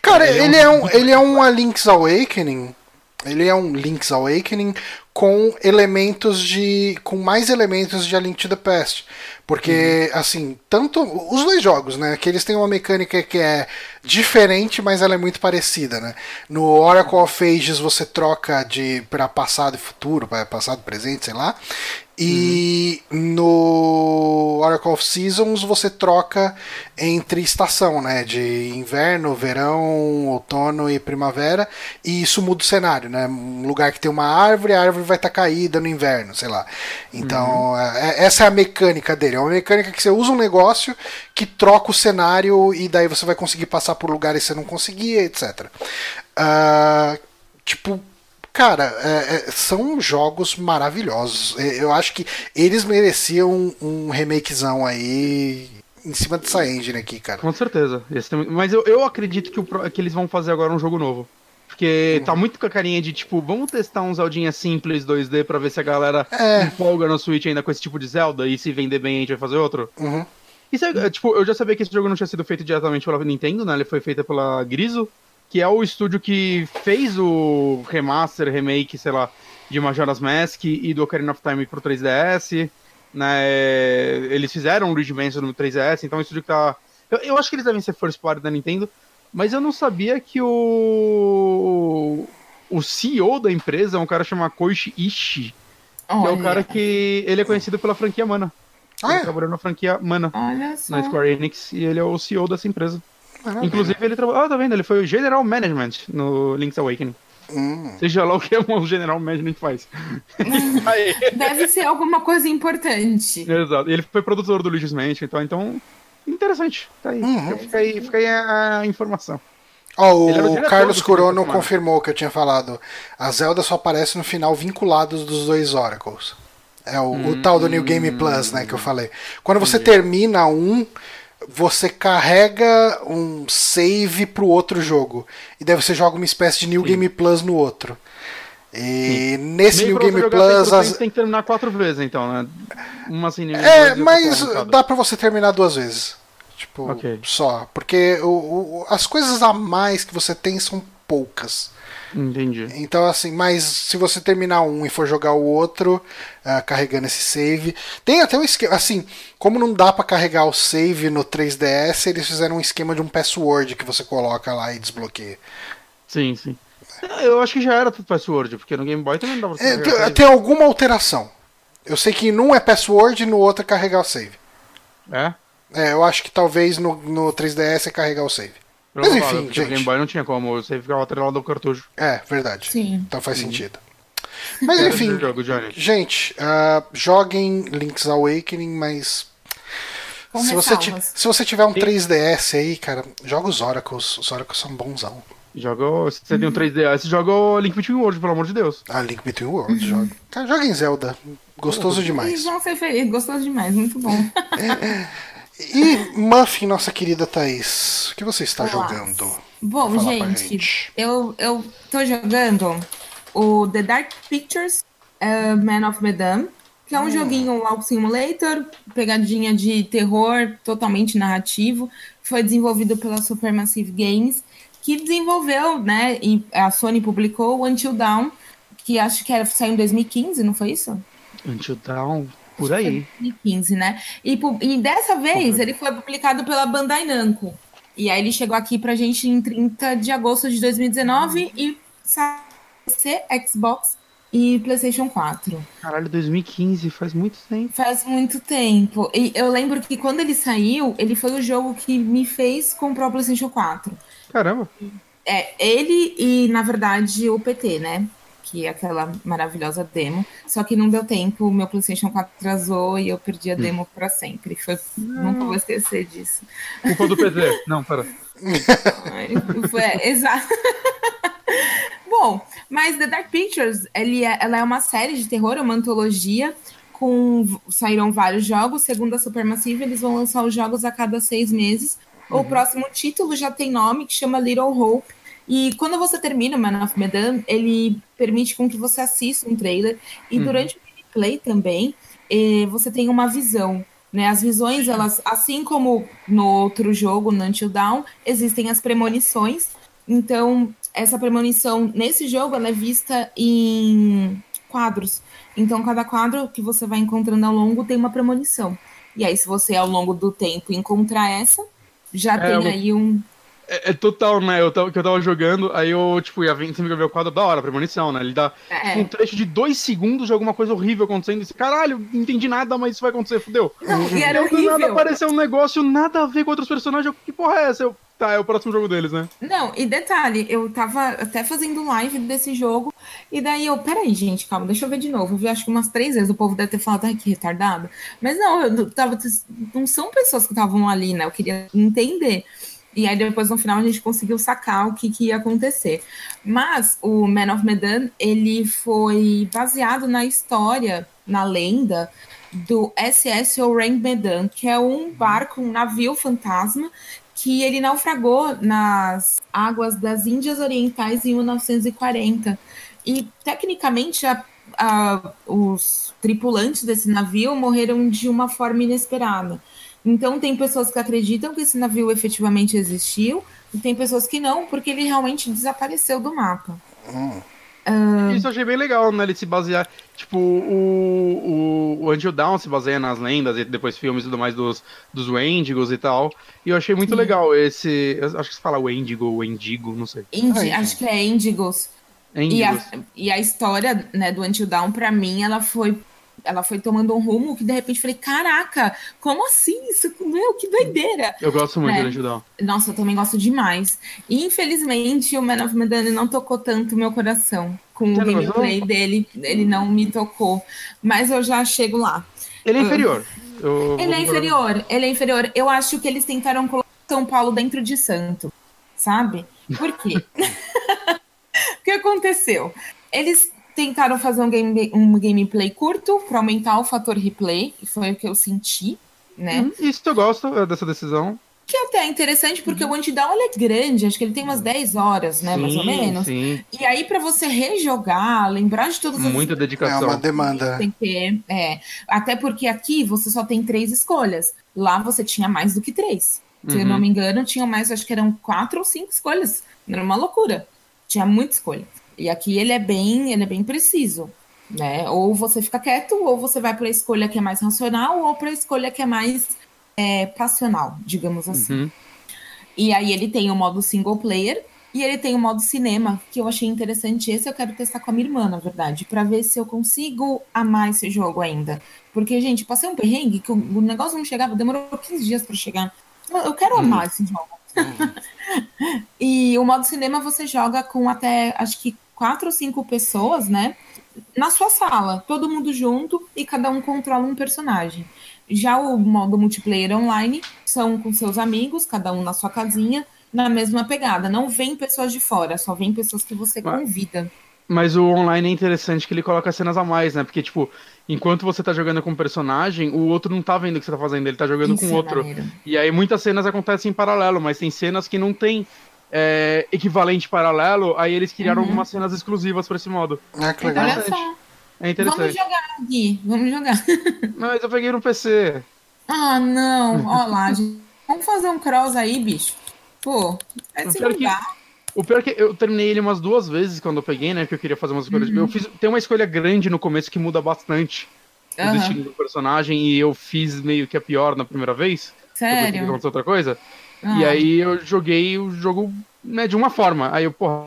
Cara, ele, é, um, ele é um Link's Awakening. Ele é um Link's Awakening com elementos de. com mais elementos de A Link to the Past. Porque, uhum. assim, tanto. Os dois jogos, né? Que eles têm uma mecânica que é diferente, mas ela é muito parecida, né? No Oracle of Ages você troca de para passado e futuro, para passado, presente, sei lá. E uhum. no Oracle of Seasons você troca entre estação, né? De inverno, verão, outono e primavera. E isso muda o cenário, né? Um lugar que tem uma árvore, a árvore vai estar tá caída no inverno, sei lá. Então, uhum. é, é, essa é a mecânica dele. É uma mecânica que você usa um negócio que troca o cenário e daí você vai conseguir passar por lugares que você não conseguia, etc. Uh, tipo, Cara, é, é, são jogos maravilhosos. É, eu acho que eles mereciam um, remakezão aí em cima dessa engine aqui, cara. Com certeza. Mas eu, eu acredito que, o, que eles vão fazer agora um jogo novo. Porque uhum. tá muito com a carinha de tipo, vamos testar um Zeldinha simples 2D pra ver se a galera é. empolga no Switch ainda com esse tipo de Zelda e se vender bem a gente vai fazer outro. Uhum. Isso é, tipo, eu já sabia que esse jogo não tinha sido feito diretamente pela Nintendo, né? Ele foi feito pela Griso, que é o estúdio que fez o remaster, remake, sei lá, de Majora's Mask e do Ocarina of Time pro 3DS. Né? Eles fizeram o Luigi Mansion no 3DS, então é um estúdio que tá. Eu, eu acho que eles devem ser first party da Nintendo, mas eu não sabia que o. O CEO da empresa é um cara chamado Koichi Ishii. Que é o cara que. Ele é conhecido pela franquia Mana. Ah, ele é? trabalhou na franquia Mana. Olha só. Na Square Enix. E ele é o CEO dessa empresa. Maravilha. Inclusive, ele trabalhou. Ah, tá vendo? Ele foi o General Management no Link's Awakening. Hum. Seja lá o que o General Management faz. Deve ser alguma coisa importante. Exato. Ele foi produtor do Luigi's Mansion, então, então interessante. Tá aí. Uhum. Fica aí, fica aí a, a informação. Oh, o Carlos Corono confirmou o que eu tinha falado. A Zelda só aparece no final vinculados dos dois Oracles. É o, hum, o tal do New Game Plus, né, que eu falei. Quando você entendi. termina um, você carrega um save pro outro jogo. E daí você joga uma espécie de New Sim. Game Plus no outro. E Sim. nesse New Game Plus. As... Tem que terminar quatro vezes, então, né? Uma assim, É, mas dá pra você terminar duas vezes. Tipo, okay. só. Porque o, o, as coisas a mais que você tem são poucas. Entendi. Então, assim, mas se você terminar um e for jogar o outro, uh, carregando esse save. Tem até um esquema. Assim, como não dá para carregar o save no 3DS, eles fizeram um esquema de um password que você coloca lá e desbloqueia. Sim, sim. Eu acho que já era tudo password, porque no Game Boy também não dava pra é, tem, tem alguma alteração. Eu sei que num é password e no outro é carregar o save. É? É, eu acho que talvez no, no 3DS é carregar o save. Mas enfim, gente. O Game Boy não tinha como, você ficava atrelado ao cartucho. É, verdade. Sim. Então faz sentido. Mas enfim, jogo, gente, uh, joguem Link's Awakening, mas. se você, se você tiver um 3DS aí, cara, joga os Oracles. Os Oracles são bonzão. Joga. Se você tem um 3DS, joga o Link Between Worlds, pelo amor de Deus. Ah, Link Between Worlds, joga. Cara, joga em Zelda. Gostoso demais. Vão ser felizes, gostoso demais, muito bom. E Muffin, nossa querida Thaís, o que você está Olá. jogando? Bom, gente, gente, eu, eu tô jogando o The Dark Pictures uh, Man of Medan, que é um hum. joguinho Walk Simulator, pegadinha de terror totalmente narrativo, foi desenvolvido pela Supermassive Games, que desenvolveu, né, e a Sony publicou o Until Dawn, que acho que era, saiu em 2015, não foi isso? Until Dawn, por aí. 2015, né? E, e dessa vez ele foi publicado pela Bandai Namco. E aí ele chegou aqui pra gente em 30 de agosto de 2019 e saiu Xbox e PlayStation 4. Caralho, 2015, faz muito tempo. Faz muito tempo. E eu lembro que quando ele saiu, ele foi o jogo que me fez comprar o PlayStation 4. Caramba. É, ele e, na verdade, o PT, né? Que é aquela maravilhosa demo. Só que não deu tempo, o meu PlayStation 4 atrasou e eu perdi a hum. demo para sempre. Foi, nunca vou esquecer disso. Culpa do PC. não, pera. Foi, é, exato. Bom, mas The Dark Pictures, é, ela é uma série de terror, é uma antologia. Com, saíram vários jogos. Segundo a Supermassive, eles vão lançar os jogos a cada seis meses. Uhum. O próximo título já tem nome, que chama Little Hope. E quando você termina o Man of Medan, ele permite com que você assista um trailer. E uhum. durante o gameplay também, eh, você tem uma visão. Né? As visões, elas, assim como no outro jogo, no Until Dawn, existem as premonições. Então, essa premonição nesse jogo ela é vista em quadros. Então, cada quadro que você vai encontrando ao longo tem uma premonição. E aí, se você ao longo do tempo encontrar essa, já é, tem aí um, é, é, total, né? Eu tava, que eu tava jogando, aí eu, tipo, ia sempre ver o quadro da hora, premonição, né? Ele dá é. um trecho de dois segundos de alguma coisa horrível acontecendo. E caralho, não entendi nada, mas isso vai acontecer, fudeu. Não, e era horrível. nada apareceu um negócio nada a ver com outros personagens. Que porra é essa? Eu, tá, é o próximo jogo deles, né? Não, e detalhe, eu tava até fazendo live desse jogo, e daí eu, peraí, gente, calma, deixa eu ver de novo. Eu vi acho que umas três vezes o povo deve ter falado, ai, que retardado. Mas não, eu tava. Não são pessoas que estavam ali, né? Eu queria entender. E aí depois no final a gente conseguiu sacar o que, que ia acontecer. Mas o Man of Medan, ele foi baseado na história, na lenda do SS Orang Medan, que é um barco, um navio fantasma que ele naufragou nas águas das Índias Orientais em 1940. E tecnicamente a, a, os tripulantes desse navio morreram de uma forma inesperada. Então, tem pessoas que acreditam que esse navio efetivamente existiu, e tem pessoas que não, porque ele realmente desapareceu do mapa. Hum. Uh... Isso eu achei bem legal, né? Ele se basear. Tipo, o, o, o Until Dawn se baseia nas lendas e depois filmes e tudo mais dos, dos Wendigos e tal. E eu achei muito Sim. legal esse. acho que se fala Wendigo ou Wendigo, não sei. Indi, acho que é Endigos. E a, e a história né, do Until Dawn, pra mim, ela foi ela foi tomando um rumo que de repente falei, caraca, como assim? Isso, meu, que doideira. Eu gosto muito né? de Dawn. Nossa, eu também gosto demais. E infelizmente o Man of Medan não tocou tanto meu coração. Com Você o gameplay dele, ele não me tocou. Mas eu já chego lá. Ele é inferior. Eu... Ele é inferior, ele é inferior. Eu acho que eles tentaram colocar São Paulo dentro de Santo, sabe? Por quê? o que aconteceu? Eles tentaram fazer um, game, um gameplay curto para aumentar o fator replay, que foi o que eu senti, né? Hum, isso eu gosto é, dessa decisão. Que é até é interessante, porque uhum. o Antidown ele é grande, acho que ele tem umas 10 horas, né? Sim, mais ou menos. Sim. E aí, para você rejogar, lembrar de todas as. Muita dedicação. É uma demanda. Tem que, é. Até porque aqui você só tem três escolhas. Lá você tinha mais do que três. Se uhum. eu não uhum. me engano, tinham mais, acho que eram quatro ou cinco escolhas. Era uma loucura. Tinha muita escolha. E aqui ele é bem, ele é bem preciso, né? Ou você fica quieto, ou você vai para a escolha que é mais racional, ou para a escolha que é mais é, passional, digamos assim. Uhum. E aí ele tem o modo single player e ele tem o modo cinema, que eu achei interessante. Esse eu quero testar com a minha irmã, na verdade, para ver se eu consigo amar esse jogo ainda. Porque, gente, passei um perrengue que o, negócio não chegava, demorou 15 dias para chegar. Eu quero uhum. amar esse jogo. Uhum. e o modo cinema você joga com até, acho que quatro ou cinco pessoas, né? Na sua sala, todo mundo junto e cada um controla um personagem. Já o modo multiplayer online são com seus amigos, cada um na sua casinha, na mesma pegada. Não vem pessoas de fora, só vem pessoas que você convida. Mas o online é interessante que ele coloca cenas a mais, né? Porque, tipo, enquanto você tá jogando com um personagem, o outro não tá vendo o que você tá fazendo, ele tá jogando Isso com é outro. Maneiro. E aí muitas cenas acontecem em paralelo, mas tem cenas que não tem é, equivalente paralelo, aí eles criaram uhum. algumas cenas exclusivas para esse modo. Ah, que legal. Olha só. É interessante. Vamos jogar, Gui. Vamos jogar. Mas eu peguei no PC. Ah, não. Olha lá, gente. Vamos fazer um cross aí, bicho. Pô, é se lugar. O pior é que eu terminei ele umas duas vezes quando eu peguei, né? Que eu queria fazer umas escolhas. Uhum. Eu fiz. Tem uma escolha grande no começo que muda bastante uhum. o destino do personagem. E eu fiz meio que a pior na primeira vez. Sério? Que aconteceu outra coisa. Ah. E aí eu joguei o jogo né, de uma forma. Aí eu, porra,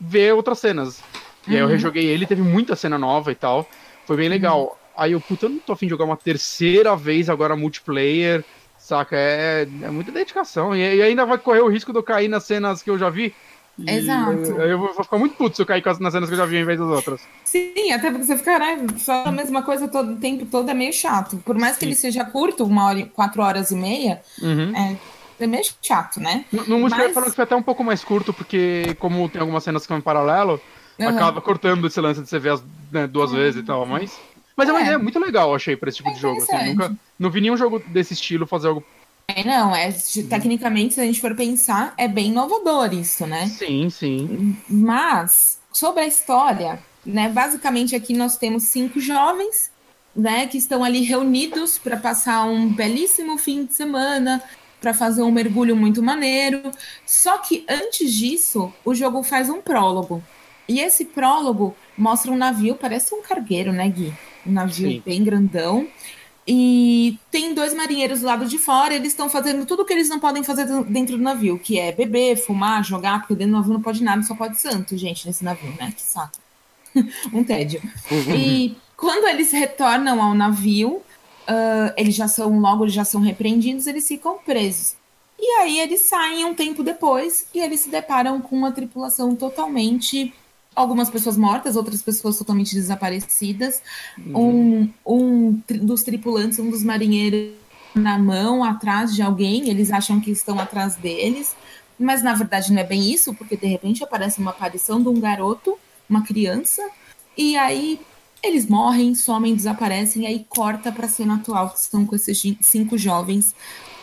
ver outras cenas. E aí eu uhum. rejoguei ele, teve muita cena nova e tal. Foi bem legal. Uhum. Aí eu, puta, eu não tô afim de jogar uma terceira vez agora multiplayer, saca? É, é muita dedicação. E, e, ainda vai correr o risco de eu cair nas cenas que eu já vi. Exato. Eu, eu, vou ficar muito puto se eu cair nas cenas que eu já vi em vez das outras. Sim, até porque você fica, né, só a mesma coisa todo o tempo todo é meio chato. Por mais que Sim. ele seja curto, uma hora, quatro horas e meia, uhum. é, é meio chato, né? No, no multiplayer Mas... que foi até um pouco mais curto, porque como tem algumas cenas que são em paralelo, uhum. acaba cortando esse lance de você ver as né, duas uhum. vezes e tal, mas... Mas é uma é. ideia muito legal, achei, pra esse tipo é de jogo. Assim, nunca, não vi nenhum jogo desse estilo fazer algo é, não, é, tecnicamente, se a gente for pensar, é bem inovador isso, né? Sim, sim. Mas, sobre a história, né? Basicamente aqui nós temos cinco jovens, né? Que estão ali reunidos para passar um belíssimo fim de semana, para fazer um mergulho muito maneiro. Só que antes disso, o jogo faz um prólogo. E esse prólogo mostra um navio, parece um cargueiro, né, Gui? Um navio Sim. bem grandão. E tem dois marinheiros do lado de fora, eles estão fazendo tudo o que eles não podem fazer dentro do navio, que é beber, fumar, jogar, porque dentro do navio não pode nada, só pode santo, gente, nesse navio, né? Que saco. um tédio. e quando eles retornam ao navio, uh, eles já são, logo eles já são repreendidos, eles ficam presos. E aí eles saem um tempo depois e eles se deparam com uma tripulação totalmente. Algumas pessoas mortas, outras pessoas totalmente desaparecidas. Uhum. Um, um dos tripulantes, um dos marinheiros, na mão atrás de alguém, eles acham que estão atrás deles, mas na verdade não é bem isso, porque de repente aparece uma aparição de um garoto, uma criança, e aí eles morrem, somem, desaparecem, e aí corta para a cena atual, que estão com esses cinco jovens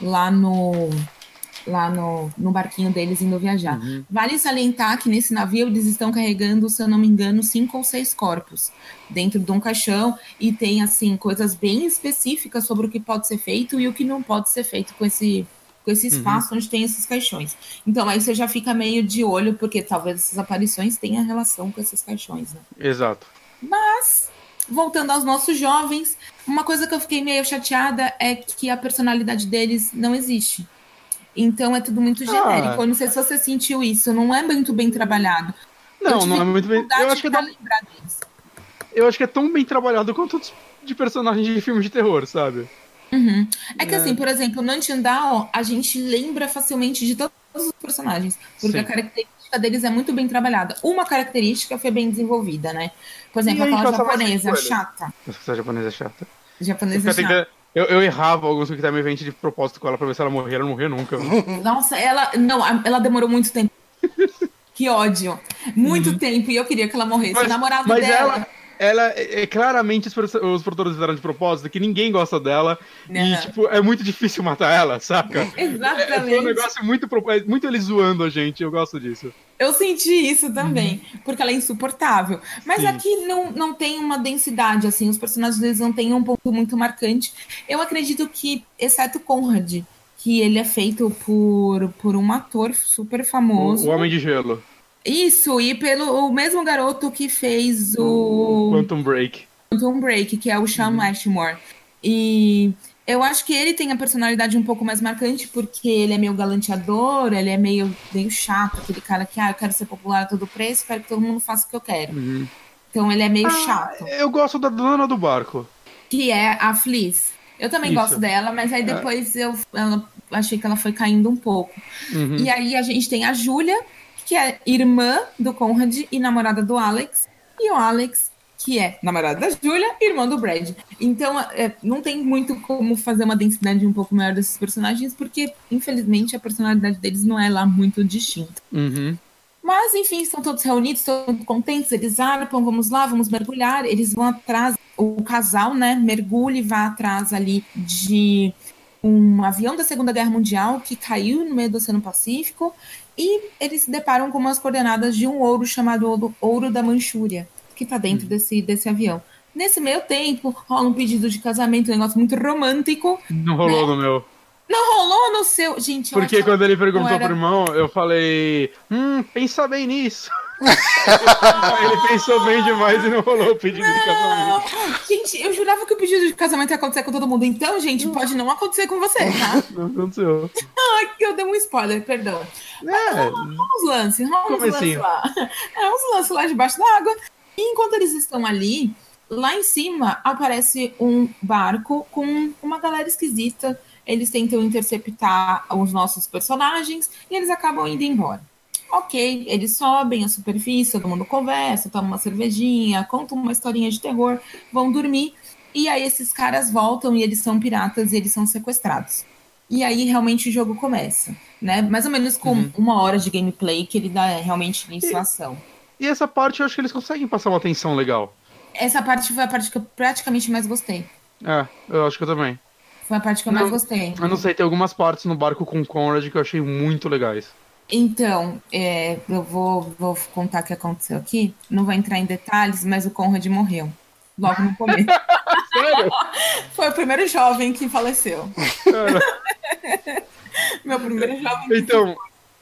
lá no lá no, no barquinho deles indo viajar. Uhum. Vale salientar que nesse navio eles estão carregando, se eu não me engano, cinco ou seis corpos dentro de um caixão e tem assim coisas bem específicas sobre o que pode ser feito e o que não pode ser feito com esse com esse uhum. espaço uhum. onde tem esses caixões. Então aí você já fica meio de olho porque talvez essas aparições tenham relação com esses caixões, né? Exato. Mas voltando aos nossos jovens, uma coisa que eu fiquei meio chateada é que a personalidade deles não existe. Então é tudo muito ah. genérico. Ah. Eu não sei se você sentiu isso, não é muito bem trabalhado. Não, não é muito bem. Eu acho que é tão... Eu acho que é tão bem trabalhado quanto de personagens de filmes de terror, sabe? Uhum. É que é. assim, por exemplo, no Antindal, a gente lembra facilmente de todos os personagens, porque Sim. a característica deles é muito bem trabalhada. Uma característica foi bem desenvolvida, né? Por exemplo, aquela japonesa chata. Essa japonesa chata. Japonesa chata. Eu, eu errava alguns que me Event de propósito com ela pra ver se ela morria. Ela não morreu nunca. Nossa, ela. Não, ela demorou muito tempo. que ódio. Muito uhum. tempo. E eu queria que ela morresse. Mas, o namorado mas dela. Ela ela é, é claramente os, os produtores fizeram de propósito, que ninguém gosta dela. Não. E, tipo, é muito difícil matar ela, saca? Exatamente. É, é um negócio muito, é muito ele zoando a gente, eu gosto disso. Eu senti isso também, uhum. porque ela é insuportável. Mas Sim. aqui não, não tem uma densidade, assim, os personagens deles não têm um ponto muito marcante. Eu acredito que, exceto Conrad, que ele é feito por, por um ator super famoso. O Homem de Gelo. Isso, e pelo o mesmo garoto que fez o. Quantum Break. Quantum Break, que é o Sean uhum. Ashmore. E eu acho que ele tem a personalidade um pouco mais marcante, porque ele é meio galanteador, ele é meio, meio chato, aquele cara que, ah, eu quero ser popular a todo preço, quero que todo mundo faça o que eu quero. Uhum. Então ele é meio ah, chato. Eu gosto da dona do barco. Que é a Fliss. Eu também Isso. gosto dela, mas aí é. depois é. eu ela, achei que ela foi caindo um pouco. Uhum. E aí a gente tem a Júlia, que é irmã do Conrad e namorada do Alex, e o Alex, que é namorada da Julia irmã do Brad. Então, é, não tem muito como fazer uma densidade um pouco maior desses personagens, porque, infelizmente, a personalidade deles não é lá muito distinta. Uhum. Mas, enfim, estão todos reunidos, todos contentes, eles arpam, vamos lá, vamos mergulhar, eles vão atrás, o casal, né, mergulha e vai atrás ali de um avião da Segunda Guerra Mundial que caiu no meio do Oceano Pacífico e eles se deparam com umas coordenadas de um ouro chamado Ouro da Manchúria, que está dentro hum. desse, desse avião. Nesse meio tempo, rola um pedido de casamento, um negócio muito romântico. Não rolou né? no meu. Não rolou no seu. Gente, Porque quando ele perguntou era... pro irmão, eu falei: Hum, pensa bem nisso. ele pensou bem demais e não rolou o pedido não. de casamento. Gente, eu jurava que o pedido de casamento ia acontecer com todo mundo. Então, gente, pode não acontecer com você, tá? Não aconteceu. Ai, eu dei um spoiler, perdão. É. uns lances, uns lances lá. É, uns lances lá debaixo d'água. E enquanto eles estão ali, lá em cima aparece um barco com uma galera esquisita. Eles tentam interceptar os nossos personagens e eles acabam indo embora. Ok, eles sobem a superfície, todo mundo conversa, toma uma cervejinha, conta uma historinha de terror, vão dormir. E aí esses caras voltam e eles são piratas e eles são sequestrados. E aí realmente o jogo começa, né? Mais ou menos com uhum. uma hora de gameplay que ele dá realmente início à ação. E essa parte eu acho que eles conseguem passar uma atenção legal. Essa parte foi a parte que eu praticamente mais gostei. É, eu acho que eu também. Foi a parte que eu não, mais gostei. Eu não sei, tem algumas partes no barco com Conrad que eu achei muito legais. Então, é, eu vou, vou contar o que aconteceu aqui. Não vou entrar em detalhes, mas o Conrad morreu. Logo no começo. Sério? Foi o primeiro jovem que faleceu. meu primeiro jovem. Então,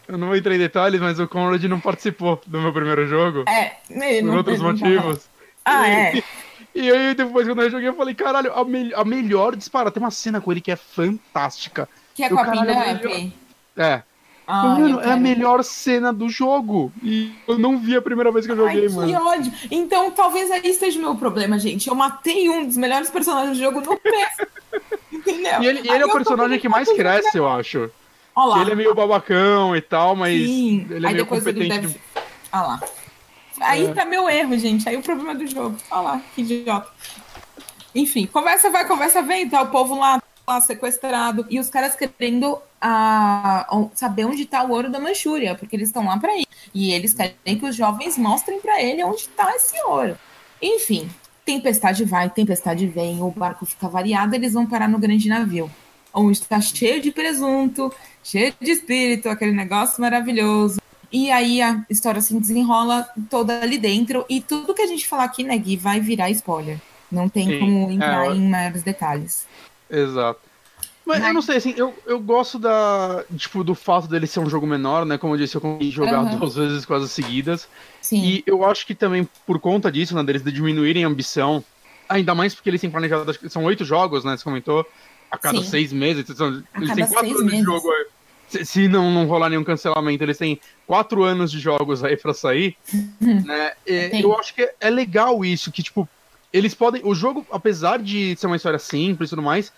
eu não vou entrar em detalhes, mas o Conrad não participou do meu primeiro jogo. É, ele Por outros motivos. Ah, e, é. E aí, depois, quando eu joguei, eu falei, caralho, a, me a melhor dispara. Tem uma cena com ele que é fantástica. Que é com a Penelope. É. Mano, é a melhor cena do jogo. E eu não vi a primeira vez que eu joguei, Ai, mano. Que ódio. Então, talvez aí esteja o meu problema, gente. Eu matei um dos melhores personagens do jogo no PS. Entendeu? E ele, ele é o personagem que mais cresce, eu acho. Olha lá. Ele é meio babacão e tal, mas Sim. ele é aí meio competente. Ele deve... Olha lá. Aí é. tá meu erro, gente. Aí o problema do jogo. Olha lá, que idiota. Enfim, conversa vai, conversa vem, tá o povo lá lá sequestrado. E os caras querendo a, saber onde está o ouro da Manchúria, porque eles estão lá para ir. E eles querem que os jovens mostrem para ele onde está esse ouro. Enfim, tempestade vai, tempestade vem, o barco fica variado, eles vão parar no grande navio, onde está cheio de presunto, cheio de espírito, aquele negócio maravilhoso. E aí a história se desenrola toda ali dentro. E tudo que a gente falar aqui, né, Gui, vai virar spoiler. Não tem Sim, como entrar é, em maiores detalhes. Exato. Mas, eu não sei, assim, eu, eu gosto da, tipo, do fato dele ser um jogo menor, né? Como eu disse, eu consegui jogar uhum. duas vezes quase seguidas. Sim. E eu acho que também, por conta disso, né, deles de diminuírem a ambição, ainda mais porque eles têm planejado, acho que são oito jogos, né? Você comentou, a cada Sim. seis meses. Então, eles têm quatro anos meses. de jogo aí se, se não, não rolar nenhum cancelamento, eles têm quatro anos de jogos aí para sair, uhum. né? É, eu acho que é legal isso, que, tipo, eles podem. O jogo, apesar de ser uma história simples e tudo mais,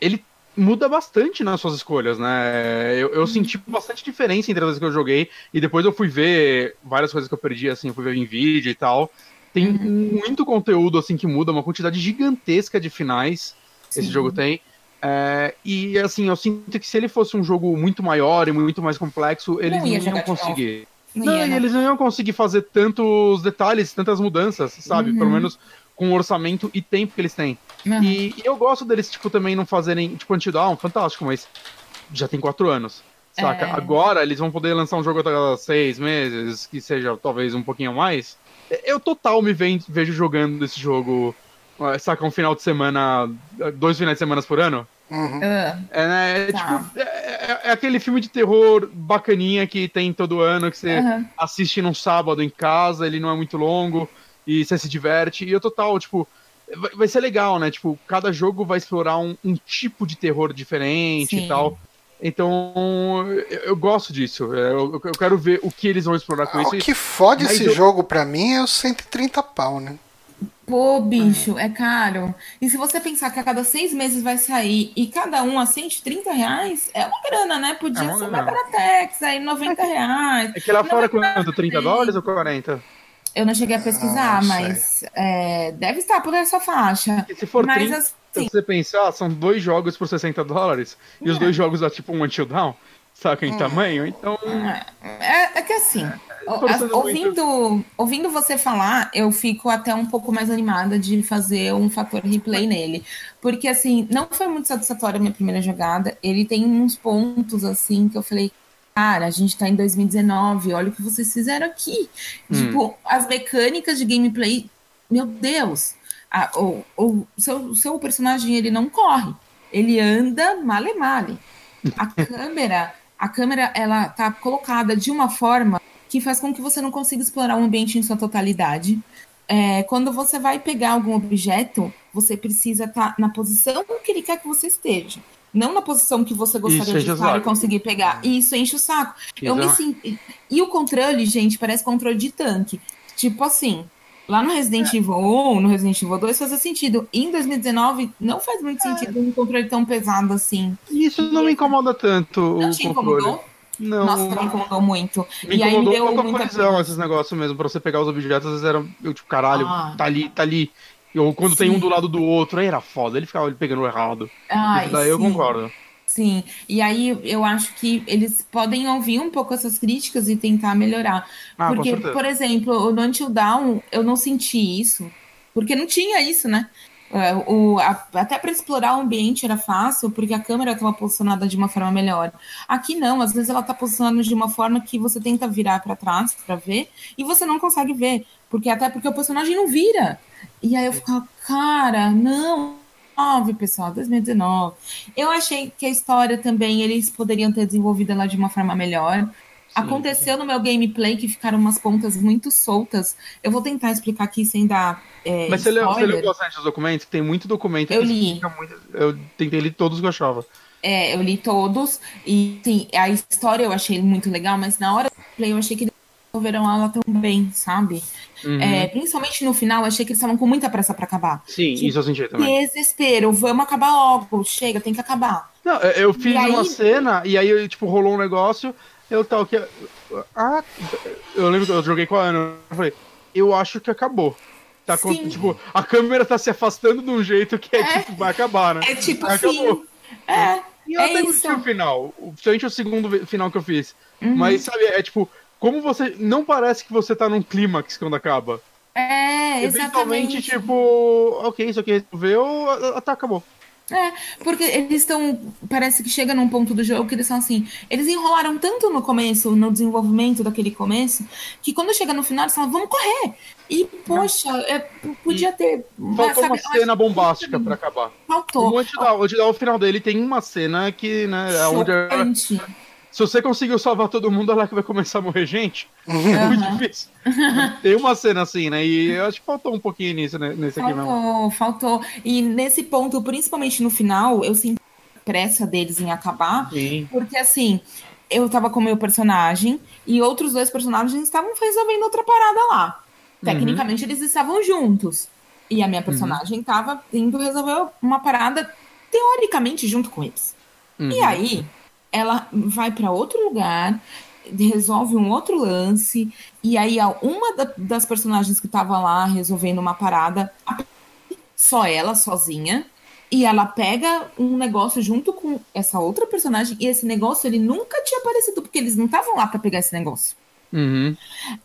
ele muda bastante nas suas escolhas, né? Eu, eu uhum. senti bastante diferença entre as vezes que eu joguei e depois eu fui ver várias coisas que eu perdi, assim, fui ver em vídeo e tal. Tem uhum. muito conteúdo, assim, que muda, uma quantidade gigantesca de finais Sim. esse jogo tem. É, e assim, eu sinto que se ele fosse um jogo muito maior e muito mais complexo, eles não, não iam conseguir. Não, não eles não iam conseguir fazer tantos detalhes, tantas mudanças, sabe? Uhum. Pelo menos com o orçamento e tempo que eles têm. Uhum. E, e, eu gosto deles, tipo, também não fazerem, tipo, Until Dawn, fantástico, mas já tem quatro anos, saca? É... Agora eles vão poder lançar um jogo a cada seis meses, que seja talvez um pouquinho mais. Eu total me vejo jogando esse jogo saca um final de semana, dois finais de semana por ano. Uhum. Ah. É, né, é, tá. tipo, é, é, é, aquele filme de terror bacaninha que tem todo ano, que você uhum. assiste num sábado em casa, ele não é muito longo, e você se diverte. E eu total, tipo, vai, vai ser legal, né? Tipo, cada jogo vai explorar um, um tipo de terror diferente Sim. e tal. Então, eu, eu gosto disso. É, eu, eu, quero ver o que eles vão explorar com ah, isso. O que fode esse eu... jogo pra mim é os 130 pau, né? Pô, bicho, é caro. E se você pensar que a cada seis meses vai sair e cada um a 130 reais, é uma grana, né? Podia é ser mais Tex, aí 90 reais. É que lá fora quanto? 30 dólares ou 40? Eu não cheguei a pesquisar, ah, mas é, deve estar por essa faixa. E se for mas, 30, assim, se você pensar, são dois jogos por 60 dólares, e é. os dois jogos dá tipo um Until Down, saca em é. tamanho, então... É, é que assim... É ouvindo, ouvindo você falar, eu fico até um pouco mais animada de fazer um fator replay nele. Porque, assim, não foi muito satisfatória a minha primeira jogada. Ele tem uns pontos, assim, que eu falei, cara, a gente tá em 2019, olha o que vocês fizeram aqui. Hum. Tipo, as mecânicas de gameplay, meu Deus. A, o, o, seu, seu personagem, ele não corre. Ele anda male male. A câmera, a câmera, ela tá colocada de uma forma que faz com que você não consiga explorar o ambiente em sua totalidade. É, quando você vai pegar algum objeto, você precisa estar tá na posição que ele quer que você esteja. Não na posição que você gostaria de estar e conseguir pegar. E isso enche o saco. Eu me sinto... E o controle, gente, parece controle de tanque. Tipo assim, lá no Resident é. Evil 1, no Resident Evil 2 fazia sentido. Em 2019 não faz muito é. sentido um controle tão pesado assim. Isso não me incomoda tanto. Não te controle. incomodou? Não. Nossa, me incomodou muito. Me e incomodou aí me deu muita colisão esses negócios mesmo, pra você pegar os objetos, às vezes era, eu, tipo, caralho, ah. tá ali, tá ali. Ou quando sim. tem um do lado do outro, aí era foda, ele ficava pegando errado. Ai, daí sim. eu concordo. Sim, e aí eu acho que eles podem ouvir um pouco essas críticas e tentar melhorar. Ah, porque, por exemplo, no Until Down, eu não senti isso, porque não tinha isso, né? É, o, a, até para explorar o ambiente era fácil, porque a câmera estava posicionada de uma forma melhor. Aqui não, às vezes ela está posicionada de uma forma que você tenta virar para trás para ver e você não consegue ver, porque até porque o personagem não vira. E aí eu ficava, cara, não, 2019, pessoal, 2019. Eu achei que a história também eles poderiam ter desenvolvido ela de uma forma melhor. Aconteceu no meu gameplay que ficaram umas pontas muito soltas. Eu vou tentar explicar aqui sem dar. É, Mas você leu, você leu bastante os documentos? Tem muito documento. Eu li. Muito, eu tentei ler todos que eu achava. É, eu li todos. E sim, a história eu achei muito legal, mas na hora do play eu achei que resolveram ela tão bem, sabe? Uhum. É, principalmente no final, achei que eles estavam com muita pressa para acabar. Sim, tipo, isso eu senti também. Desespero, vamos acabar logo, chega, tem que acabar. Não, eu fiz e uma aí... cena e aí, tipo, rolou um negócio, eu tal que. Ah, eu lembro que eu joguei com a Ana. Eu falei, eu acho que acabou. Tá com, tipo, a câmera tá se afastando de um jeito que é, é tipo, vai acabar, né? É tipo, Acabou. Fim. É. E eu é até isso. o final, principalmente o segundo final que eu fiz. Uhum. Mas, sabe, é tipo, como você. Não parece que você tá num clímax quando acaba. É, Eventualmente, exatamente. tipo, ok, isso aqui resolveu, até acabou. É, porque eles estão. Parece que chega num ponto do jogo que eles são assim. Eles enrolaram tanto no começo, no desenvolvimento daquele começo, que quando chega no final, eles falam, vamos correr. E, poxa, é, podia ter. Faltou sabe, uma eu cena bombástica pra acabar. Faltou. Vou te dar, vou te dar o final dele, tem uma cena que, né, é onde a- Chocante. Se você conseguiu salvar todo mundo, lá que vai começar a morrer gente. É muito difícil. tem uma cena assim, né, e eu acho que faltou um pouquinho nisso, né, nesse aqui mesmo. Faltou, faltou. E nesse ponto, principalmente no final, eu senti pressa deles em acabar, Sim. porque assim, eu tava com o meu personagem e outros dois personagens estavam resolvendo outra parada lá. Tecnicamente, eles estavam juntos. E a minha personagem tava indo resolver uma parada, teoricamente, junto com eles. Uhum. E aí, ela vai pra outro lugar, resolve um outro lance, e aí uma da- das personagens que tava lá resolvendo uma parada, só ela sozinha, e ela pega um negócio junto com essa outra personagem, e esse negócio ele nunca tinha aparecido, porque eles não estavam lá pra pegar esse negócio. Uhum.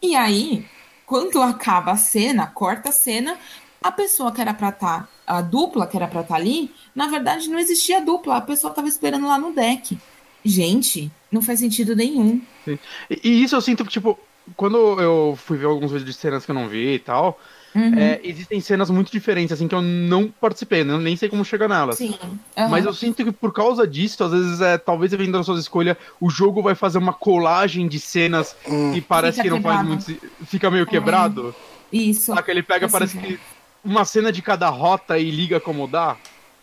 E aí, quando acaba a cena, corta a cena, a pessoa que era pra estar, a dupla que era pra estar ali, na verdade não existia dupla, a pessoa tava esperando lá no deck. Gente, não faz sentido nenhum. E, e isso eu sinto que, tipo, quando eu fui ver alguns vídeos de cenas que eu não vi e tal, Uhum. é, existem cenas muito diferentes, assim, que eu não participei, né, eu nem sei como chegar nelas. Sim. aham. Mas eu sinto que por causa disso, às vezes, é, talvez dependendo da sua escolha, o jogo vai fazer uma colagem de cenas e parece Fica que não faz quebrado. muito. se- Fica meio quebrado. Isso. Saca? Ele pega, Assim, parece é. que uma cena de cada rota e liga como dá.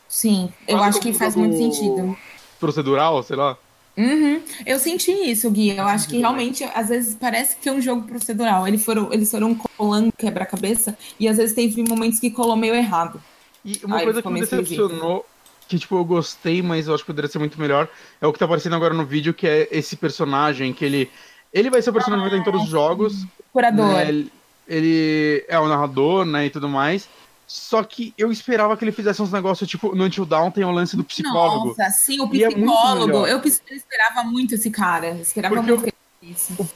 Sim, eu Quase acho que faz muito sentido. Procedural, sei lá. Uhum. Eu senti isso, Gui. Eu acho que realmente, às vezes, parece que é um jogo procedural. Eles foram, eles foram colando quebra-cabeça e às vezes teve momentos que colou meio errado. E uma Ai, coisa que me decepcionou, que tipo, eu gostei, mas eu acho que poderia ser muito melhor, é o que tá aparecendo agora no vídeo, que é esse personagem, que ele. Ele vai ser o personagem que vai estar em todos os jogos. Curador. né, Ele, ele é o narrador, né, e tudo mais. Só que eu esperava que ele fizesse uns negócios, tipo, no Until Dawn tem o lance do psicólogo. Nossa, sim, o é psicólogo. melhor. eu eu esperava muito esse cara. Eu esperava Porque muito fizesse isso.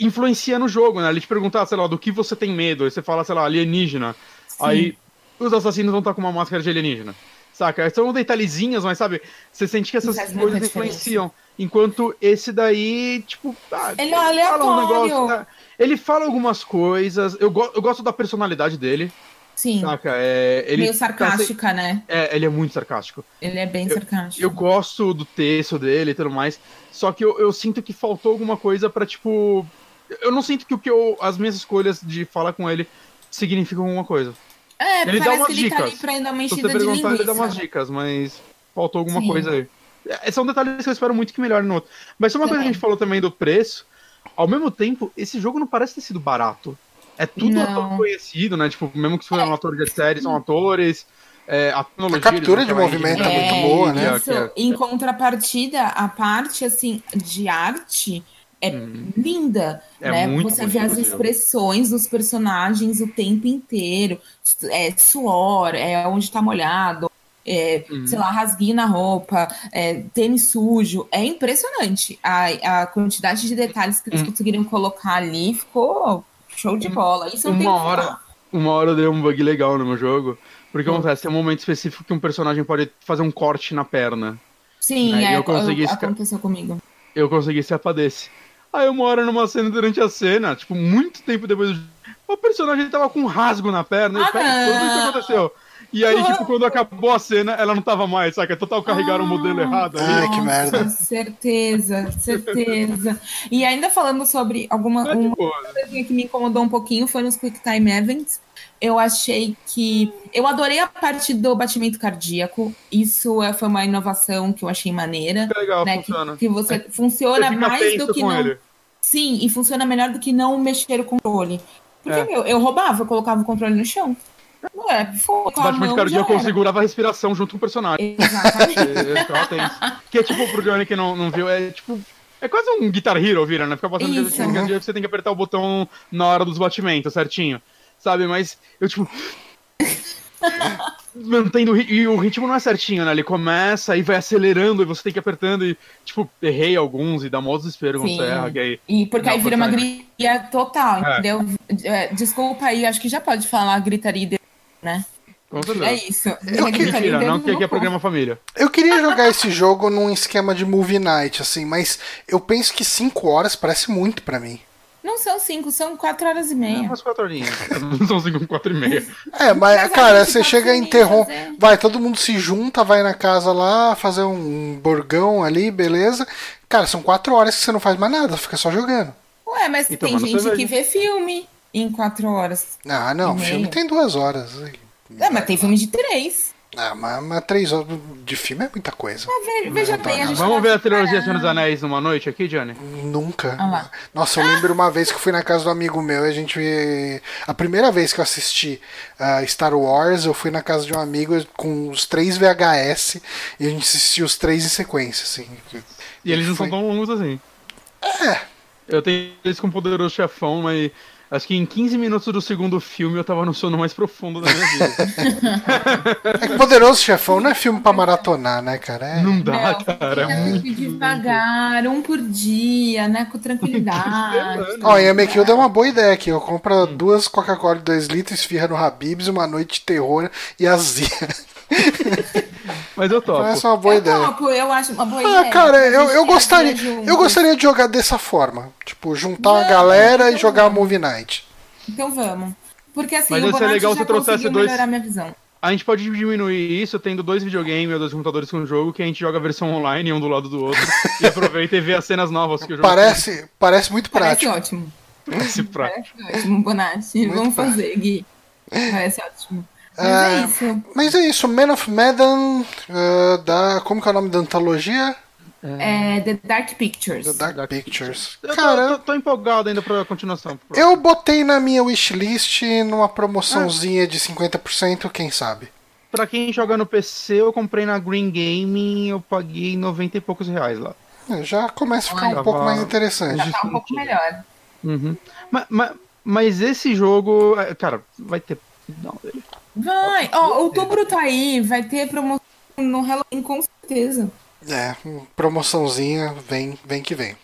Influencia no jogo, né? Ele te perguntar, sei lá, do que você tem medo. Aí você fala, sei lá, alienígena. Aí os assassinos vão estar com uma máscara de alienígena. Saca? São detalhezinhos, mas sabe, você sente que essas coisas influenciam. Enquanto esse daí, tipo, ah, Ele é fala um aleatório. negócio, né? Ele fala algumas coisas. Eu, go- eu gosto da personalidade dele, Sim, saca? É, ele meio tá sarcástica, né? se- é, ele é muito sarcástico. Ele é bem sarcástico. Eu gosto do texto dele e tudo mais. Só que eu, eu sinto que faltou alguma coisa pra, tipo. Eu não sinto que o que eu. As minhas escolhas de falar com ele significam alguma coisa. É, Ele dá umas que ele tá ali dicas. pra dar uma Se você perguntar, ele dá umas linguiça. dicas, mas faltou alguma Sim. coisa aí. É, são detalhes que eu espero muito que melhorem no outro. Mas só uma coisa que a gente falou também do preço. Ao mesmo tempo, esse jogo não parece ter sido barato. É tudo Não. ator conhecido, né? Tipo, mesmo que se for um ator de série, são atores. É, a, tecnologia, A captura de movimento ainda, é muito boa, né? é- Isso, que é- em contrapartida, a parte assim de arte é linda, É né? muito Você vê as expressões dos personagens o tempo inteiro, é suor, é onde tá molhado, é, Uhum. sei lá, rasguinho na roupa, é, tênis sujo, é impressionante a, a quantidade de detalhes que eles Hum. conseguiram colocar ali ficou show de bola. Isso eu Uma hora- falar. Uma hora eu dei um bug legal no meu jogo. Porque Hum. acontece, tem um momento específico que um personagem pode fazer um corte na perna. Sim, Aí é, eu consegui esca- aconteceu comigo. Eu consegui escapar desse. Aí uma hora numa cena durante a cena, tipo, muito tempo depois do o personagem tava com um rasgo na perna. Ah, e peraí, quando isso aconteceu? E aí, tipo, quando acabou a cena, ela não tava mais, saca? Total carregaram o modelo Ah. errado. Ai, que merda. Certeza, certeza. E ainda falando sobre alguma de uma boa. coisinha que me incomodou um pouquinho foi nos Quick Time Events. Eu achei que. Eu adorei a parte do batimento cardíaco. Isso é- foi uma inovação que eu achei maneira. Que legal, né? Que, funciona. que você funciona Você mais do que com não. ele. Sim, e funciona melhor do que não mexer o controle. Porque, É. meu, eu roubava, eu colocava o controle no chão. Não é, foi, O batimento cardíaco eu segurava a respiração junto com o personagem. Exatamente. Tenso. Que é tipo, pro Johnny que não, não viu, é tipo. É quase um Guitar Hero, vira, né? Fica passando Isso. batimento cardíaco, você tem que apertar o botão na hora dos batimentos, certinho. Sabe? Mas eu, tipo. mantendo e o ritmo não é certinho, né? Ele começa e vai acelerando e você tem que ir apertando e, tipo, errei alguns e dá mó desespero quando você erra. Que aí, e porque aí vira uma gritaria total, é. entendeu? É, desculpa aí, acho que já pode falar gritaria, né? É isso. Eu é queria, mentira, não que aqui é programa família. Eu queria jogar esse jogo num esquema de movie night, assim, mas eu penso que 5 horas parece muito para mim. Não são cinco, são quatro horas e meia. É umas quatro horinhas. Não são cinco, quatro e meia. É, mas, mas cara, você chega e interrompe. Vai, todo mundo se junta, vai na casa lá, fazer um burgão ali, beleza. Cara, são quatro horas que você não faz mais nada, fica só jogando. Ué, mas e tem gente que vê filme em quatro horas. Ah, não, filme tem duas horas. É, mas tem filme de três. Ah, mas, mas três horas de filme é muita coisa. Mas veja não, bem, a gente Vamos ver a trilogia Senhor dos Anéis numa noite aqui, Johnny? Nunca. Ah Nossa, eu lembro uma vez que eu fui na casa do amigo meu e a gente. A primeira vez que eu assisti uh, Star Wars, eu fui na casa de um amigo com os três VHS e a gente assistiu os três em sequência, assim. E eles não foi... são tão longos assim. É. Eu tenho eles com Poderoso Chefão, mas Acho que em 15 minutos do segundo filme eu tava no sono mais profundo da minha vida. é que Poderoso Chefão não é filme pra maratonar, né, cara? É... Não dá, não, cara. É muito devagar, um por dia, né? Com tranquilidade. Ó, e a Mekilda é uma boa ideia aqui. Eu compro duas Coca-Cola de 2 litros, esfirra no Habibs, uma noite de terror e azia. Mas eu topo. Essa é uma boa eu ideia. Topo, eu acho uma boa ah, ideia. Cara, eu, eu gostaria. Eu gostaria de jogar dessa forma. Tipo, juntar vamos, a galera então e jogar a Movie Night. Então vamos. Porque assim, Mas o ia ser legal se trouxesse dois. minha visão. A gente pode diminuir isso tendo dois videogames ou dois computadores com o jogo, que a gente joga a versão online um do lado do outro e aproveita e vê as cenas novas que o jogo Parece, tem. parece muito prático. Parece ótimo. Parece prático. Parece ótimo, Bonatti. Vamos prático. fazer, Gui. Parece ótimo. Mas é, é isso. Mas é isso, Man of Medan, uh, da. Como que é o nome da antologia? É, The Dark Pictures. The Dark, Dark Pictures. Eu Cara, tô, tô, tô, empolgado ainda pra continuação. Eu botei na minha wishlist numa promoçãozinha ah. de 50%, quem sabe. Pra quem joga no PC, eu comprei na Green Gaming, eu paguei 90 e poucos reais lá. É, já começa a ficar Olha, um pouco mais interessante. Já tá um pouco melhor. Uhum. Mas, mas, mas, esse jogo, é, cara, vai ter. Não, dele. Vai! Ó, oh, outubro tá aí, vai ter promoção no Halloween com certeza. É, promoçãozinha, vem, vem que vem.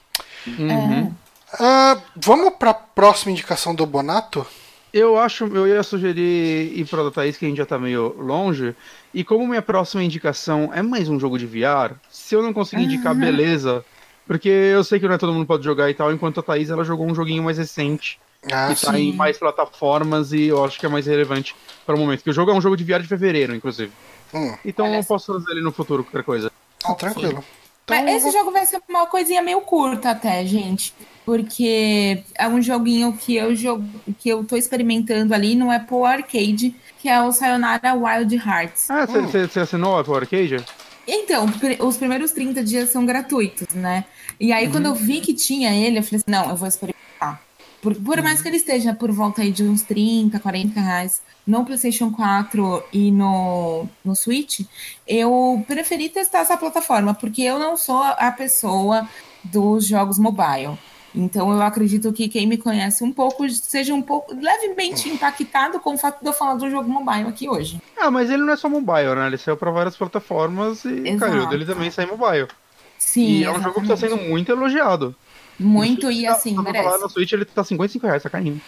Uhum. Uh, vamos pra próxima indicação do Bonato? Eu acho, eu ia sugerir ir pra da Thaís, que a gente já tá meio longe. E como minha próxima indicação é mais um jogo de VR, se eu não conseguir indicar, uhum. beleza. Porque eu sei que não é todo mundo pode jogar e tal, enquanto a Thaís ela jogou um joguinho mais recente ah, que tá em mais plataformas e eu acho que é mais relevante para o momento. Que o jogo é um jogo de VR de fevereiro, inclusive. Hum. Então eu posso trazer ele no futuro, qualquer coisa. Ah, tranquilo. Então, Mas esse jogo vai ser uma coisinha meio curta até, gente. Porque é um joguinho que eu jogo, que eu tô experimentando ali no Apple Arcade, que é o Sayonara Wild Hearts. Ah, você hum. assinou o Apple Arcade? Então, os primeiros 30 dias são gratuitos, né? E aí, uhum. quando eu vi que tinha ele, eu falei assim, não, eu vou experimentar. Por, por mais que ele esteja por volta aí de uns 30, 40 reais no PlayStation 4 e no, no Switch, eu preferi testar essa plataforma, porque eu não sou a pessoa dos jogos mobile. Então eu acredito que quem me conhece um pouco seja um pouco levemente impactado com o fato de eu falar do jogo mobile aqui hoje. Ah, mas ele não é só mobile, né? Ele saiu para várias plataformas e Exato. caiu dele também sai mobile. Sim. E é um jogo que está sendo muito elogiado. Muito, e assim, tá, merece. Falar, no Switch ele tá 55 reais, tá carinho.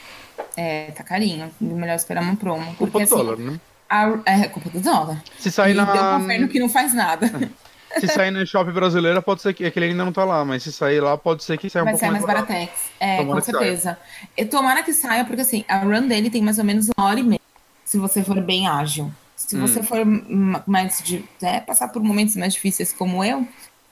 É, tá carinho. Melhor esperar uma promo. Porque, culpa do assim, dólar, né? A, é, culpa do dólar. Se sair e na... deu um governo que não faz nada. Se sair no shopping brasileiro, pode ser que aquele ainda não tá lá, mas se sair lá, pode ser que saia um Vai pouco sair mais, mais baratex. É, tomara com certeza. E tomara que saia, porque assim, a run dele tem mais ou menos uma hora e meia, se você for bem ágil. Se hum. você for mais de é, passar por momentos mais difíceis como eu,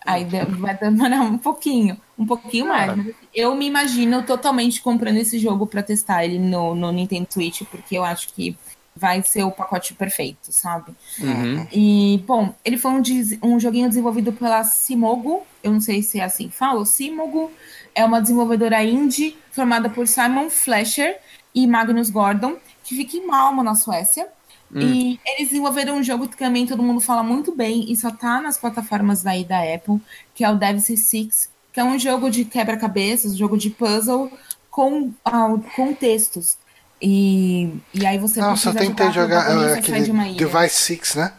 Aí vai demorar um pouquinho, um pouquinho mais. Assim, eu me imagino totalmente comprando esse jogo para testar ele no, no Nintendo Switch, porque eu acho que vai ser o pacote perfeito, sabe? Uhum. E, bom, ele foi um, um joguinho desenvolvido pela Simogo, eu não sei se é assim que fala, Simogo é uma desenvolvedora indie formada por Simon Fletcher e Magnus Gordon, que fica em Malmo, na Suécia. Hum. E eles desenvolveram um jogo que também todo mundo fala muito bem e só tá nas plataformas daí da Apple, que é o Devs Six, que é um jogo de quebra-cabeças, um jogo de puzzle com, uh, com textos. E, e aí você Nossa, eu tentei jogar, jogar uh, aquele Device 6, né?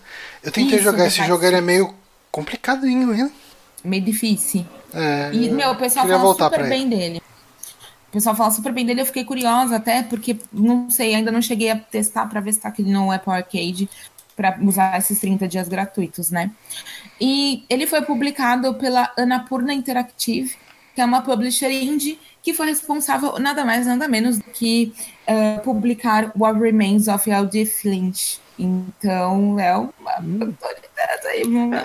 Eu tentei Isso, jogar esse jogo, ele é meio complicadinho, hein? Meio difícil. É, e, meu, o pessoal fala super bem ele. dele. Pessoal fala super bem dele, eu fiquei curiosa até, porque, não sei, ainda não cheguei a testar para ver se tá aqui no Apple Arcade para usar esses 30 dias gratuitos, né? E ele foi publicado pela Anapurna Interactive, que é uma publisher indie que foi responsável nada mais nada menos do que uh, publicar What Remains of L.D. Flint. Então é uma hum.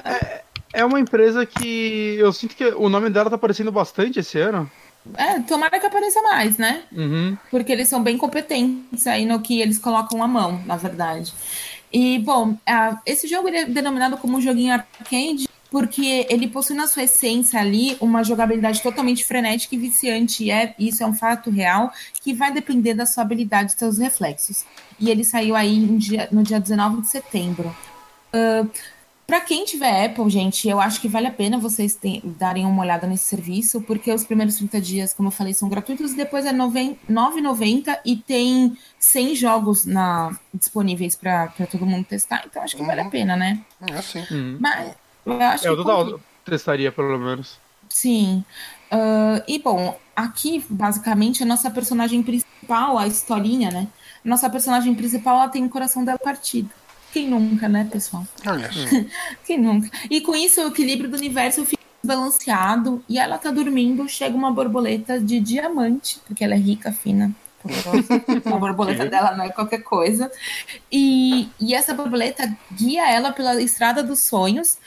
é, é uma empresa que eu sinto que o nome dela tá aparecendo bastante esse ano. É, tomara que apareça mais, né? Uhum. Porque eles são bem competentes aí no que eles colocam a mão, na verdade. E, bom, esse jogo é denominado como um joguinho arcade porque ele possui na sua essência ali uma jogabilidade totalmente frenética e viciante. E é, isso é um fato real que vai depender da sua habilidade e seus reflexos. E ele saiu aí no dia, no dia 19 de setembro. Uh, para quem tiver Apple, gente, eu acho que vale a pena vocês tem, darem uma olhada nesse serviço, porque os primeiros 30 dias, como eu falei, são gratuitos, e depois é R$ 9,90 e tem 100 jogos na, disponíveis para todo mundo testar, então acho que uhum. vale a uhum. pena, né? É, sim. Uhum. Mas eu acho é, eu total testaria, pelo menos. Sim. Uh, e bom, aqui, basicamente, a nossa personagem principal, a historinha, né? Nossa personagem principal, ela tem o coração dela partido. Quem nunca, né, pessoal? Olha. Quem nunca? E com isso, o equilíbrio do universo fica balanceado e ela tá dormindo, chega uma borboleta de diamante, porque ela é rica, fina, a borboleta dela não é qualquer coisa. E, e essa borboleta guia ela pela estrada dos sonhos,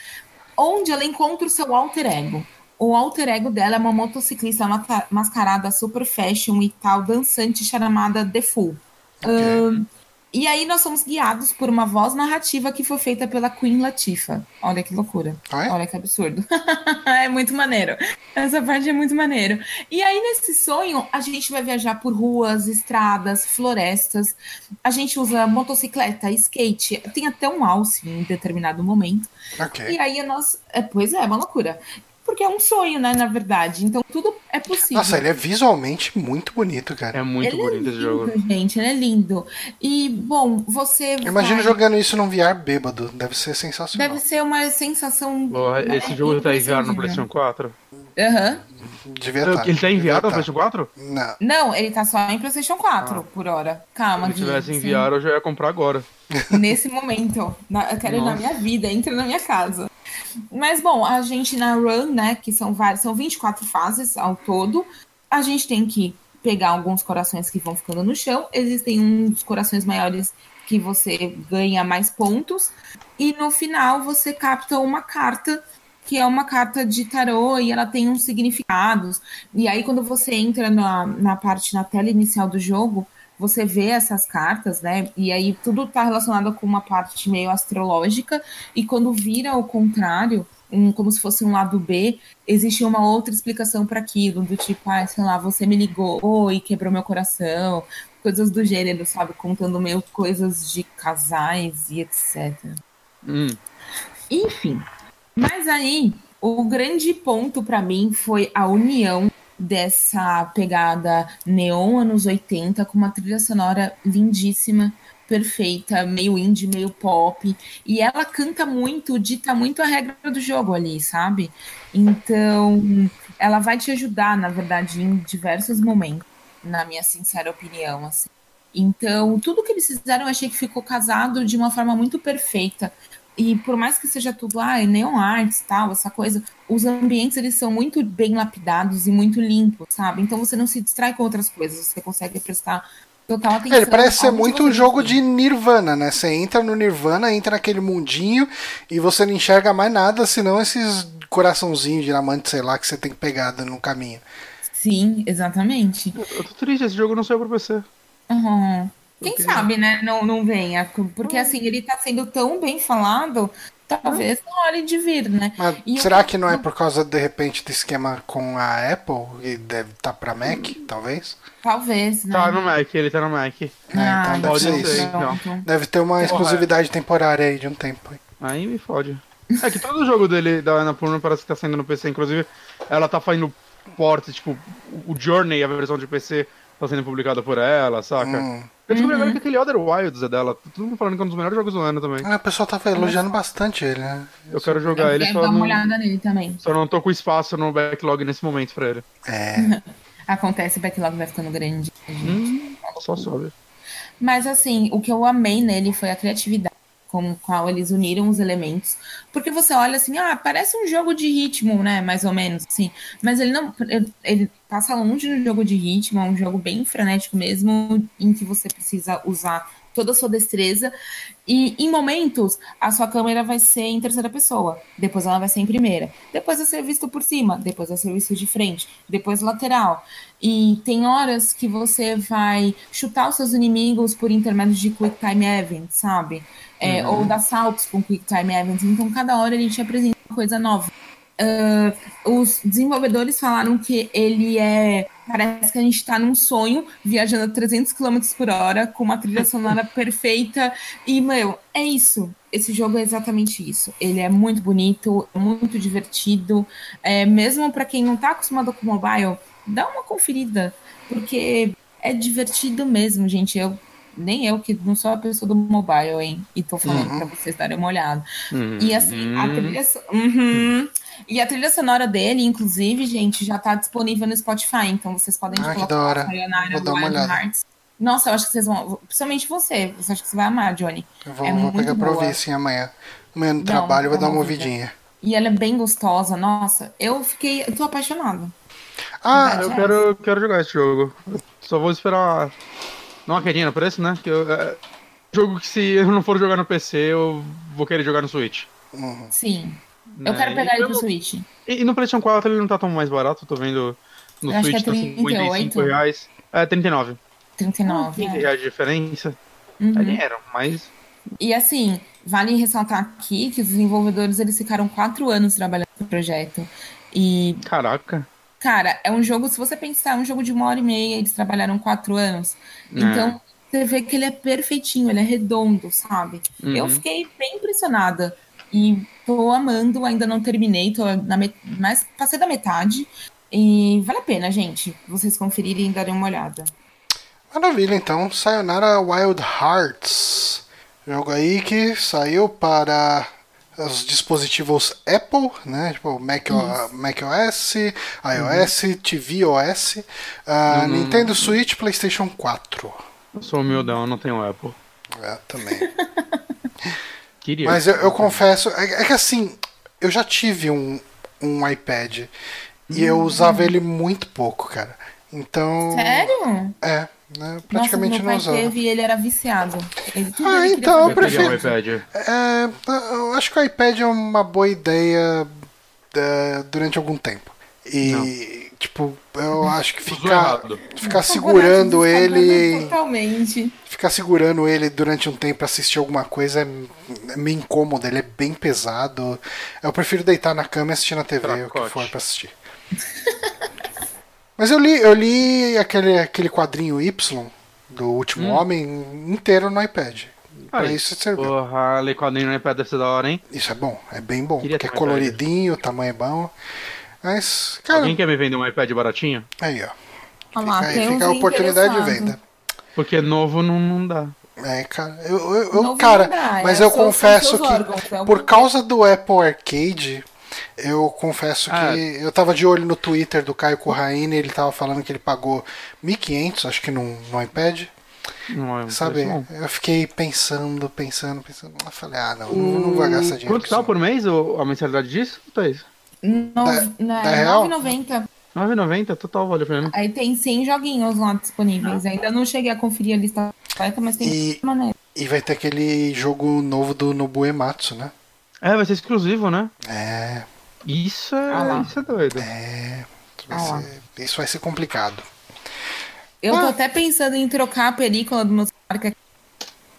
onde ela encontra o seu alter ego. O alter ego dela é uma motociclista mascarada super fashion e tal, dançante chamada The Fool. Okay. Um, e aí nós somos guiados por uma voz narrativa que foi feita pela Queen Latifah. Olha que loucura. Ah, é? Olha que absurdo. é muito maneiro. Essa parte é muito maneiro. E aí nesse sonho a gente vai viajar por ruas, estradas, florestas. A gente usa motocicleta, skate, tem até um alce em determinado momento. Okay. E aí nós, é, pois é, é uma loucura porque é um sonho, né, na verdade. Então tudo é possível. Nossa, ele é visualmente muito bonito, cara. É muito ele é bonito é lindo, esse jogo. Gente, ele é lindo. E, bom, você. Imagina vai... jogando isso num VR bêbado. Deve ser sensacional. Deve ser uma sensação. né, esse jogo tá enviado no PlayStation 4? Aham. Uhum. Devia estar. Tá. Ele tá enviado no PlayStation 4? Não. Não, ele tá só em PlayStation 4 ah. por hora. Calma, Se tivesse enviado, eu já ia comprar agora. Nesse momento. Na, eu quero Nossa. ir na minha vida, entra na minha casa. Mas, bom, a gente na run, né, que são várias, são 24 fases ao todo, a gente tem que pegar alguns corações que vão ficando no chão. Existem uns corações maiores que você ganha mais pontos. E no final você capta uma carta que é uma carta de tarô e ela tem uns significados. E aí, quando você entra na, na parte, na tela inicial do jogo, você vê essas cartas, né? E aí tudo está relacionado com uma parte meio astrológica, e quando vira ao contrário, um, como se fosse um lado B, existe uma outra explicação para aquilo, do tipo, ah, sei lá, você me ligou e quebrou meu coração, coisas do gênero, sabe? Contando meio coisas de casais e etc. Hum. Enfim. Mas aí, o grande ponto para mim foi a união dessa pegada neon anos 80 com uma trilha sonora lindíssima, perfeita, meio indie, meio pop, e ela canta muito, dita muito a regra do jogo ali, sabe? Então, ela vai te ajudar, na verdade, em diversos momentos, na minha sincera opinião, assim. Então, tudo que eles fizeram, eu achei que ficou casado de uma forma muito perfeita. E por mais que seja tudo, ah, é neon arts, tal, essa coisa, os ambientes eles são muito bem lapidados e muito limpos, sabe? Então você não se distrai com outras coisas, você consegue prestar total atenção. Ele parece ser muito um jogo de Nirvana, né? Você entra no Nirvana, entra naquele mundinho e você não enxerga mais nada, senão esses coraçãozinhos de diamante, sei lá, que você tem que pegar no caminho. Sim, exatamente. Eu tô triste, esse jogo não saiu pra PC. Uhum. Quem sabe, né? Não, não venha. Porque assim, ele tá sendo tão bem falado, talvez não hora de vir, né? Mas e será eu... que não é por causa, de repente, do esquema com a Apple? E deve estar tá pra Mac, talvez? Talvez, né? Tá no Mac, ele tá no Mac. É, ah, então deve ser isso. Então. Deve ter uma exclusividade temporária aí de um tempo. Aí me fode. É que todo jogo dele da Annapurna parece que tá saindo no PC, inclusive ela tá fazendo porte, tipo, o Journey, a versão de PC, tá sendo publicada por ela, saca? Hum. Eu descobri uhum. agora que aquele Other Wilds é dela. Todo mundo falando que é um dos melhores jogos do ano também. Ah, o pessoal tava elogiando bastante ele, né? Eu quero jogar eu ele só. dar uma olhada nele também. Só não tô com espaço no backlog nesse momento pra ele. É. Acontece, o backlog vai ficando grande. Hum, só sobe. Mas assim, o que eu amei nele foi a criatividade com o qual eles uniram os elementos. Porque você olha assim, ah, parece um jogo de ritmo, né? Mais ou menos, assim. Mas ele não. Ele passa longe no jogo de ritmo, é um jogo bem frenético mesmo, em que você precisa usar toda a sua destreza. E em momentos, a sua câmera vai ser em terceira pessoa, depois ela vai ser em primeira, depois vai ser visto por cima, depois vai ser visto de frente, depois lateral. E tem horas que você vai chutar os seus inimigos por intermédio de Quick Time Events, sabe? É, uhum. Ou dar saltos com Quick Time Events. Então, cada hora ele te apresenta uma coisa nova. Uh, os desenvolvedores falaram que ele é. Parece que a gente está num sonho, viajando a 300 km por hora, com uma trilha sonora perfeita. E, meu, é isso. Esse jogo é exatamente isso. Ele é muito bonito, muito divertido. É, mesmo para quem não está acostumado com mobile, dá uma conferida, porque é divertido mesmo, gente. Eu nem eu que não sou a pessoa do mobile, hein? E tô falando uhum. pra vocês darem uma olhada. Uhum. E assim, a trilha. Uhum. E a trilha sonora dele, inclusive, gente, já tá disponível no Spotify, então vocês podem ah, colocar a Sayonara Vou dar uma olhada. Hearts. Nossa, eu acho que vocês vão. Principalmente você. Você acha que você vai amar, Johnny. Eu vou, é vou pegar pra ouvir sim amanhã. Amanhã no Não, trabalho eu vou dar uma ouvidinha. E ela é bem gostosa, nossa. Eu fiquei. Eu tô apaixonada. Ah, eu quero, quero jogar esse jogo. Só vou esperar. Não uma quedinha no preço, né? Que eu, é, jogo que se eu não for jogar no PC, eu vou querer jogar no Switch. Uhum. Sim. Né? Eu quero pegar ele pro Switch. E, e, no PlayStation 4 ele não tá tão mais barato, tô vendo no eu Switch, acho que é 38. tá reais. É, 39. 39. 15 reais de diferença. Uhum. É dinheiro, mas. E assim, vale ressaltar aqui que os desenvolvedores eles ficaram quatro anos trabalhando no projeto. E. Caraca. Cara, é um jogo, se você pensar, é um jogo de uma hora e meia, eles trabalharam quatro anos. É. Então, você vê que ele é perfeitinho, ele é redondo, sabe? Uhum. Eu fiquei bem impressionada. E tô amando, ainda não terminei, tô na met... mas passei da metade. E vale a pena, gente, vocês conferirem e darem uma olhada. Maravilha, então. Sayonara Wild Hearts. Jogo aí que saiu para os dispositivos Apple, né? Tipo Mac, o, Mac OS, iOS, uhum. tvOS, uh, Nintendo Switch, PlayStation 4. Eu sou humildão, eu não tenho Apple. É, também. Queria. Mas eu, eu confesso, é, é, que assim, eu já tive um, um iPad e eu usava ele muito pouco, cara. Então. Sério? É. Né, praticamente Nossa, meu pai não usava. teve e ele era viciado. Ele, ah, então eu prefiro. Um iPad. É, eu acho que o iPad é uma boa ideia é, durante algum tempo. E, não. tipo, eu acho que ficar, ficar segurando ele. Totalmente. Ficar segurando ele durante um tempo assistir alguma coisa é, é meio incômodo, ele é bem pesado. Eu prefiro deitar na cama e assistir na TV, Tracote. o que for pra assistir. Mas eu li, eu li aquele, aquele quadrinho Y do Último hum. Homem inteiro no iPad. Pra isso serviu. Porra, ler quadrinho no iPad deve ser da hora, hein? Isso é bom, é bem bom. Queria porque é coloridinho, o tamanho é bom. Mas, cara. Alguém quer me vender um iPad baratinho? Aí, ó. Olha fica, aí, fica a oportunidade de venda. Porque novo não, não dá. É, cara, eu, eu, eu cara, mas é eu confesso que órgãos, é por causa do Apple Arcade, eu confesso ah. que eu tava de olho no Twitter do Caio Corraine, ele tava falando que ele pagou 1.500, acho que no, no iPad. Não, é Sabe, eu fiquei pensando, pensando, pensando. Eu falei, ah, não, o... não vou gastar dinheiro. Quanto tá por mês a mensalidade disso? É da é 9,90. 9,90? Total, vale a pena. Aí tem 100 joguinhos lá disponíveis. Ainda não cheguei a conferir a lista completa, mas tem e, maneira. E vai ter aquele jogo novo do Nobu Ematsu, né? É, vai ser exclusivo, né? É. Isso é, ah isso é doido. É. Vai ah ser, isso vai ser complicado. Eu ah. tô até pensando em trocar a película do meu celular,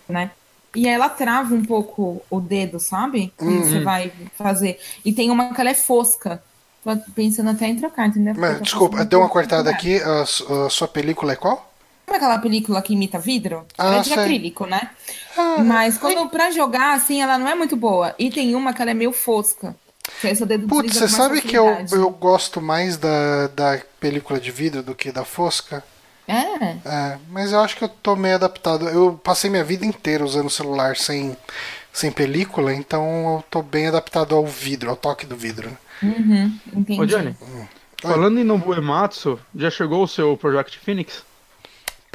né? E ela trava um pouco o dedo, sabe? Uhum. você vai fazer. E tem uma que ela é fosca. Tô pensando até em trocar, entendeu? Mas, desculpa, deu uma cortada aqui. A, a, sua película é qual? Sabe aquela película que imita vidro? Ah, é de sei. acrílico, né? Ah, Mas quando pra jogar, assim, ela não é muito boa. E tem uma que ela é meio fosca. Putz, você sabe que eu, eu gosto mais da, da película de vidro do que da fosca? É. É, mas eu acho que eu tô meio adaptado. Eu passei minha vida inteira usando o celular sem, sem película, então eu tô bem adaptado ao vidro, ao toque do vidro. né? Uhum, entendi. Ô, Johnny, falando em Nobu Ematsu, já chegou o seu Project Phoenix?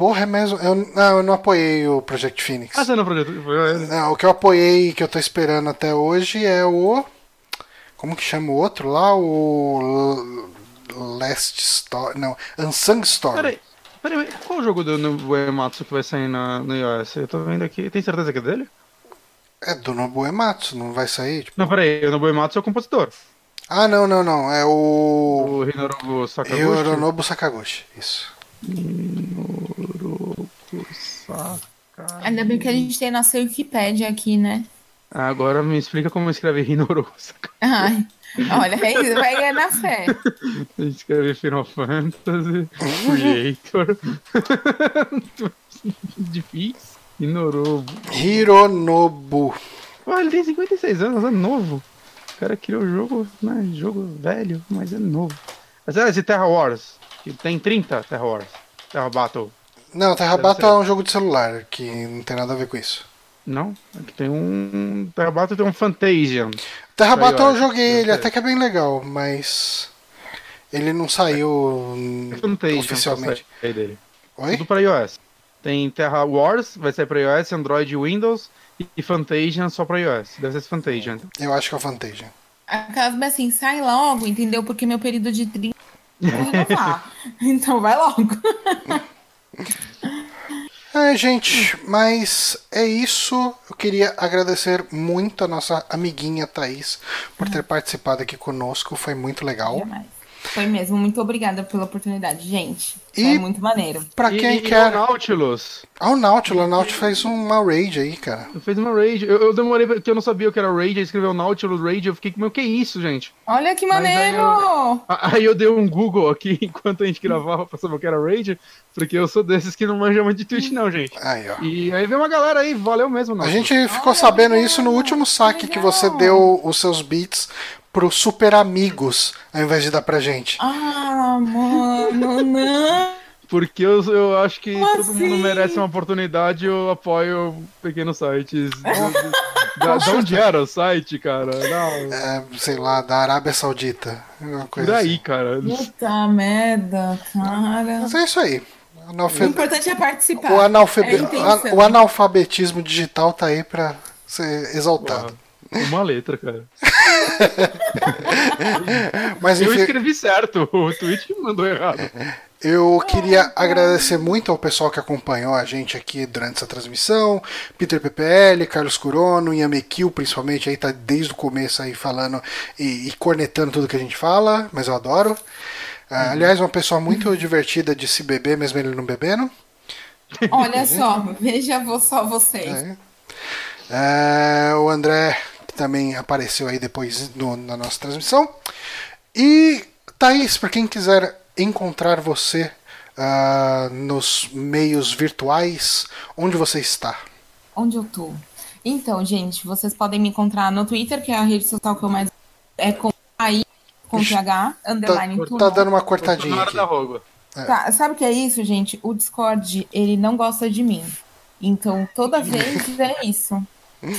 Porra, é mesmo. Eu, não, eu não apoiei o Project Phoenix. Ah, você não projetou? Não, o que eu apoiei que eu tô esperando até hoje é o. Como que chama o outro lá? O. Last Story. Não, Unsung Story. Peraí, peraí, qual o jogo do Nobu Ematsu que vai sair na, no iOS? Eu tô vendo aqui, tem certeza que é dele? É do Nobu Ematsu, não vai sair? Tipo... Não, peraí, o Nobu Ematsu é o compositor. Ah, não, não, não. É o. O Hinorobu Sakaguchi. Hironobu Sakaguchi. Isso. Hinorobu Sakaguchi. Ainda bem que a gente tem nossa Wikipédia aqui, né? Agora me explica como escreve Hinorobu Sakaguchi. Ai, olha, é vai ganhar na fé. A gente escreve Final Fantasy, Creator. Difícil. Hinorobu. Hironobu. Pô, ele tem 56 anos, é novo. O cara criou o jogo, né? Jogo velho, mas é novo. Mas era esse Terra Wars, que tem 30 Terra Wars. Terra Battle. Não, Terra Deve Battle ser. é um jogo de celular, que não tem nada a ver com isso. Não? Aqui tem um. Terra Battle tem um Fantasian. Terra Battle eu joguei ele, até que é bem legal, mas. Ele não saiu hum, Fantasian oficialmente. sair dele. Oi? Tudo pra iOS. Tem Terra Wars, vai sair pra iOS, Android e Windows. E Fantasian só pra iOS. Deve ser esse Fantasian. Eu acho que é o Fantasia. Aquelas assim, sai logo, entendeu? Porque meu período de 30 eu vou renovar. Então vai logo. É, gente, mas é isso. Eu queria agradecer muito a nossa amiguinha Thaís por ter participado aqui conosco. Foi muito legal. Jamais. Foi mesmo. Muito obrigada pela oportunidade, gente. E- É muito maneiro. Pra E- quem e, quer. o Nautilus. Ah, o Nautilus. O Nautilus fez uma raid aí, cara. Fez uma raid. Eu, eu demorei porque eu não sabia o que era raid. Aí escreveu Nautilus raid. Eu fiquei, meu, que isso, gente? Olha que Mas aí maneiro! A- Aí eu dei um Google aqui enquanto a gente gravava pra saber o que era raid. Porque eu sou desses que não manjam muito de Twitch, não, gente. Aí, ó. E aí veio uma galera aí, valeu mesmo, A Nautilus. gente ficou sabendo isso no último saque que você deu os seus beats pro Super Amigos, ao invés de dar pra gente. Ah, mano, não. Porque eu, eu acho que Como todo mundo assim? merece uma oportunidade. Eu apoio pequenos sites. da, de onde era o site, cara? Não, É, sei lá, da Arábia Saudita. Uma coisa aí, assim. cara. Puta merda, cara. Mas é isso aí. O importante é participar. O, analfabe- É o analfabetismo digital tá aí pra ser exaltado. Uma letra, cara. Mas Eu enfim, escrevi certo, o tweet mandou errado. eu queria agradecer muito ao pessoal que acompanhou a gente aqui durante essa transmissão. Peter PPL, Carlos Curono, Yamekil, principalmente, aí tá desde o começo aí falando e, e cornetando tudo que a gente fala, mas eu adoro. Ah, aliás, uma pessoa muito divertida de se beber, mesmo ele não bebendo. Olha só, veja só vocês. É. É, o André, também apareceu aí depois no- na nossa transmissão. E Thaís, para quem quiser encontrar você ah, nos meios virtuais, onde você está? Onde eu tô? Então, gente, vocês podem me encontrar no Twitter, que é a rede social que eu mais. É com aí, com Ixi, TH, underline Tá, tudo. tá dando uma cortadinha aqui. roga. Tá, sabe o que é isso, gente? O Discord, ele não gosta de mim. Então, toda vez é isso.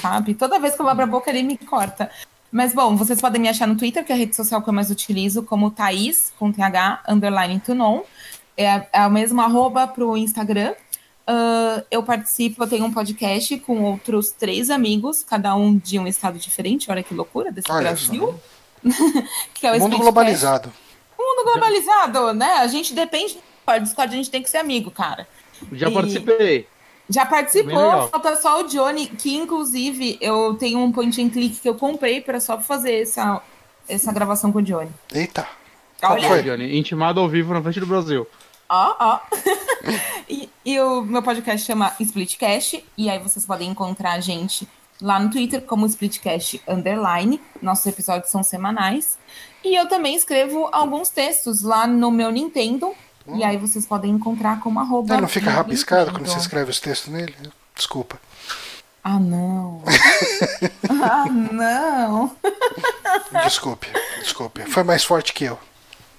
Sabe? Toda vez que eu abro a boca, ele me corta. Mas, bom, vocês podem me achar no Twitter, que é a rede social que eu mais utilizo, como Thaís, com TH, underline Tunon. É, é o mesmo arroba pro Instagram. Ah, eu participo, eu tenho um podcast com outros três amigos, cada um de um estado diferente. Olha que loucura desse Olha Brasil. que é o Mundo globalizado. Mundo globalizado, né? A gente depende do Discord. Discord a gente tem que ser amigo, cara. Já E- participei. Já participou, falta só o Johnny, que inclusive eu tenho um point and click que eu comprei para só fazer essa, essa gravação com o Johnny. Eita. Qual Olha, foi? Johnny, intimado ao vivo na frente do Brasil. ó, ó. e, e o meu podcast chama Splitcast, e aí vocês podem encontrar a gente lá no Twitter como Splitcast Underline. Nossos episódios são semanais. E eu também escrevo alguns textos lá no meu Nintendo. E aí vocês podem encontrar como arroba. Ele não fica rabiscado quando você escreve os textos nele? Desculpa. Ah, não. ah, não. Desculpe. Desculpe. Foi mais forte que eu.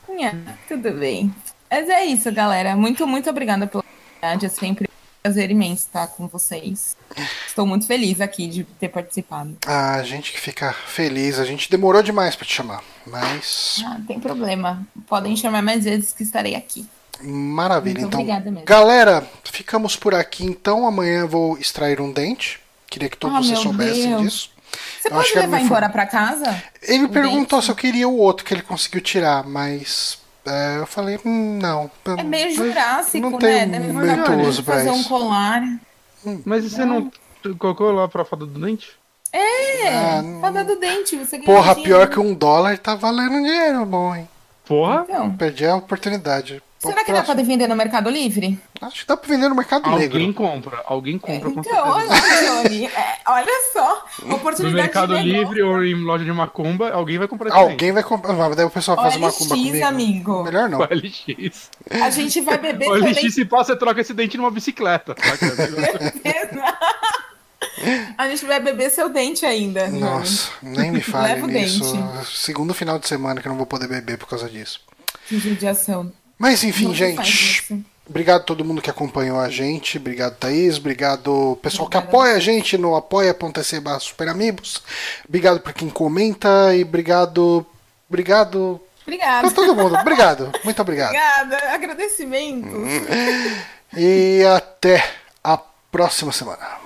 É, tudo bem. Mas é isso, galera. Muito, muito obrigada pela oportunidade. É sempre prazer imenso estar com vocês. Estou muito feliz aqui de ter participado. Ah, a gente que fica feliz. A gente demorou demais para te chamar, mas. Ah, não tem problema. Podem chamar mais vezes que estarei aqui. Maravilha, Muito então. Galera, ficamos por aqui então. Amanhã vou extrair um dente. Queria que todos ah, vocês soubessem Deus. disso. Você eu pode levar embora para casa? Ele perguntou dente? se eu queria o outro que ele conseguiu tirar, mas é, eu falei, hum, não. É meio jurássico, não né? Deve muito uso fazer um colar. Mas você não colocou lá pra fada do dente? É, ah, fada do dente. Você Porra, pior que um dólar tá valendo dinheiro bom, hein? Porra. Então. Perdi a oportunidade. Será que dá pra vender no Mercado Livre? Acho que dá pra vender no Mercado Alguém Negro. Alguém compra, alguém compra é, Então, olha, Johnny, é, olha só, oportunidade No Mercado Livre ou em loja de macumba, alguém vai comprar Alguém vai comprar, mas daí o pessoal faz macumba LX, comigo. amigo. Melhor não. O LX. A gente vai beber O LX se passa, você troca esse dente numa bicicleta. A gente vai beber seu dente ainda. Nossa, nem me fale nisso. Segundo final de semana que eu não vou poder beber por causa disso. Que judiação. Mas enfim, não gente. Obrigado a todo mundo que acompanhou a gente. Obrigado, Thaís. Obrigado, pessoal Obrigada. que apoia a gente no apoia.se superamigos. Obrigado para quem comenta e obrigado. Obrigado. Obrigado. Pra todo mundo. Obrigado. Muito obrigado. Obrigada. Agradecimentos. E até a próxima semana.